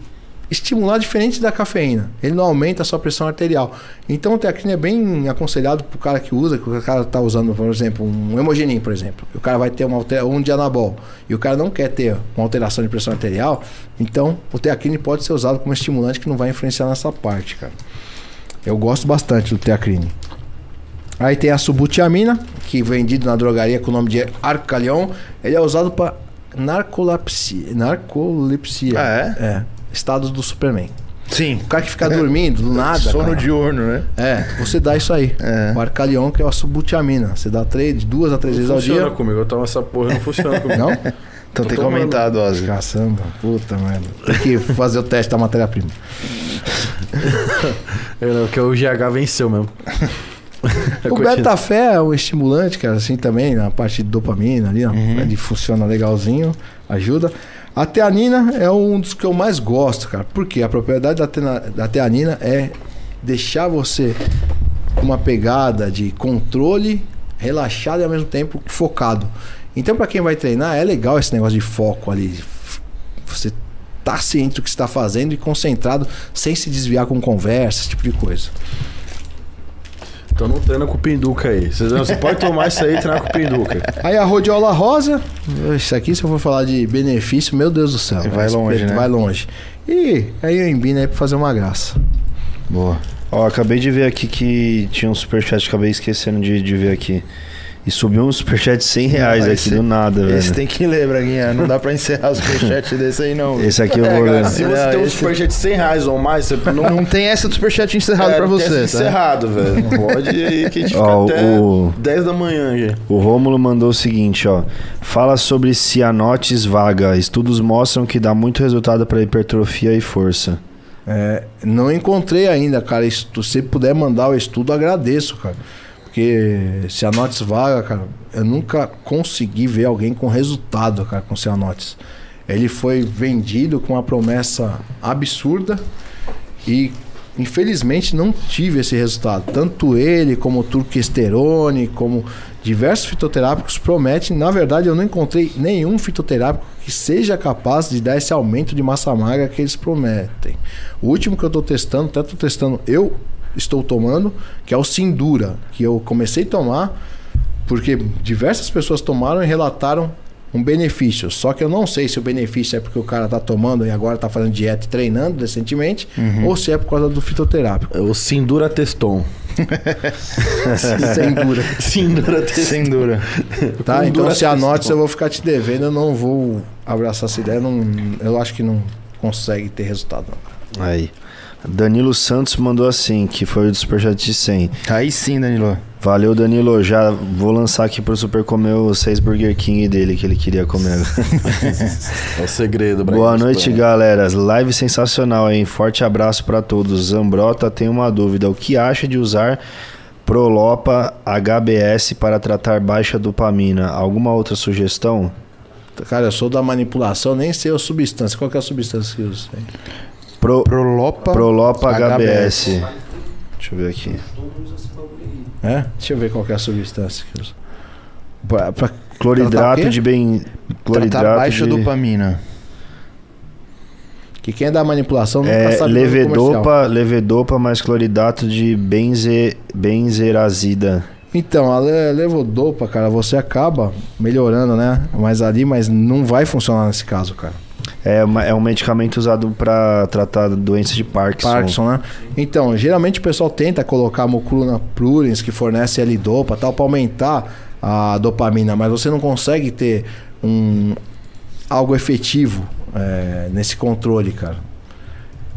estimular diferente da cafeína. Ele não aumenta a sua pressão arterial. Então o Teacrine é bem aconselhado pro cara que usa, que o cara tá usando, por exemplo, um hemogenin, por exemplo. E o cara vai ter uma altera- um de anabol. E o cara não quer ter uma alteração de pressão arterial, então o Teacrine pode ser usado como estimulante que não vai influenciar nessa parte, cara. Eu gosto bastante do Teacrine. Aí tem a subutiamina, que é vendido na drogaria com o nome de Arcalion. Ele é usado para narcolepsia. Narcolepsia. Ah, é? É. Estados do Superman. Sim. O cara que fica dormindo do nada. Sono cara. diurno, né? É, você dá isso aí. É. O Arcalion, que é a subutiamina. Você dá três, duas a três vezes ao Funciona dia. comigo, eu tomo essa porra, não funciona comigo. Não? Então Tô tem que aumentar a dose. Caçamba, puta merda. Tem que fazer o teste da matéria-prima. É, não, Porque o GH venceu mesmo. O Continua. Betafé é um estimulante, cara, assim também, na parte de dopamina ali, ó, ele funciona legalzinho, ajuda. A teanina é um dos que eu mais gosto, cara. Porque a propriedade da, tena- da teanina é deixar você uma pegada de controle, relaxado e ao mesmo tempo focado. Então, pra quem vai treinar, é legal esse negócio de foco ali. Você tá ciente do que está fazendo e concentrado, sem se desviar com conversa, esse tipo de coisa. Então não treina com o Pinduca aí. Você, você pode tomar isso aí e treinar com o Pinduca. Aí a rodiola rosa, isso aqui se eu for falar de benefício, meu Deus do céu. Vai esse longe, né? Vai longe. E aí eu embino aí pra fazer uma graça. Boa. Ó, acabei de ver aqui que tinha um superchat, acabei esquecendo de, de ver aqui. E subiu um superchat de 100 reais Não, aqui esse- do nada, Esse velho. tem que ler, Braguinha. Não dá pra encerrar os superchats desse aí, não. Esse aqui eu É, vou cara, ler. se você Não, tem um esse- superchat de 100 reais ou mais, você não, Não tem essa do superchat encerrado é, pra não tem você, esse tá? encerrado, velho. Pode aí que a gente fica Ó, até o- 10 da manhã, gente. O Rômulo mandou o seguinte, ó. Fala sobre cianotes vaga. Estudos mostram que dá muito resultado para hipertrofia e força. É, não encontrei ainda, cara. Se você puder mandar o estudo, agradeço, cara. Porque cianotes vaga, cara, eu nunca consegui ver alguém com resultado, cara, com cianotes. Ele foi vendido com uma promessa absurda e infelizmente não tive esse resultado. Tanto ele como o turquesterone, como diversos fitoterápicos prometem. Na verdade, eu não encontrei nenhum fitoterápico que seja capaz de dar esse aumento de massa magra que eles prometem. O último que eu estou testando, até estou testando, eu estou tomando, que é o Sindura, que eu comecei a tomar porque diversas pessoas tomaram e relataram um benefício. Só que eu não sei se o benefício é porque o cara tá tomando e agora tá fazendo dieta e treinando decentemente, ou se é por causa do fitoterápico. O Sindura Teston. Sindura. Sindura Teston. Sem dura. Tá? Então se anote, eu vou ficar te devendo, eu não vou abraçar essa ideia. Não, eu acho que não consegue ter resultado. Não. Aí. Danilo Santos mandou assim, que foi o superchat de 100. Aí sim, Danilo. Valeu, Danilo. Já vou lançar aqui pro Super comer os seis Burger King dele que ele queria comer. É o segredo, Braga. Boa noite, galera. Live sensacional, hein? Forte abraço pra todos. Zambrota tem uma dúvida. O que acha de usar Prolopa HBS para tratar baixa dopamina? Alguma outra sugestão? Cara, eu sou da manipulação, nem sei a substância. Qual que é a substância que usa? Pro, Prolopa. Prolopa HBS. HBS. Deixa eu ver aqui. É? Deixa eu ver qual que é a substância que usa. Tratar o Cloridrato de bem. Tratar Cloridrato baixa de... dopamina. que quem é da manipulação nunca É, sabe levedopa, levedopa mais cloridato de benze, benzerazida. Então, a le- levodopa, cara, você acaba melhorando, né? Mas ali, mas não vai funcionar nesse caso, cara. É, uma- é um medicamento usado para tratar doença de Parkinson. Parkinson, né? Então, geralmente o pessoal tenta colocar mucruna prurens, que fornece L-dopa tal, para aumentar a dopamina, mas você não consegue ter um algo efetivo é, nesse controle, cara.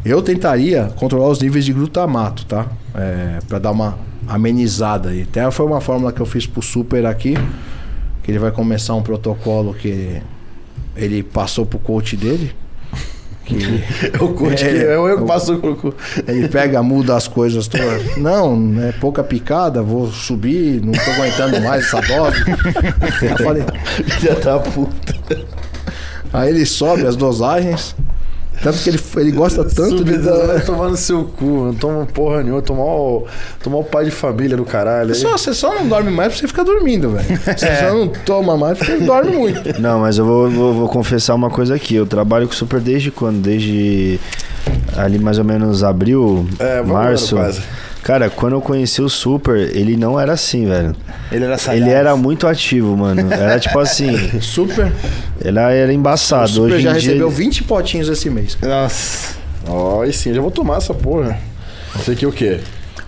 Eu tentaria controlar os níveis de glutamato, tá? É, para dar uma amenizada. E até foi uma fórmula que eu fiz pro Super aqui, que ele vai começar um protocolo que ele passou pro coach dele. Que o coach É, que é eu que passo o ele pega, muda as coisas todas. Não, é pouca picada, vou subir, não tô aguentando mais essa dose. Eu falei, Já tá puta. aí ele sobe as dosagens. Tanto que ele, ele gosta tanto de. Subida, vai tomar no seu cu, não toma porra nenhuma, tomar o, tomar o pai de família do caralho. aí. Só, você só não dorme mais porque você fica dormindo, velho. Você só não toma mais porque dorme muito. Não, mas eu vou, vou- vou confessar uma coisa aqui. Eu trabalho com Super desde quando? Desde ali mais ou menos abril, É, março. quase. Cara, quando eu conheci o Super, ele não era assim, velho. Ele era sagaz. Ele era muito ativo, mano. Era tipo assim, Super. ele era O embaçado. Super Hoje já em dia, recebeu ele- 20 potinhos esse mês. Nossa. Ó, aí sim, já vou tomar essa porra. Isso aqui é o quê?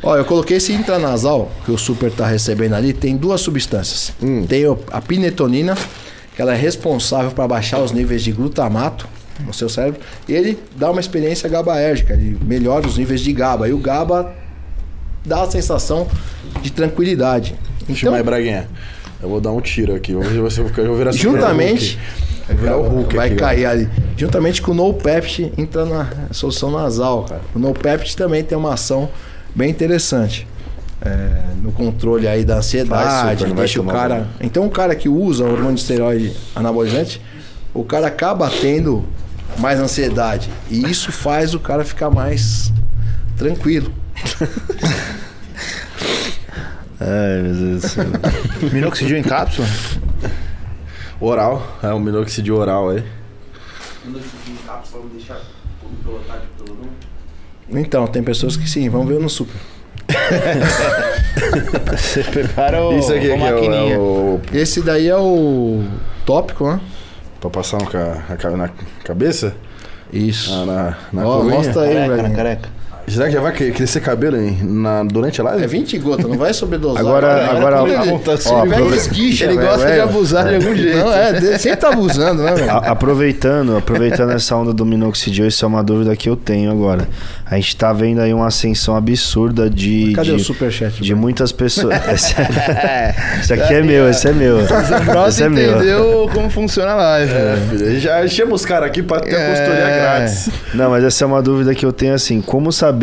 Ó, eu coloquei esse intranasal que o Super tá recebendo ali, tem duas substâncias. Tem o- a pinetonina, que ela é responsável para baixar os níveis de glutamato no seu cérebro. E ele dá uma experiência GABAérgica, ele melhora os níveis de GABA. E o GABA dá a sensação de tranquilidade. Então, mais Braguinha. Eu vou dar um tiro aqui. Se eu vou virar juntamente. Vai virar o Hulk vai aqui, cair ali. Juntamente com o No Pept entra na solução nasal, cara. O No Pept também tem uma ação bem interessante. é, no controle aí da Vai, ansiedade, super, vai deixa o cara. Então o cara que usa hormônio de esteroide anabolizante, o cara acaba tendo mais ansiedade. E isso faz o cara ficar mais tranquilo. Ai, meu Deus do céu. Minoxidil em cápsula? Oral. É um minoxidil oral aí. Então, tem pessoas que sim, vamos ver no super. Você prepara o, Isso aqui, a aqui é, o, é o- Esse daí é o tópico, né? Pra passar no ca- na ca- na cabeça? Isso. Ah, na, na Ó, mostra aí, Careca, velho. né, careca. Será que já vai cre- crescer cabelo hein? na, durante a live? É 20 gotas, não vai sobredosar. Agora- cara. agora- ó, ele- ó, se ele pega aprove- esguicha, Ele velho, gosta de é. abusar de algum jeito. Não, é, sempre tá abusando, né, velho? Aproveitando, aproveitando essa onda do minoxidil, isso é uma dúvida que eu tenho agora. A gente tá vendo aí uma ascensão absurda de. Cadê de, o superchat? de velho? muitas pessoas. Esse, esse aqui é meu, esse é meu. Esse é meu. entendeu como funciona a live. É, velho. filho, já chama os caras aqui pra ter a É. consultoria grátis. Não, mas essa é uma dúvida que eu tenho assim, como saber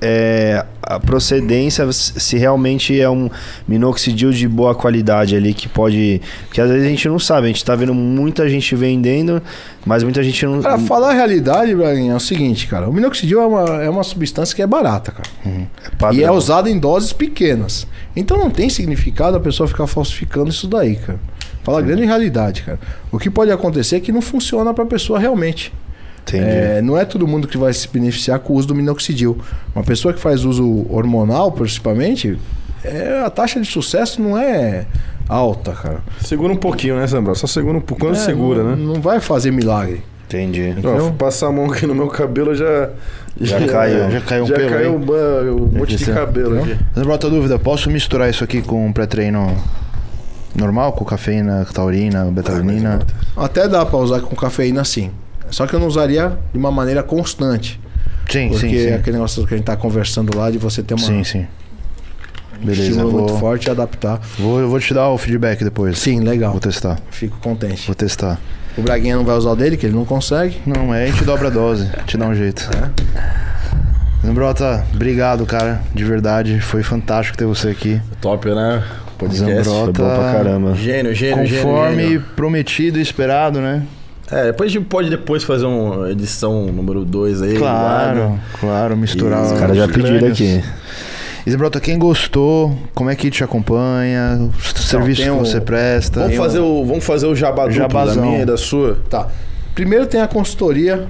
é, a procedência, se realmente é um minoxidil de boa qualidade ali que pode. Porque às vezes a gente não sabe, a gente tá vendo muita gente vendendo, mas muita gente não. Pra falar a realidade, Braguinha, é o seguinte, cara. O minoxidil é uma, é uma substância que é barata, cara. padrão. E é usada em doses pequenas. Então não tem significado a pessoa ficar falsificando isso daí, cara. Fala a grande realidade, cara. O que pode acontecer é que não funciona pra pessoa realmente. Entendi. É, não é todo mundo que vai se beneficiar com o uso do minoxidil. Uma pessoa que faz uso hormonal, principalmente, é, a taxa de sucesso não é alta, cara. Segura um pouquinho, né, Zambral? Só segura um pouco. Quando É, segura, não, né? Não vai fazer milagre. Entendi. Ó, fui passar a mão aqui no meu cabelo, já. Já caiu. Já caiu um já pelo caiu aí? um, um monte de cabelo aqui. Zambrosa, outra dúvida, posso misturar isso aqui com um pré-treino normal? Com cafeína, taurina, betalanina? Até dá pra usar com cafeína sim. Só que eu não usaria de uma maneira constante. sim, Porque sim, é aquele negócio que a gente tá conversando lá de você ter uma, Sim, sim. um Beleza, estímulo vou, muito forte e adaptar. vou, eu vou te dar o feedback depois. Sim, legal. Vou testar, Fico contente. vou testar. O Braguinha não vai usar o dele, que ele não consegue. Não, é a gente dobra a dose, te dá um jeito. Zambrota, obrigado, cara, de verdade. Foi fantástico ter você aqui. Top, né? Podcast. Zambrota. Foi bom pra caramba. Gênio, gênio, Conforme gênio. prometido e esperado, né? É, depois a gente pode depois fazer uma edição número 2 aí. Claro, claro, misturar Os Os caras já os pediram aqui. E Zambrota, quem gostou, como é que te acompanha, o serviço tem que você presta. Vamos fazer, o, vamos fazer o jabá da minha e da sua. Tá. Primeiro tem a consultoria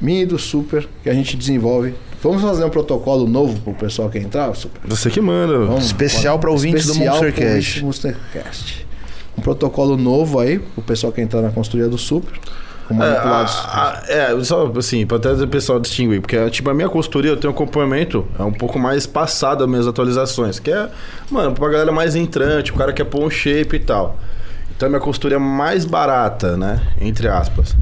minha e do Super, que a gente desenvolve. Vamos fazer um protocolo novo pro pessoal que entrar, Super? Você que manda. Vamos, Especial pra ouvintes do Monstercast. Monstercast. Um protocolo novo aí, pro pessoal que entrar na consultoria do Super. É, a- a- é, só assim, pra até o pessoal distinguir, porque tipo, a minha consultoria eu tenho um acompanhamento é um pouco mais passado as minhas atualizações, que é, mano, pra galera mais entrante, o cara quer pôr um shape e tal. Então a minha consultoria é mais barata, né? Entre aspas.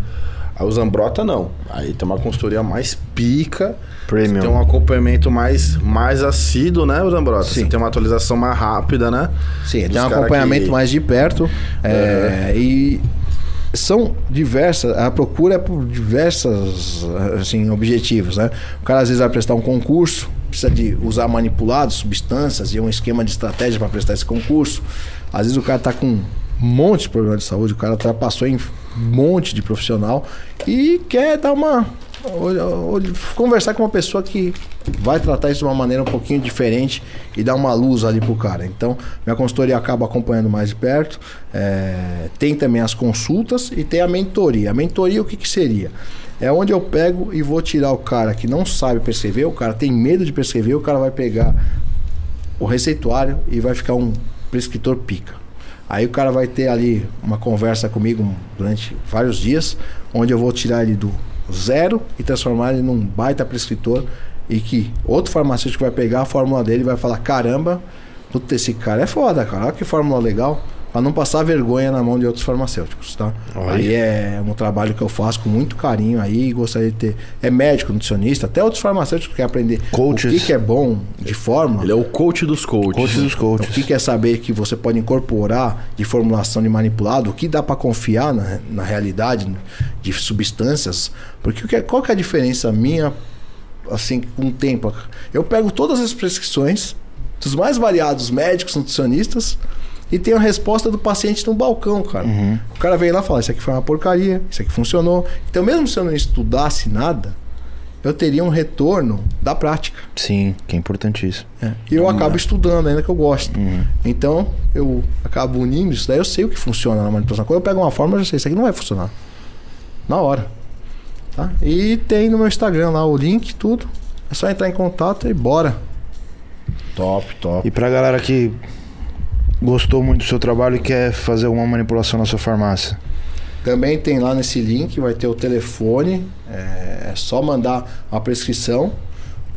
O Zambrota não. Aí tem uma consultoria mais pica. Premium. Tem um acompanhamento mais, mais assíduo, né, Zambrota? Sim. Você tem uma atualização mais rápida, né? Sim, Dos tem um acompanhamento que- mais de perto. é, e são diversas, a procura é por diversas assim, objetivos, né? O cara às vezes vai prestar um concurso, precisa de usar manipulados, substâncias e um esquema de estratégia para prestar esse concurso. Às vezes o cara tá com um monte de problema de saúde, o cara ultrapassou em um monte de profissional e quer dar uma conversar com uma pessoa que vai tratar isso de uma maneira um pouquinho diferente e dar uma luz ali pro cara. Então, minha consultoria acaba acompanhando mais de perto. É, tem também as consultas e tem a mentoria. A mentoria, o que, que seria? É onde eu pego e vou tirar o cara que não sabe prescrever, o cara tem medo de prescrever, o cara vai pegar o receituário e vai ficar um prescritor pica. Aí o cara vai ter ali uma conversa comigo durante vários dias, onde eu vou tirar ele do zero e transformar ele num baita prescritor e que outro farmacêutico vai pegar a fórmula dele e vai falar: caramba, esse cara é foda, cara, olha que fórmula legal. Pra não passar vergonha na mão de outros farmacêuticos, tá? Aí é um trabalho que eu faço com muito carinho aí, gostaria de ter. É médico, nutricionista, até outros farmacêuticos que querem aprender Coaches. o que, que é bom de fórmula. Ele é o coach dos coaches. Coach dos Então, coaches. o que quer saber que você pode incorporar de formulação de manipulado, o que dá para confiar na, na realidade de substâncias? Porque que é- qual que é a diferença minha, assim, com o tempo? Eu pego todas as prescrições dos mais variados médicos, nutricionistas, e tenho a resposta do paciente no balcão, cara. O cara vem lá e fala: Isso aqui foi uma porcaria, isso aqui funcionou. Então, mesmo se eu não estudasse nada, eu teria um retorno da prática. Sim, que é importantíssimo. E eu acabo estudando ainda que eu gosto. Então, eu acabo unindo isso daí, eu sei o que funciona na manipulação. Quando eu pego uma fórmula, eu já sei, isso aqui não vai funcionar. Na hora. Tá? E tem no meu Instagram lá o link, tudo. É só entrar em contato e bora. Top, top. E pra galera que gostou muito do seu trabalho e quer fazer alguma manipulação na sua farmácia. Também tem lá nesse link, vai ter o telefone. É, é só mandar a prescrição,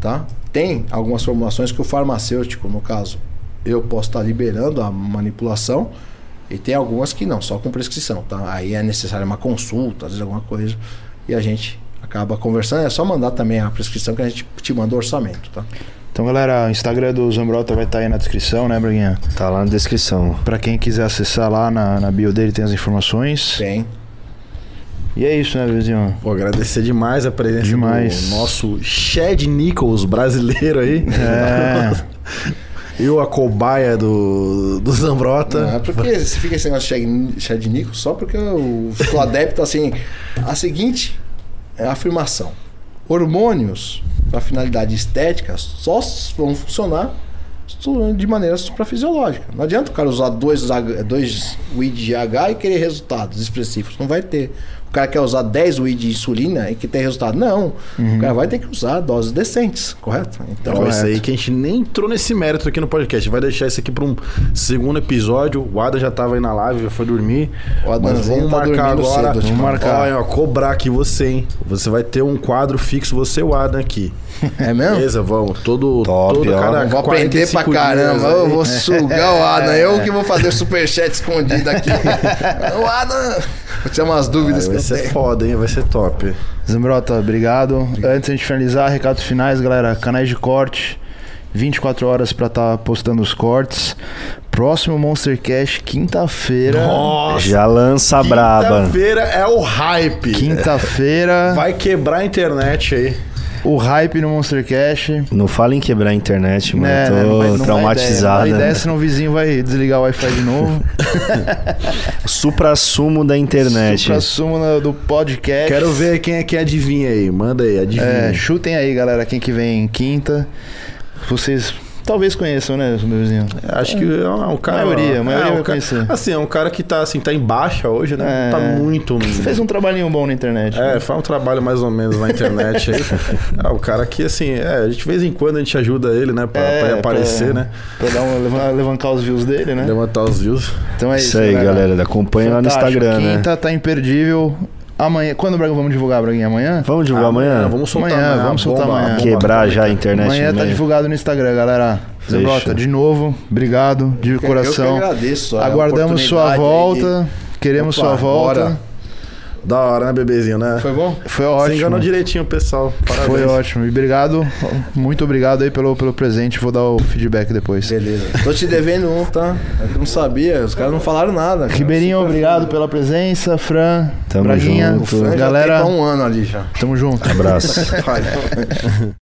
tá? Tem algumas formulações que o farmacêutico, no caso, eu posso estar liberando a manipulação. E tem algumas que não, só com prescrição, tá? Aí é necessária uma consulta, às vezes alguma coisa. E a gente acaba conversando. É só mandar também a prescrição que a gente te manda o orçamento, tá? Então, galera, o Instagram do Zambrota vai estar aí na descrição, né, Braguinha? Tá lá na descrição. Pra quem quiser acessar lá na, na bio dele tem as informações. Tem. E é isso, né, vizinho? Pô, agradecer demais a presença Demais. do nosso Chad Nichols brasileiro aí. É. Eu, a cobaia do, do Zambrota. Não, é porque você fica esse negócio de Chad- Chad Nichols só porque eu sou adepto assim. A seguinte é a afirmação: hormônios para finalidade estética só vão funcionar de maneira suprafisiológica. Não adianta o cara usar dois, dois weed de H e querer resultados expressivos. Não vai ter. O cara quer usar 10 weed de insulina e que tem resultado. Não. O cara vai ter que usar doses decentes, correto? Então, Ó, isso é- aí que a gente nem entrou nesse mérito aqui no podcast. Vai deixar isso aqui para um segundo episódio. O Ada já tava aí na live, já foi dormir. O Adanzinho vamos tá marcar agora. cedo, vamos marcar. Olha, ó, cobrar aqui você, hein? Você vai ter um quadro fixo, você e o Adam aqui. É mesmo? Beleza, vamos. Todo, Top, todo ó. cada Eu vou aprender pra 45 caramba. Eu vou sugar o Adam. Eu que vou fazer o superchat escondido aqui. o Adam. Vou tirar umas dúvidas que vai eu ser tenho. foda, hein? Vai ser top. Zambrota, obrigado. Antes de a gente finalizar, recados finais, galera. Canais de corte. 24 horas pra estar postando os cortes. Próximo Monster Cash, quinta-feira. Nossa! Já lança braba. Quinta-feira é o hype. Quinta-feira, Vai quebrar a internet aí. O hype no Monster Cash. Não fala em quebrar a internet, mano. Né, Tô né, não vai- não vai traumatizado. ideia. A ideia é né? senão o vizinho vai desligar o Wi-Fi de novo. Supra-sumo da internet. Supra sumo do podcast. Quero ver quem é que adivinha aí. Manda aí, adivinha. É, chutem aí, galera, quem que vem quinta. Vocês talvez conheçam, né, meu vizinho? Acho que é um cara. A maioria, a maioria é, vai cara- conhecer. Assim, é um cara que tá assim, tá em baixa hoje, né? É. Tá muito. Fez um trabalhinho bom na internet. É, faz um trabalho mais ou menos na internet aí. É, o cara que, assim, é, a gente, de vez em quando a gente ajuda ele, né? Pra, É, pra ele aparecer, pra- né? Pra dar um, levan- levantar os views dele, né? Levantar os views. Então é isso, Isso aí, galera. Acompanha lá no Fantástico. Instagram, né? Quinta tá imperdível. Amanhã. Quando Braga vamos divulgar, Braguinha? Amanhã? Vamos divulgar amanhã? Vamos soltar Amanhã, amanhã. vamos soltar bomba, amanhã. bomba Quebrar atômica. já a internet Amanhã tá meio. divulgado no Instagram, galera. Fechou. Zebrota, de novo, obrigado, de Eu que coração. agradeço. Aguardamos sua aí volta. Queremos Opa, sua volta. bora. Da hora, né, bebezinho, né? Foi bom? Foi Você ótimo. enganou direitinho, pessoal. Parabéns. Foi ótimo. E obrigado, muito obrigado aí pelo, pelo presente. Vou dar o feedback depois. Beleza. Tô te devendo um, tá? Eu não sabia, os caras não falaram nada. cara. Ribeirinho, Super obrigado pela presença. Fran, Tamo Braguinha, junto. O Fran já galera, tem um ano ali já. tamo junto. Abraço.